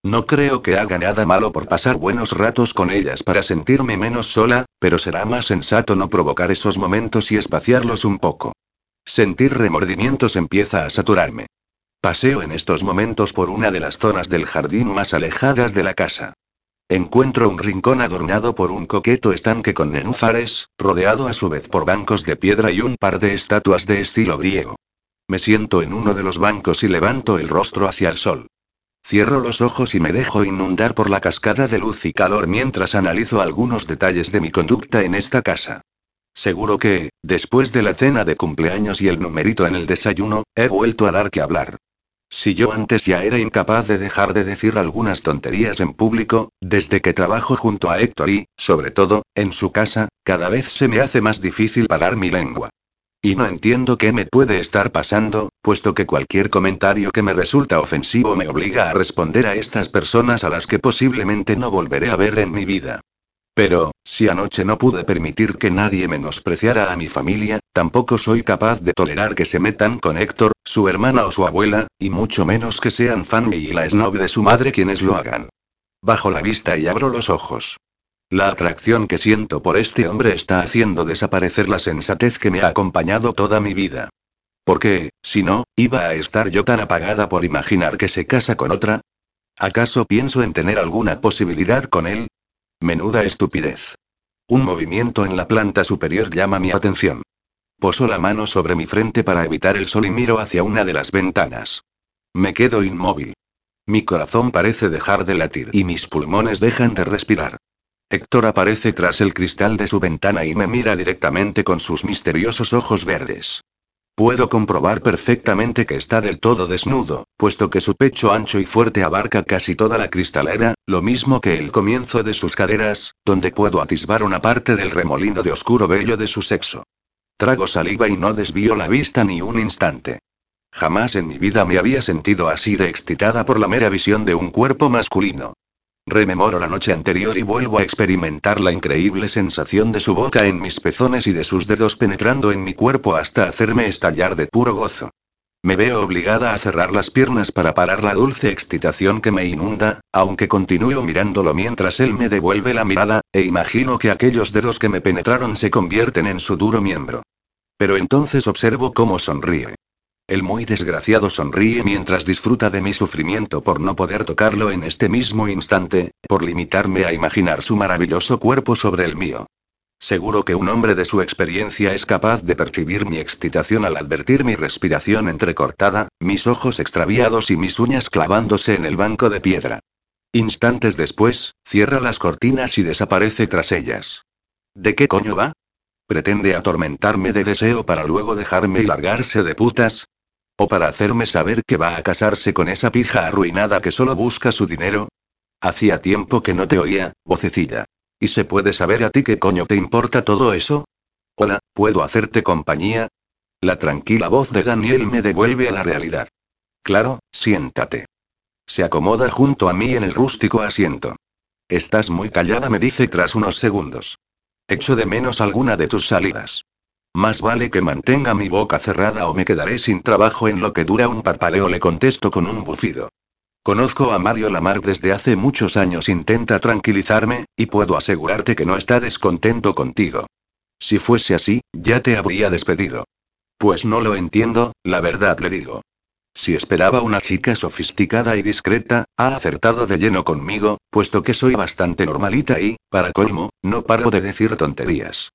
No creo que haga nada malo por pasar buenos ratos con ellas para sentirme menos sola, pero será más sensato no provocar esos momentos y espaciarlos un poco. Sentir remordimientos empieza a saturarme. Paseo en estos momentos por una de las zonas del jardín más alejadas de la casa. Encuentro un rincón adornado por un coqueto estanque con nenúfares, rodeado a su vez por bancos de piedra y un par de estatuas de estilo griego. Me siento en uno de los bancos y levanto el rostro hacia el sol. Cierro los ojos y me dejo inundar por la cascada de luz y calor mientras analizo algunos detalles de mi conducta en esta casa. Seguro que, después de la cena de cumpleaños y el numerito en el desayuno, he vuelto a dar que hablar. Si yo antes ya era incapaz de dejar de decir algunas tonterías en público, desde que trabajo junto a Héctor y, sobre todo, en su casa, cada vez se me hace más difícil parar mi lengua. Y no entiendo qué me puede estar pasando, puesto que cualquier comentario que me resulta ofensivo me obliga a responder a estas personas a las que posiblemente no volveré a ver en mi vida. Pero, si anoche no pude permitir que nadie menospreciara a mi familia, tampoco soy capaz de tolerar que se metan con Héctor, su hermana o su abuela, y mucho menos que sean Fanny y la snob de su madre quienes lo hagan. Bajo la vista y abro los ojos. La atracción que siento por este hombre está haciendo desaparecer la sensatez que me ha acompañado toda mi vida. Porque, si no, iba a estar yo tan apagada por imaginar que se casa con otra. ¿Acaso pienso en tener alguna posibilidad con él? Menuda estupidez. Un movimiento en la planta superior llama mi atención. Poso la mano sobre mi frente para evitar el sol y miro hacia una de las ventanas. Me quedo inmóvil. Mi corazón parece dejar de latir y mis pulmones dejan de respirar. Héctor aparece tras el cristal de su ventana y me mira directamente con sus misteriosos ojos verdes. Puedo comprobar perfectamente que está del todo desnudo, puesto que su pecho ancho y fuerte abarca casi toda la cristalera, lo mismo que el comienzo de sus caderas, donde puedo atisbar una parte del remolino de oscuro vello de su sexo. Trago saliva y no desvío la vista ni un instante. Jamás en mi vida me había sentido así de excitada por la mera visión de un cuerpo masculino. Rememoro la noche anterior y vuelvo a experimentar la increíble sensación de su boca en mis pezones y de sus dedos penetrando en mi cuerpo hasta hacerme estallar de puro gozo. Me veo obligada a cerrar las piernas para parar la dulce excitación que me inunda, aunque continúo mirándolo mientras él me devuelve la mirada, e imagino que aquellos dedos que me penetraron se convierten en su duro miembro. Pero entonces observo cómo sonríe. El muy desgraciado sonríe mientras disfruta de mi sufrimiento por no poder tocarlo en este mismo instante, por limitarme a imaginar su maravilloso cuerpo sobre el mío. Seguro que un hombre de su experiencia es capaz de percibir mi excitación al advertir mi respiración entrecortada, mis ojos extraviados y mis uñas clavándose en el banco de piedra. Instantes después, cierra las cortinas y desaparece tras ellas. ¿De qué coño va? ¿Pretende atormentarme de deseo para luego dejarme y largarse de putas? ¿O para hacerme saber que va a casarse con esa pija arruinada que solo busca su dinero? Hacía tiempo que no te oía, vocecilla. ¿Y se puede saber a ti qué coño te importa todo eso? Hola, ¿puedo hacerte compañía? La tranquila voz de Daniel me devuelve a la realidad. Claro, siéntate. Se acomoda junto a mí en el rústico asiento. Estás muy callada, me dice tras unos segundos. Echo de menos alguna de tus salidas. Más vale que mantenga mi boca cerrada o me quedaré sin trabajo en lo que dura un parpadeo, le contesto con un bufido. Conozco a Mario Lamarck desde hace muchos años. Intenta tranquilizarme, y puedo asegurarte que no está descontento contigo. Si fuese así, ya te habría despedido. Pues no lo entiendo, la verdad le digo. Si esperaba una chica sofisticada y discreta, ha acertado de lleno conmigo, puesto que soy bastante normalita y, para colmo, no paro de decir tonterías.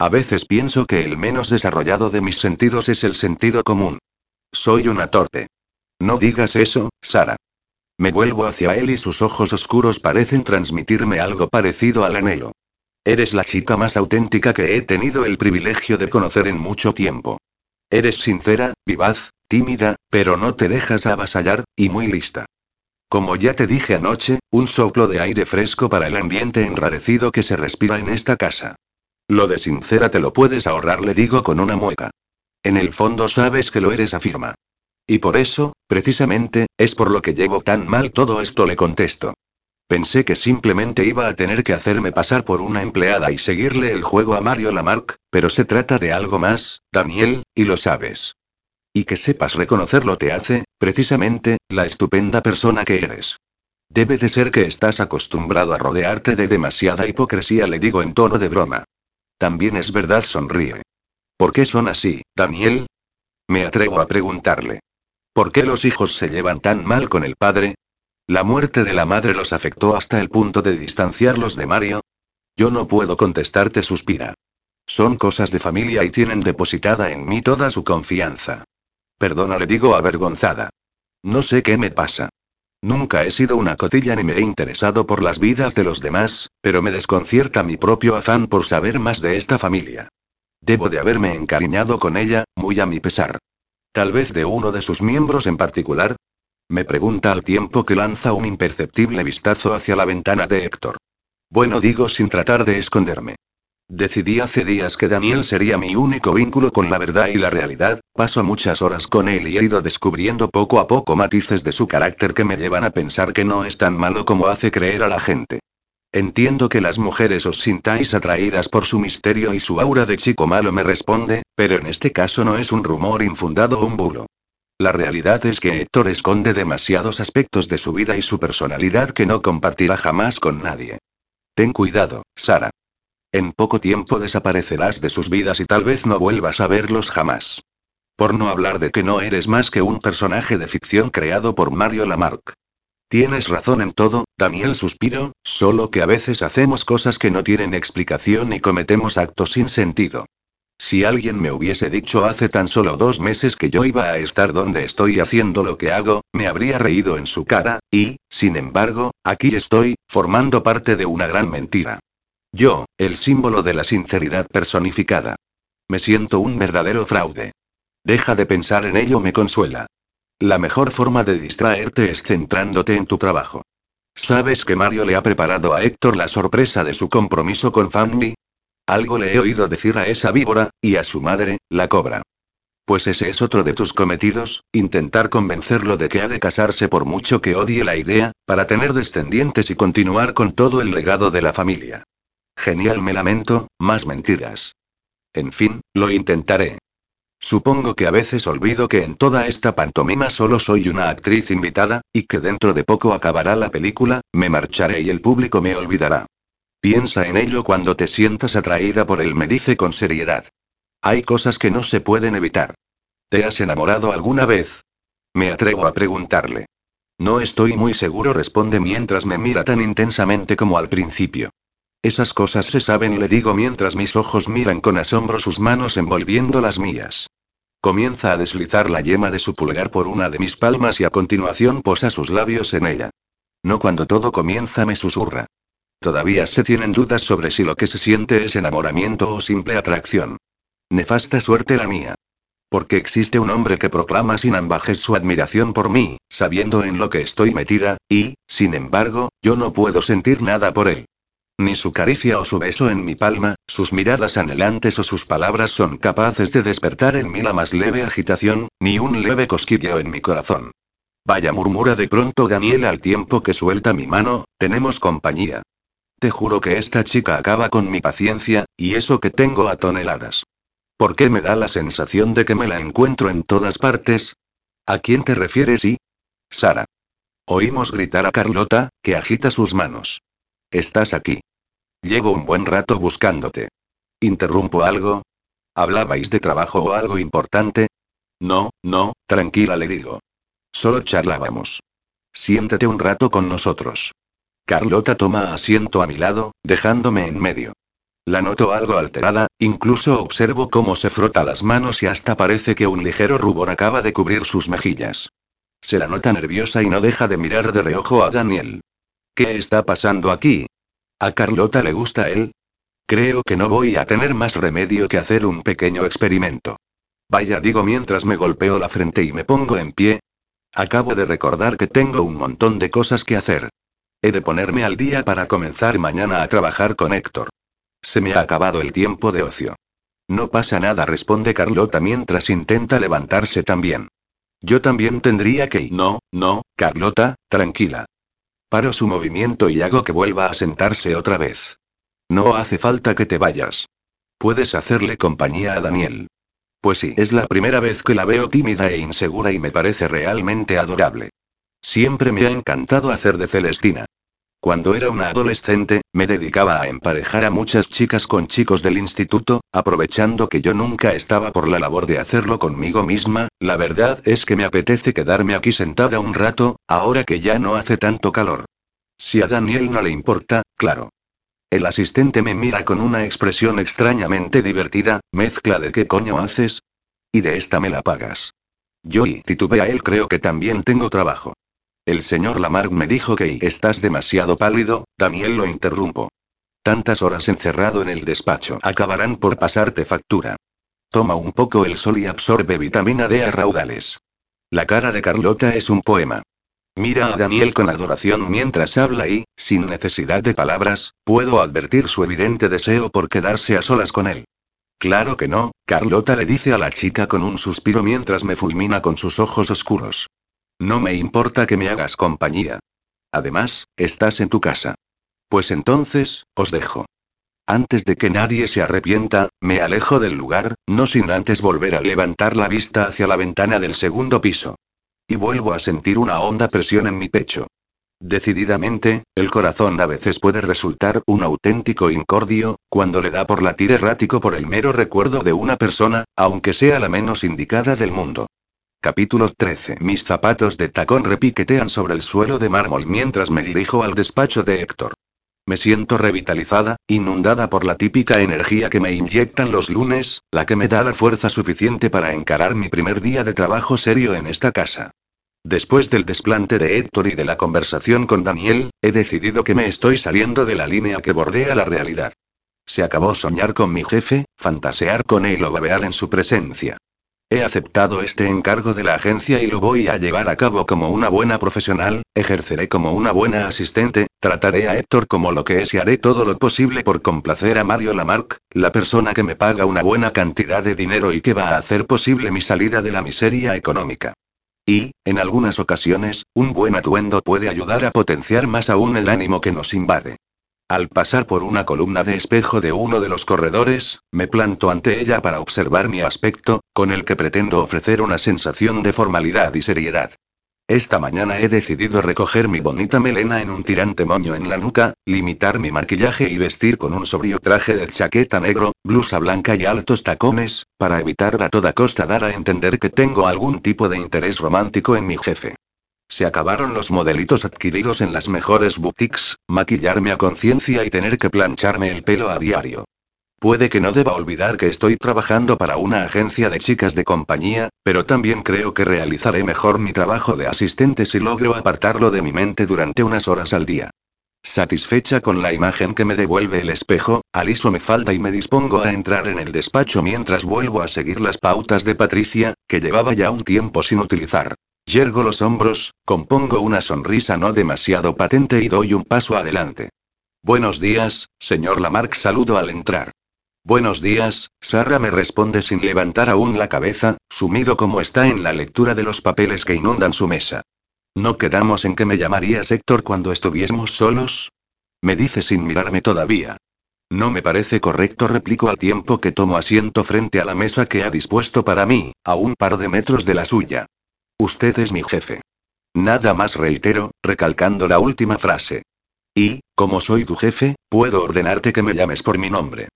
A veces pienso que el menos desarrollado de mis sentidos es el sentido común. Soy una torpe. No digas eso, Sara. Me vuelvo hacia él y sus ojos oscuros parecen transmitirme algo parecido al anhelo. Eres la chica más auténtica que he tenido el privilegio de conocer en mucho tiempo. Eres sincera, vivaz, tímida, pero no te dejas avasallar, y muy lista. Como ya te dije anoche, un soplo de aire fresco para el ambiente enrarecido que se respira en esta casa. Lo de sincera te lo puedes ahorrar, le digo con una mueca. En el fondo sabes que lo eres, afirma. Y por eso, precisamente, es por lo que llevo tan mal todo esto, le contesto. Pensé que simplemente iba a tener que hacerme pasar por una empleada y seguirle el juego a Mario Lamarck, pero se trata de algo más, Daniel, y lo sabes. Y que sepas reconocerlo te hace, precisamente, la estupenda persona que eres. Debe de ser que estás acostumbrado a rodearte de demasiada hipocresía, le digo en tono de broma. También es verdad, sonríe. ¿Por qué son así, Daniel? Me atrevo a preguntarle. ¿Por qué los hijos se llevan tan mal con el padre? ¿La muerte de la madre los afectó hasta el punto de distanciarlos de Mario? Yo no puedo contestarte, suspira. Son cosas de familia y tienen depositada en mí toda su confianza. Perdona, le digo avergonzada. No sé qué me pasa. Nunca he sido una cotilla ni me he interesado por las vidas de los demás, pero me desconcierta mi propio afán por saber más de esta familia. Debo de haberme encariñado con ella, muy a mi pesar. Tal vez de uno de sus miembros en particular. Me pregunta al tiempo que lanza un imperceptible vistazo hacia la ventana de Héctor. Bueno, digo sin tratar de esconderme. Decidí hace días que Daniel sería mi único vínculo con la verdad y la realidad, paso muchas horas con él y he ido descubriendo poco a poco matices de su carácter que me llevan a pensar que no es tan malo como hace creer a la gente. Entiendo que las mujeres os sintáis atraídas por su misterio y su aura de chico malo me responde, pero en este caso no es un rumor infundado o un bulo. La realidad es que Héctor esconde demasiados aspectos de su vida y su personalidad que no compartirá jamás con nadie. Ten cuidado, Sara. En poco tiempo desaparecerás de sus vidas y tal vez no vuelvas a verlos jamás. Por no hablar de que no eres más que un personaje de ficción creado por Mario Lamarck. Tienes razón en todo, Daniel suspiro, solo que a veces hacemos cosas que no tienen explicación y cometemos actos sin sentido. Si alguien me hubiese dicho hace tan solo dos meses que yo iba a estar donde estoy haciendo lo que hago, me habría reído en su cara, y, sin embargo, aquí estoy, formando parte de una gran mentira. Yo, el símbolo de la sinceridad personificada. Me siento un verdadero fraude. Deja de pensar en ello, me consuela. La mejor forma de distraerte es centrándote en tu trabajo. ¿Sabes que Mario le ha preparado a Héctor la sorpresa de su compromiso con Fanny? Algo le he oído decir a esa víbora, y a su madre, la cobra. Pues ese es otro de tus cometidos, intentar convencerlo de que ha de casarse por mucho que odie la idea, para tener descendientes y continuar con todo el legado de la familia. Genial, me lamento, más mentiras. En fin, lo intentaré. Supongo que a veces olvido que en toda esta pantomima solo soy una actriz invitada, y que dentro de poco acabará la película, me marcharé y el público me olvidará. Piensa en ello cuando te sientas atraída por él, me dice con seriedad. Hay cosas que no se pueden evitar. ¿Te has enamorado alguna vez? Me atrevo a preguntarle. No estoy muy seguro, responde mientras me mira tan intensamente como al principio. Esas cosas se saben, le digo mientras mis ojos miran con asombro sus manos envolviendo las mías. Comienza a deslizar la yema de su pulgar por una de mis palmas y a continuación posa sus labios en ella. No cuando todo comienza, me susurra. Todavía se tienen dudas sobre si lo que se siente es enamoramiento o simple atracción. Nefasta suerte la mía. Porque existe un hombre que proclama sin ambajes su admiración por mí, sabiendo en lo que estoy metida, y, sin embargo, yo no puedo sentir nada por él. Ni su caricia o su beso en mi palma, sus miradas anhelantes o sus palabras son capaces de despertar en mí la más leve agitación, ni un leve cosquilleo en mi corazón. Vaya, murmura de pronto Daniel al tiempo que suelta mi mano, tenemos compañía. Te juro que esta chica acaba con mi paciencia, y eso que tengo a toneladas. ¿Por qué me da la sensación de que me la encuentro en todas partes? ¿A quién te refieres y? Sara. Oímos gritar a Carlota, que agita sus manos. Estás aquí. Llevo un buen rato buscándote. ¿Interrumpo algo? ¿Hablabais de trabajo o algo importante? No, no, tranquila le digo. Solo charlábamos. Siéntete un rato con nosotros. Carlota toma asiento a mi lado, dejándome en medio. La noto algo alterada, incluso observo cómo se frota las manos y hasta parece que un ligero rubor acaba de cubrir sus mejillas. Se la nota nerviosa y no deja de mirar de reojo a Daniel. ¿Qué está pasando aquí? ¿A Carlota le gusta él? Creo que no voy a tener más remedio que hacer un pequeño experimento. Vaya, digo mientras me golpeo la frente y me pongo en pie. Acabo de recordar que tengo un montón de cosas que hacer. He de ponerme al día para comenzar mañana a trabajar con Héctor. Se me ha acabado el tiempo de ocio. No pasa nada, responde Carlota mientras intenta levantarse también. Yo también tendría que. No, no, Carlota, tranquila. Paro su movimiento y hago que vuelva a sentarse otra vez. No hace falta que te vayas. Puedes hacerle compañía a Daniel. Pues sí, es la primera vez que la veo tímida e insegura y me parece realmente adorable. Siempre me ha encantado hacer de Celestina. Cuando era una adolescente, me dedicaba a emparejar a muchas chicas con chicos del instituto, aprovechando que yo nunca estaba por la labor de hacerlo conmigo misma, la verdad es que me apetece quedarme aquí sentada un rato, ahora que ya no hace tanto calor. Si a Daniel no le importa, claro. El asistente me mira con una expresión extrañamente divertida, mezcla de ¿qué coño haces? Y de esta me la pagas. Yo y titubea él creo que también tengo trabajo. El señor Lamarck me dijo que estás demasiado pálido, Daniel lo interrumpo. Tantas horas encerrado en el despacho acabarán por pasarte factura. Toma un poco el sol y absorbe vitamina D a raudales. La cara de Carlota es un poema. Mira a Daniel con adoración mientras habla y, sin necesidad de palabras, puedo advertir su evidente deseo por quedarse a solas con él. Claro que no, Carlota le dice a la chica con un suspiro mientras me fulmina con sus ojos oscuros. No me importa que me hagas compañía. Además, estás en tu casa. Pues entonces, os dejo. Antes de que nadie se arrepienta, me alejo del lugar, no sin antes volver a levantar la vista hacia la ventana del segundo piso. Y vuelvo a sentir una honda presión en mi pecho. Decididamente, el corazón a veces puede resultar un auténtico incordio, cuando le da por latir errático por el mero recuerdo de una persona, aunque sea la menos indicada del mundo. Capítulo 13. Mis zapatos de tacón repiquetean sobre el suelo de mármol mientras me dirijo al despacho de Héctor. Me siento revitalizada, inundada por la típica energía que me inyectan los lunes, la que me da la fuerza suficiente para encarar mi primer día de trabajo serio en esta casa. Después del desplante de Héctor y de la conversación con Daniel, he decidido que me estoy saliendo de la línea que bordea la realidad. Se acabó soñar con mi jefe, fantasear con él o babear en su presencia. He aceptado este encargo de la agencia y lo voy a llevar a cabo como una buena profesional, ejerceré como una buena asistente, trataré a Héctor como lo que es y haré todo lo posible por complacer a Mario Lamarck, la persona que me paga una buena cantidad de dinero y que va a hacer posible mi salida de la miseria económica. Y, en algunas ocasiones, un buen atuendo puede ayudar a potenciar más aún el ánimo que nos invade. Al pasar por una columna de espejo de uno de los corredores, me planto ante ella para observar mi aspecto, con el que pretendo ofrecer una sensación de formalidad y seriedad. Esta mañana he decidido recoger mi bonita melena en un tirante moño en la nuca, limitar mi maquillaje y vestir con un sobrio traje de chaqueta negro, blusa blanca y altos tacones, para evitar a toda costa dar a entender que tengo algún tipo de interés romántico en mi jefe. Se acabaron los modelitos adquiridos en las mejores boutiques, maquillarme a conciencia y tener que plancharme el pelo a diario. Puede que no deba olvidar que estoy trabajando para una agencia de chicas de compañía, pero también creo que realizaré mejor mi trabajo de asistente si logro apartarlo de mi mente durante unas horas al día. Satisfecha con la imagen que me devuelve el espejo, aliso me falda y me dispongo a entrar en el despacho mientras vuelvo a seguir las pautas de Patricia, que llevaba ya un tiempo sin utilizar. Yergo los hombros, compongo una sonrisa no demasiado patente y doy un paso adelante. Buenos días, señor Lamarck, saludo al entrar. Buenos días, Sara me responde sin levantar aún la cabeza, sumido como está en la lectura de los papeles que inundan su mesa. ¿No quedamos en que me llamarías Héctor cuando estuviésemos solos? Me dice sin mirarme todavía. No me parece correcto, replico al tiempo que tomo asiento frente a la mesa que ha dispuesto para mí, a un par de metros de la suya. Usted es mi jefe. Nada más reitero, recalcando la última frase. Y, como soy tu jefe, puedo ordenarte que me llames por mi nombre.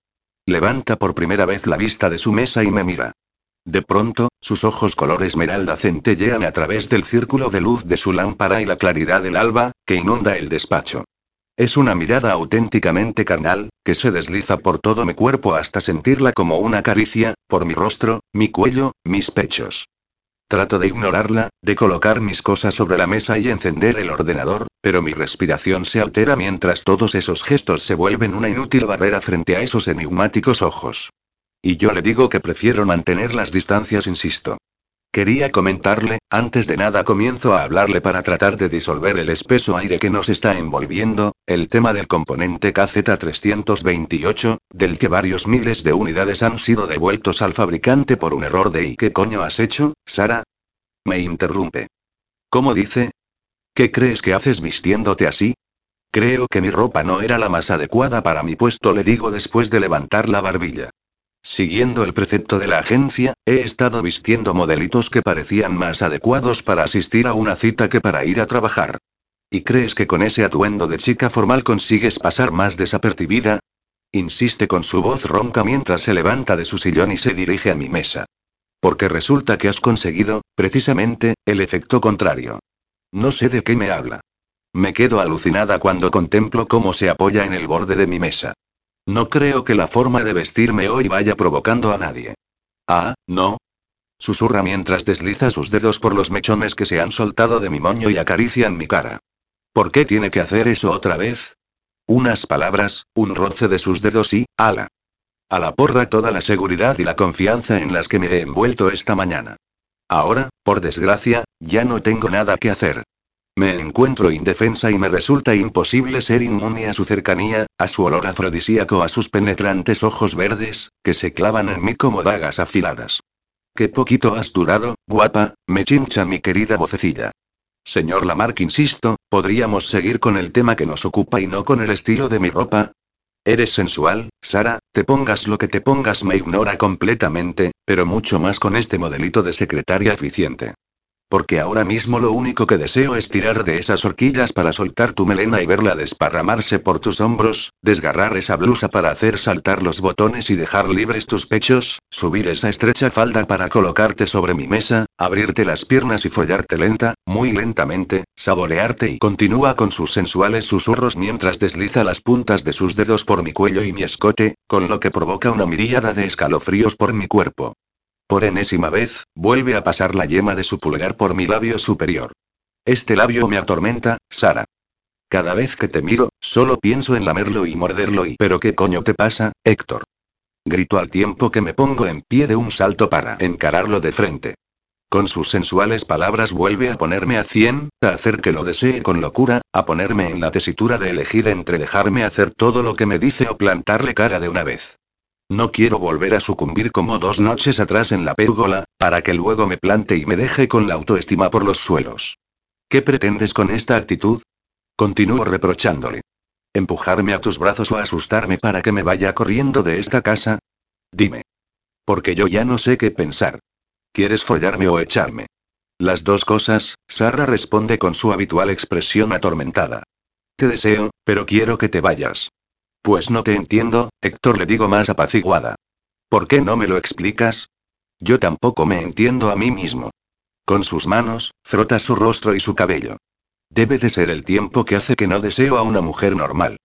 Levanta por primera vez la vista de su mesa y me mira. De pronto, sus ojos color esmeralda centellean a través del círculo de luz de su lámpara y la claridad del alba, que inunda el despacho. Es una mirada auténticamente carnal, que se desliza por todo mi cuerpo hasta sentirla como una caricia, por mi rostro, mi cuello, mis pechos. Trato de ignorarla, de colocar mis cosas sobre la mesa y encender el ordenador, pero mi respiración se altera mientras todos esos gestos se vuelven una inútil barrera frente a esos enigmáticos ojos. Y yo le digo que prefiero mantener las distancias, insisto. Quería comentarle, antes de nada comienzo a hablarle para tratar de disolver el espeso aire que nos está envolviendo, el tema del componente KZ328, del que varios miles de unidades han sido devueltos al fabricante por un error de ¿y qué coño has hecho, Sara? Me interrumpe. ¿Cómo dice? ¿Qué crees que haces vistiéndote así? Creo que mi ropa no era la más adecuada para mi puesto, le digo después de levantar la barbilla. Siguiendo el precepto de la agencia, he estado vistiendo modelitos que parecían más adecuados para asistir a una cita que para ir a trabajar. ¿Y crees que con ese atuendo de chica formal consigues pasar más desapercibida? Insiste con su voz ronca mientras se levanta de su sillón y se dirige a mi mesa. Porque resulta que has conseguido, precisamente, el efecto contrario. No sé de qué me habla. Me quedo alucinada cuando contemplo cómo se apoya en el borde de mi mesa. No creo que la forma de vestirme hoy vaya provocando a nadie. Ah, no. Susurra mientras desliza sus dedos por los mechones que se han soltado de mi moño y acarician mi cara. ¿Por qué tiene que hacer eso otra vez? Unas palabras, un roce de sus dedos y, ala. A la porra toda la seguridad y la confianza en las que me he envuelto esta mañana. Ahora, por desgracia, ya no tengo nada que hacer. Me encuentro indefensa y me resulta imposible ser inmune a su cercanía, a su olor afrodisíaco, a sus penetrantes ojos verdes, que se clavan en mí como dagas afiladas. Qué poquito has durado, guapa, me chincha mi querida vocecilla. Señor Lamarck, insisto, ¿podríamos seguir con el tema que nos ocupa y no con el estilo de mi ropa? Eres sensual, Sara, te pongas lo que te pongas me ignora completamente, pero mucho más con este modelito de secretaria eficiente. Porque ahora mismo lo único que deseo es tirar de esas horquillas para soltar tu melena y verla desparramarse por tus hombros, desgarrar esa blusa para hacer saltar los botones y dejar libres tus pechos, subir esa estrecha falda para colocarte sobre mi mesa, abrirte las piernas y follarte lenta, muy lentamente, saborearte y continúa con sus sensuales susurros mientras desliza las puntas de sus dedos por mi cuello y mi escote, con lo que provoca una miríada de escalofríos por mi cuerpo. Por enésima vez, vuelve a pasar la yema de su pulgar por mi labio superior. Este labio me atormenta, Sara. Cada vez que te miro, solo pienso en lamerlo y morderlo y ¿pero qué coño te pasa, Héctor? Grito al tiempo que me pongo en pie de un salto para encararlo de frente. Con sus sensuales palabras vuelve a ponerme a cien, a hacer que lo desee con locura, a ponerme en la tesitura de elegir entre dejarme hacer todo lo que me dice o plantarle cara de una vez. No quiero volver a sucumbir como dos noches atrás en la pérgola, para que luego me plante y me deje con la autoestima por los suelos. ¿Qué pretendes con esta actitud? Continúo reprochándole. ¿Empujarme a tus brazos o asustarme para que me vaya corriendo de esta casa? Dime. Porque yo ya no sé qué pensar. ¿Quieres follarme o echarme? Las dos cosas, Sarra responde con su habitual expresión atormentada. Te deseo, pero quiero que te vayas. Pues no te entiendo, Héctor le digo más apaciguada. ¿Por qué no me lo explicas? Yo tampoco me entiendo a mí mismo. Con sus manos, frota su rostro y su cabello. Debe de ser el tiempo que hace que no deseo a una mujer normal.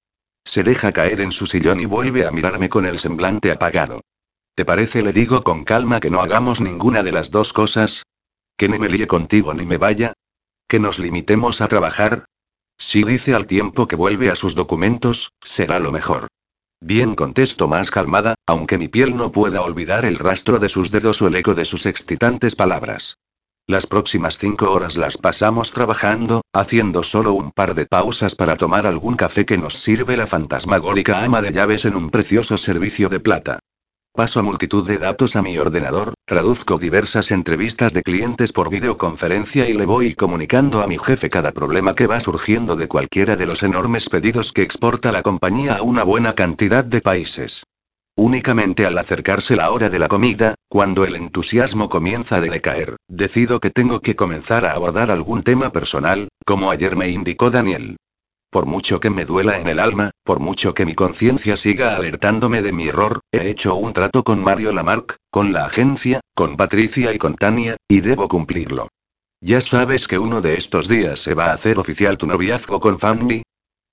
Se deja caer en su sillón y vuelve a mirarme con el semblante apagado. ¿Te parece, le digo con calma, que no hagamos ninguna de las dos cosas? ¿Que ni me líe contigo ni me vaya? ¿Que nos limitemos a trabajar? Si dice al tiempo que vuelve a sus documentos, será lo mejor. Bien contesto más calmada, aunque mi piel no pueda olvidar el rastro de sus dedos o el eco de sus excitantes palabras. Las próximas cinco horas las pasamos trabajando, haciendo solo un par de pausas para tomar algún café que nos sirve la fantasmagórica ama de llaves en un precioso servicio de plata. Paso multitud de datos a mi ordenador, traduzco diversas entrevistas de clientes por videoconferencia y le voy comunicando a mi jefe cada problema que va surgiendo de cualquiera de los enormes pedidos que exporta la compañía a una buena cantidad de países. Únicamente al acercarse la hora de la comida, cuando el entusiasmo comienza a decaer, decido que tengo que comenzar a abordar algún tema personal, como ayer me indicó Daniel. Por mucho que me duela en el alma, por mucho que mi conciencia siga alertándome de mi error, he hecho un trato con Mario Lamarck, con la agencia, con Patricia y con Tania, y debo cumplirlo. Ya sabes que uno de estos días se va a hacer oficial tu noviazgo con Fanny.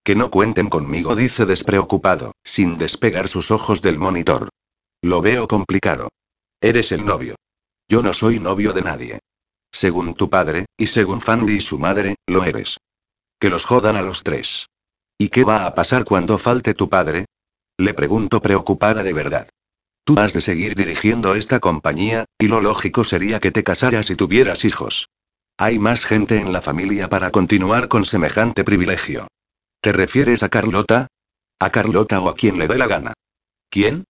Que no cuenten conmigo, dice despreocupado, sin despegar sus ojos del monitor. Lo veo complicado. Eres el novio. Yo no soy novio de nadie. Según tu padre, y según Fanny y su madre, lo eres. Que los jodan a los tres. ¿Y qué va a pasar cuando falte tu padre? Le pregunto preocupada de verdad. Tú has de seguir dirigiendo esta compañía, y lo lógico sería que te casaras y tuvieras hijos. Hay más gente en la familia para continuar con semejante privilegio. ¿Te refieres a Carlota? A Carlota o a quien le dé la gana. ¿Quién?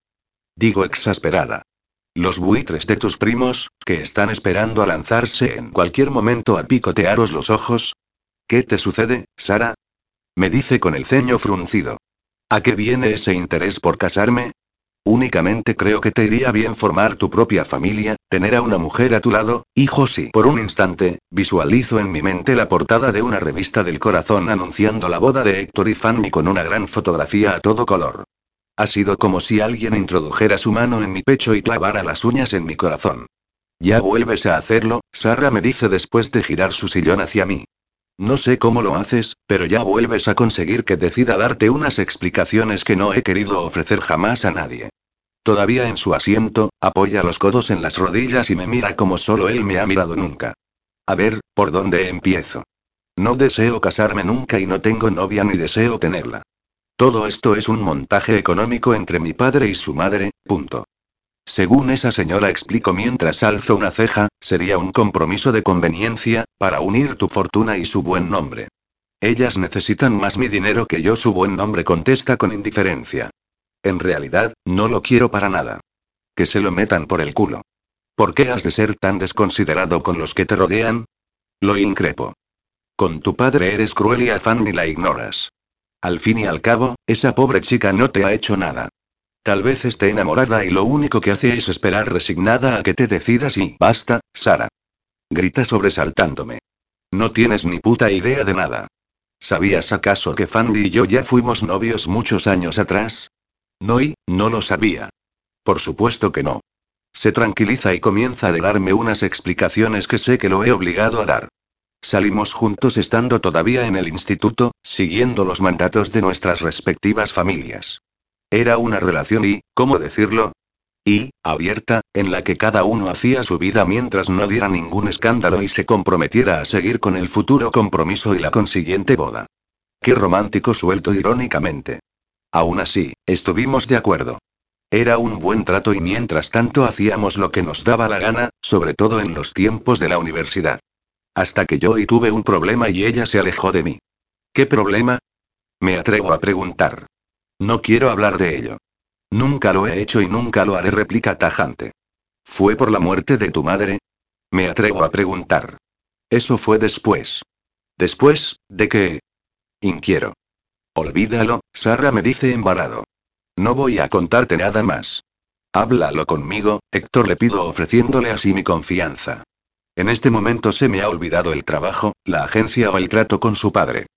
Digo exasperada. Los buitres de tus primos, que están esperando a lanzarse en cualquier momento a picotearos los ojos, ¿Qué te sucede, Sara? Me dice con el ceño fruncido. ¿A qué viene ese interés por casarme? Únicamente creo que te iría bien formar tu propia familia, tener a una mujer a tu lado, hijos y por un instante, visualizo en mi mente la portada de una revista del corazón anunciando la boda de Héctor y Fanny con una gran fotografía a todo color. Ha sido como si alguien introdujera su mano en mi pecho y clavara las uñas en mi corazón. Ya vuelves a hacerlo, Sara me dice después de girar su sillón hacia mí. No sé cómo lo haces, pero ya vuelves a conseguir que decida darte unas explicaciones que no he querido ofrecer jamás a nadie. Todavía en su asiento, apoya los codos en las rodillas y me mira como solo él me ha mirado nunca. A ver, ¿por dónde empiezo? No deseo casarme nunca y no tengo novia ni deseo tenerla. Todo esto es un montaje económico entre mi padre y su madre, punto. Según esa señora explico mientras alzo una ceja, sería un compromiso de conveniencia, para unir tu fortuna y su buen nombre. Ellas necesitan más mi dinero que yo su buen nombre contesta con indiferencia. En realidad, no lo quiero para nada. Que se lo metan por el culo. ¿Por qué has de ser tan desconsiderado con los que te rodean? Lo increpo. Con tu padre eres cruel y afán ni la ignoras. Al fin y al cabo, esa pobre chica no te ha hecho nada. Tal vez esté enamorada y lo único que hace es esperar resignada a que te decidas y basta, Sara. Grita sobresaltándome. No tienes ni puta idea de nada. ¿Sabías acaso que Fanny y yo ya fuimos novios muchos años atrás? No y, no lo sabía. Por supuesto que no. Se tranquiliza y comienza a darme unas explicaciones que sé que lo he obligado a dar. Salimos juntos estando todavía en el instituto, siguiendo los mandatos de nuestras respectivas familias. Era una relación y, ¿cómo decirlo? Y, abierta, en la que cada uno hacía su vida mientras no diera ningún escándalo y se comprometiera a seguir con el futuro compromiso y la consiguiente boda. Qué romántico suelto irónicamente. Aún así, estuvimos de acuerdo. Era un buen trato y mientras tanto hacíamos lo que nos daba la gana, sobre todo en los tiempos de la universidad. Hasta que yo y tuve un problema y ella se alejó de mí. ¿Qué problema? Me atrevo a preguntar. No quiero hablar de ello. Nunca lo he hecho y nunca lo haré, réplica tajante. ¿Fue por la muerte de tu madre? Me atrevo a preguntar. Eso fue después. ¿Después, de qué? Inquiero. Olvídalo, Sara me dice embarado. No voy a contarte nada más. Háblalo conmigo, Héctor le pido ofreciéndole así mi confianza. En este momento se me ha olvidado el trabajo, la agencia o el trato con su padre.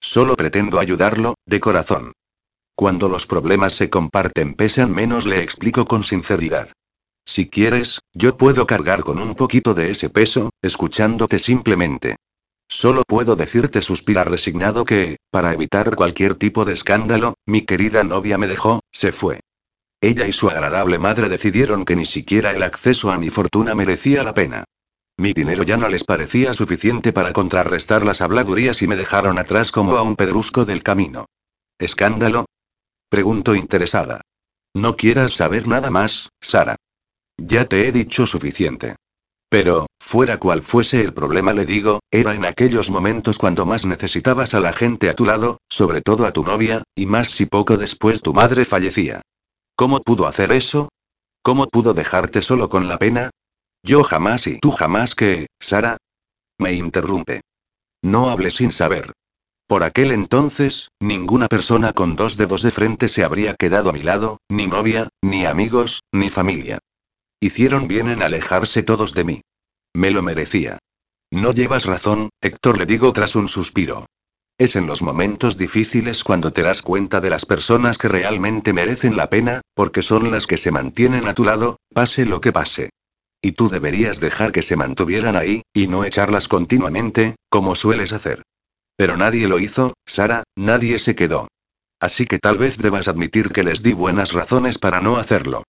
Solo pretendo ayudarlo, de corazón. Cuando los problemas se comparten pesan menos, le explico con sinceridad. Si quieres, yo puedo cargar con un poquito de ese peso, escuchándote simplemente. Solo puedo decirte, suspira resignado que, para evitar cualquier tipo de escándalo, mi querida novia me dejó, se fue. Ella y su agradable madre decidieron que ni siquiera el acceso a mi fortuna merecía la pena. Mi dinero ya no les parecía suficiente para contrarrestar las habladurías y me dejaron atrás como a un pedrusco del camino. ¿Escándalo? Pregunto interesada. No quieras saber nada más, Sara. Ya te he dicho suficiente. Pero, fuera cual fuese el problema, le digo, era en aquellos momentos cuando más necesitabas a la gente a tu lado, sobre todo a tu novia, y más si poco después tu madre fallecía. ¿Cómo pudo hacer eso? ¿Cómo pudo dejarte solo con la pena? Yo jamás y tú jamás que, Sara. Me interrumpe. No hables sin saber. Por aquel entonces, ninguna persona con dos dedos de frente se habría quedado a mi lado, ni novia, ni amigos, ni familia. Hicieron bien en alejarse todos de mí. Me lo merecía. No llevas razón, Héctor le digo tras un suspiro. Es en los momentos difíciles cuando te das cuenta de las personas que realmente merecen la pena, porque son las que se mantienen a tu lado, pase lo que pase. Y tú deberías dejar que se mantuvieran ahí, y no echarlas continuamente, como sueles hacer. Pero nadie lo hizo, Sara, nadie se quedó. Así que tal vez debas admitir que les di buenas razones para no hacerlo.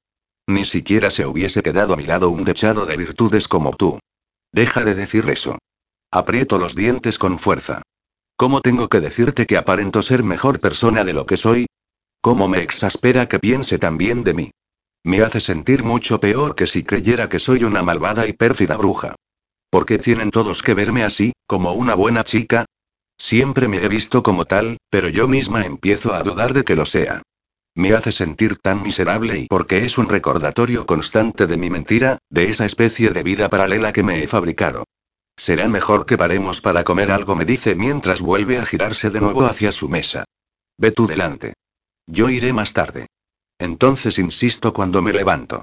Ni siquiera se hubiese quedado a mi lado un dechado de virtudes como tú. Deja de decir eso. Aprieto los dientes con fuerza. ¿Cómo tengo que decirte que aparento ser mejor persona de lo que soy? ¿Cómo me exaspera que piense tan bien de mí? Me hace sentir mucho peor que si creyera que soy una malvada y pérfida bruja. ¿Por qué tienen todos que verme así, como una buena chica? Siempre me he visto como tal, pero yo misma empiezo a dudar de que lo sea. Me hace sentir tan miserable y porque es un recordatorio constante de mi mentira, de esa especie de vida paralela que me he fabricado. Será mejor que paremos para comer algo, me dice mientras vuelve a girarse de nuevo hacia su mesa. Ve tú delante. Yo iré más tarde. Entonces insisto cuando me levanto.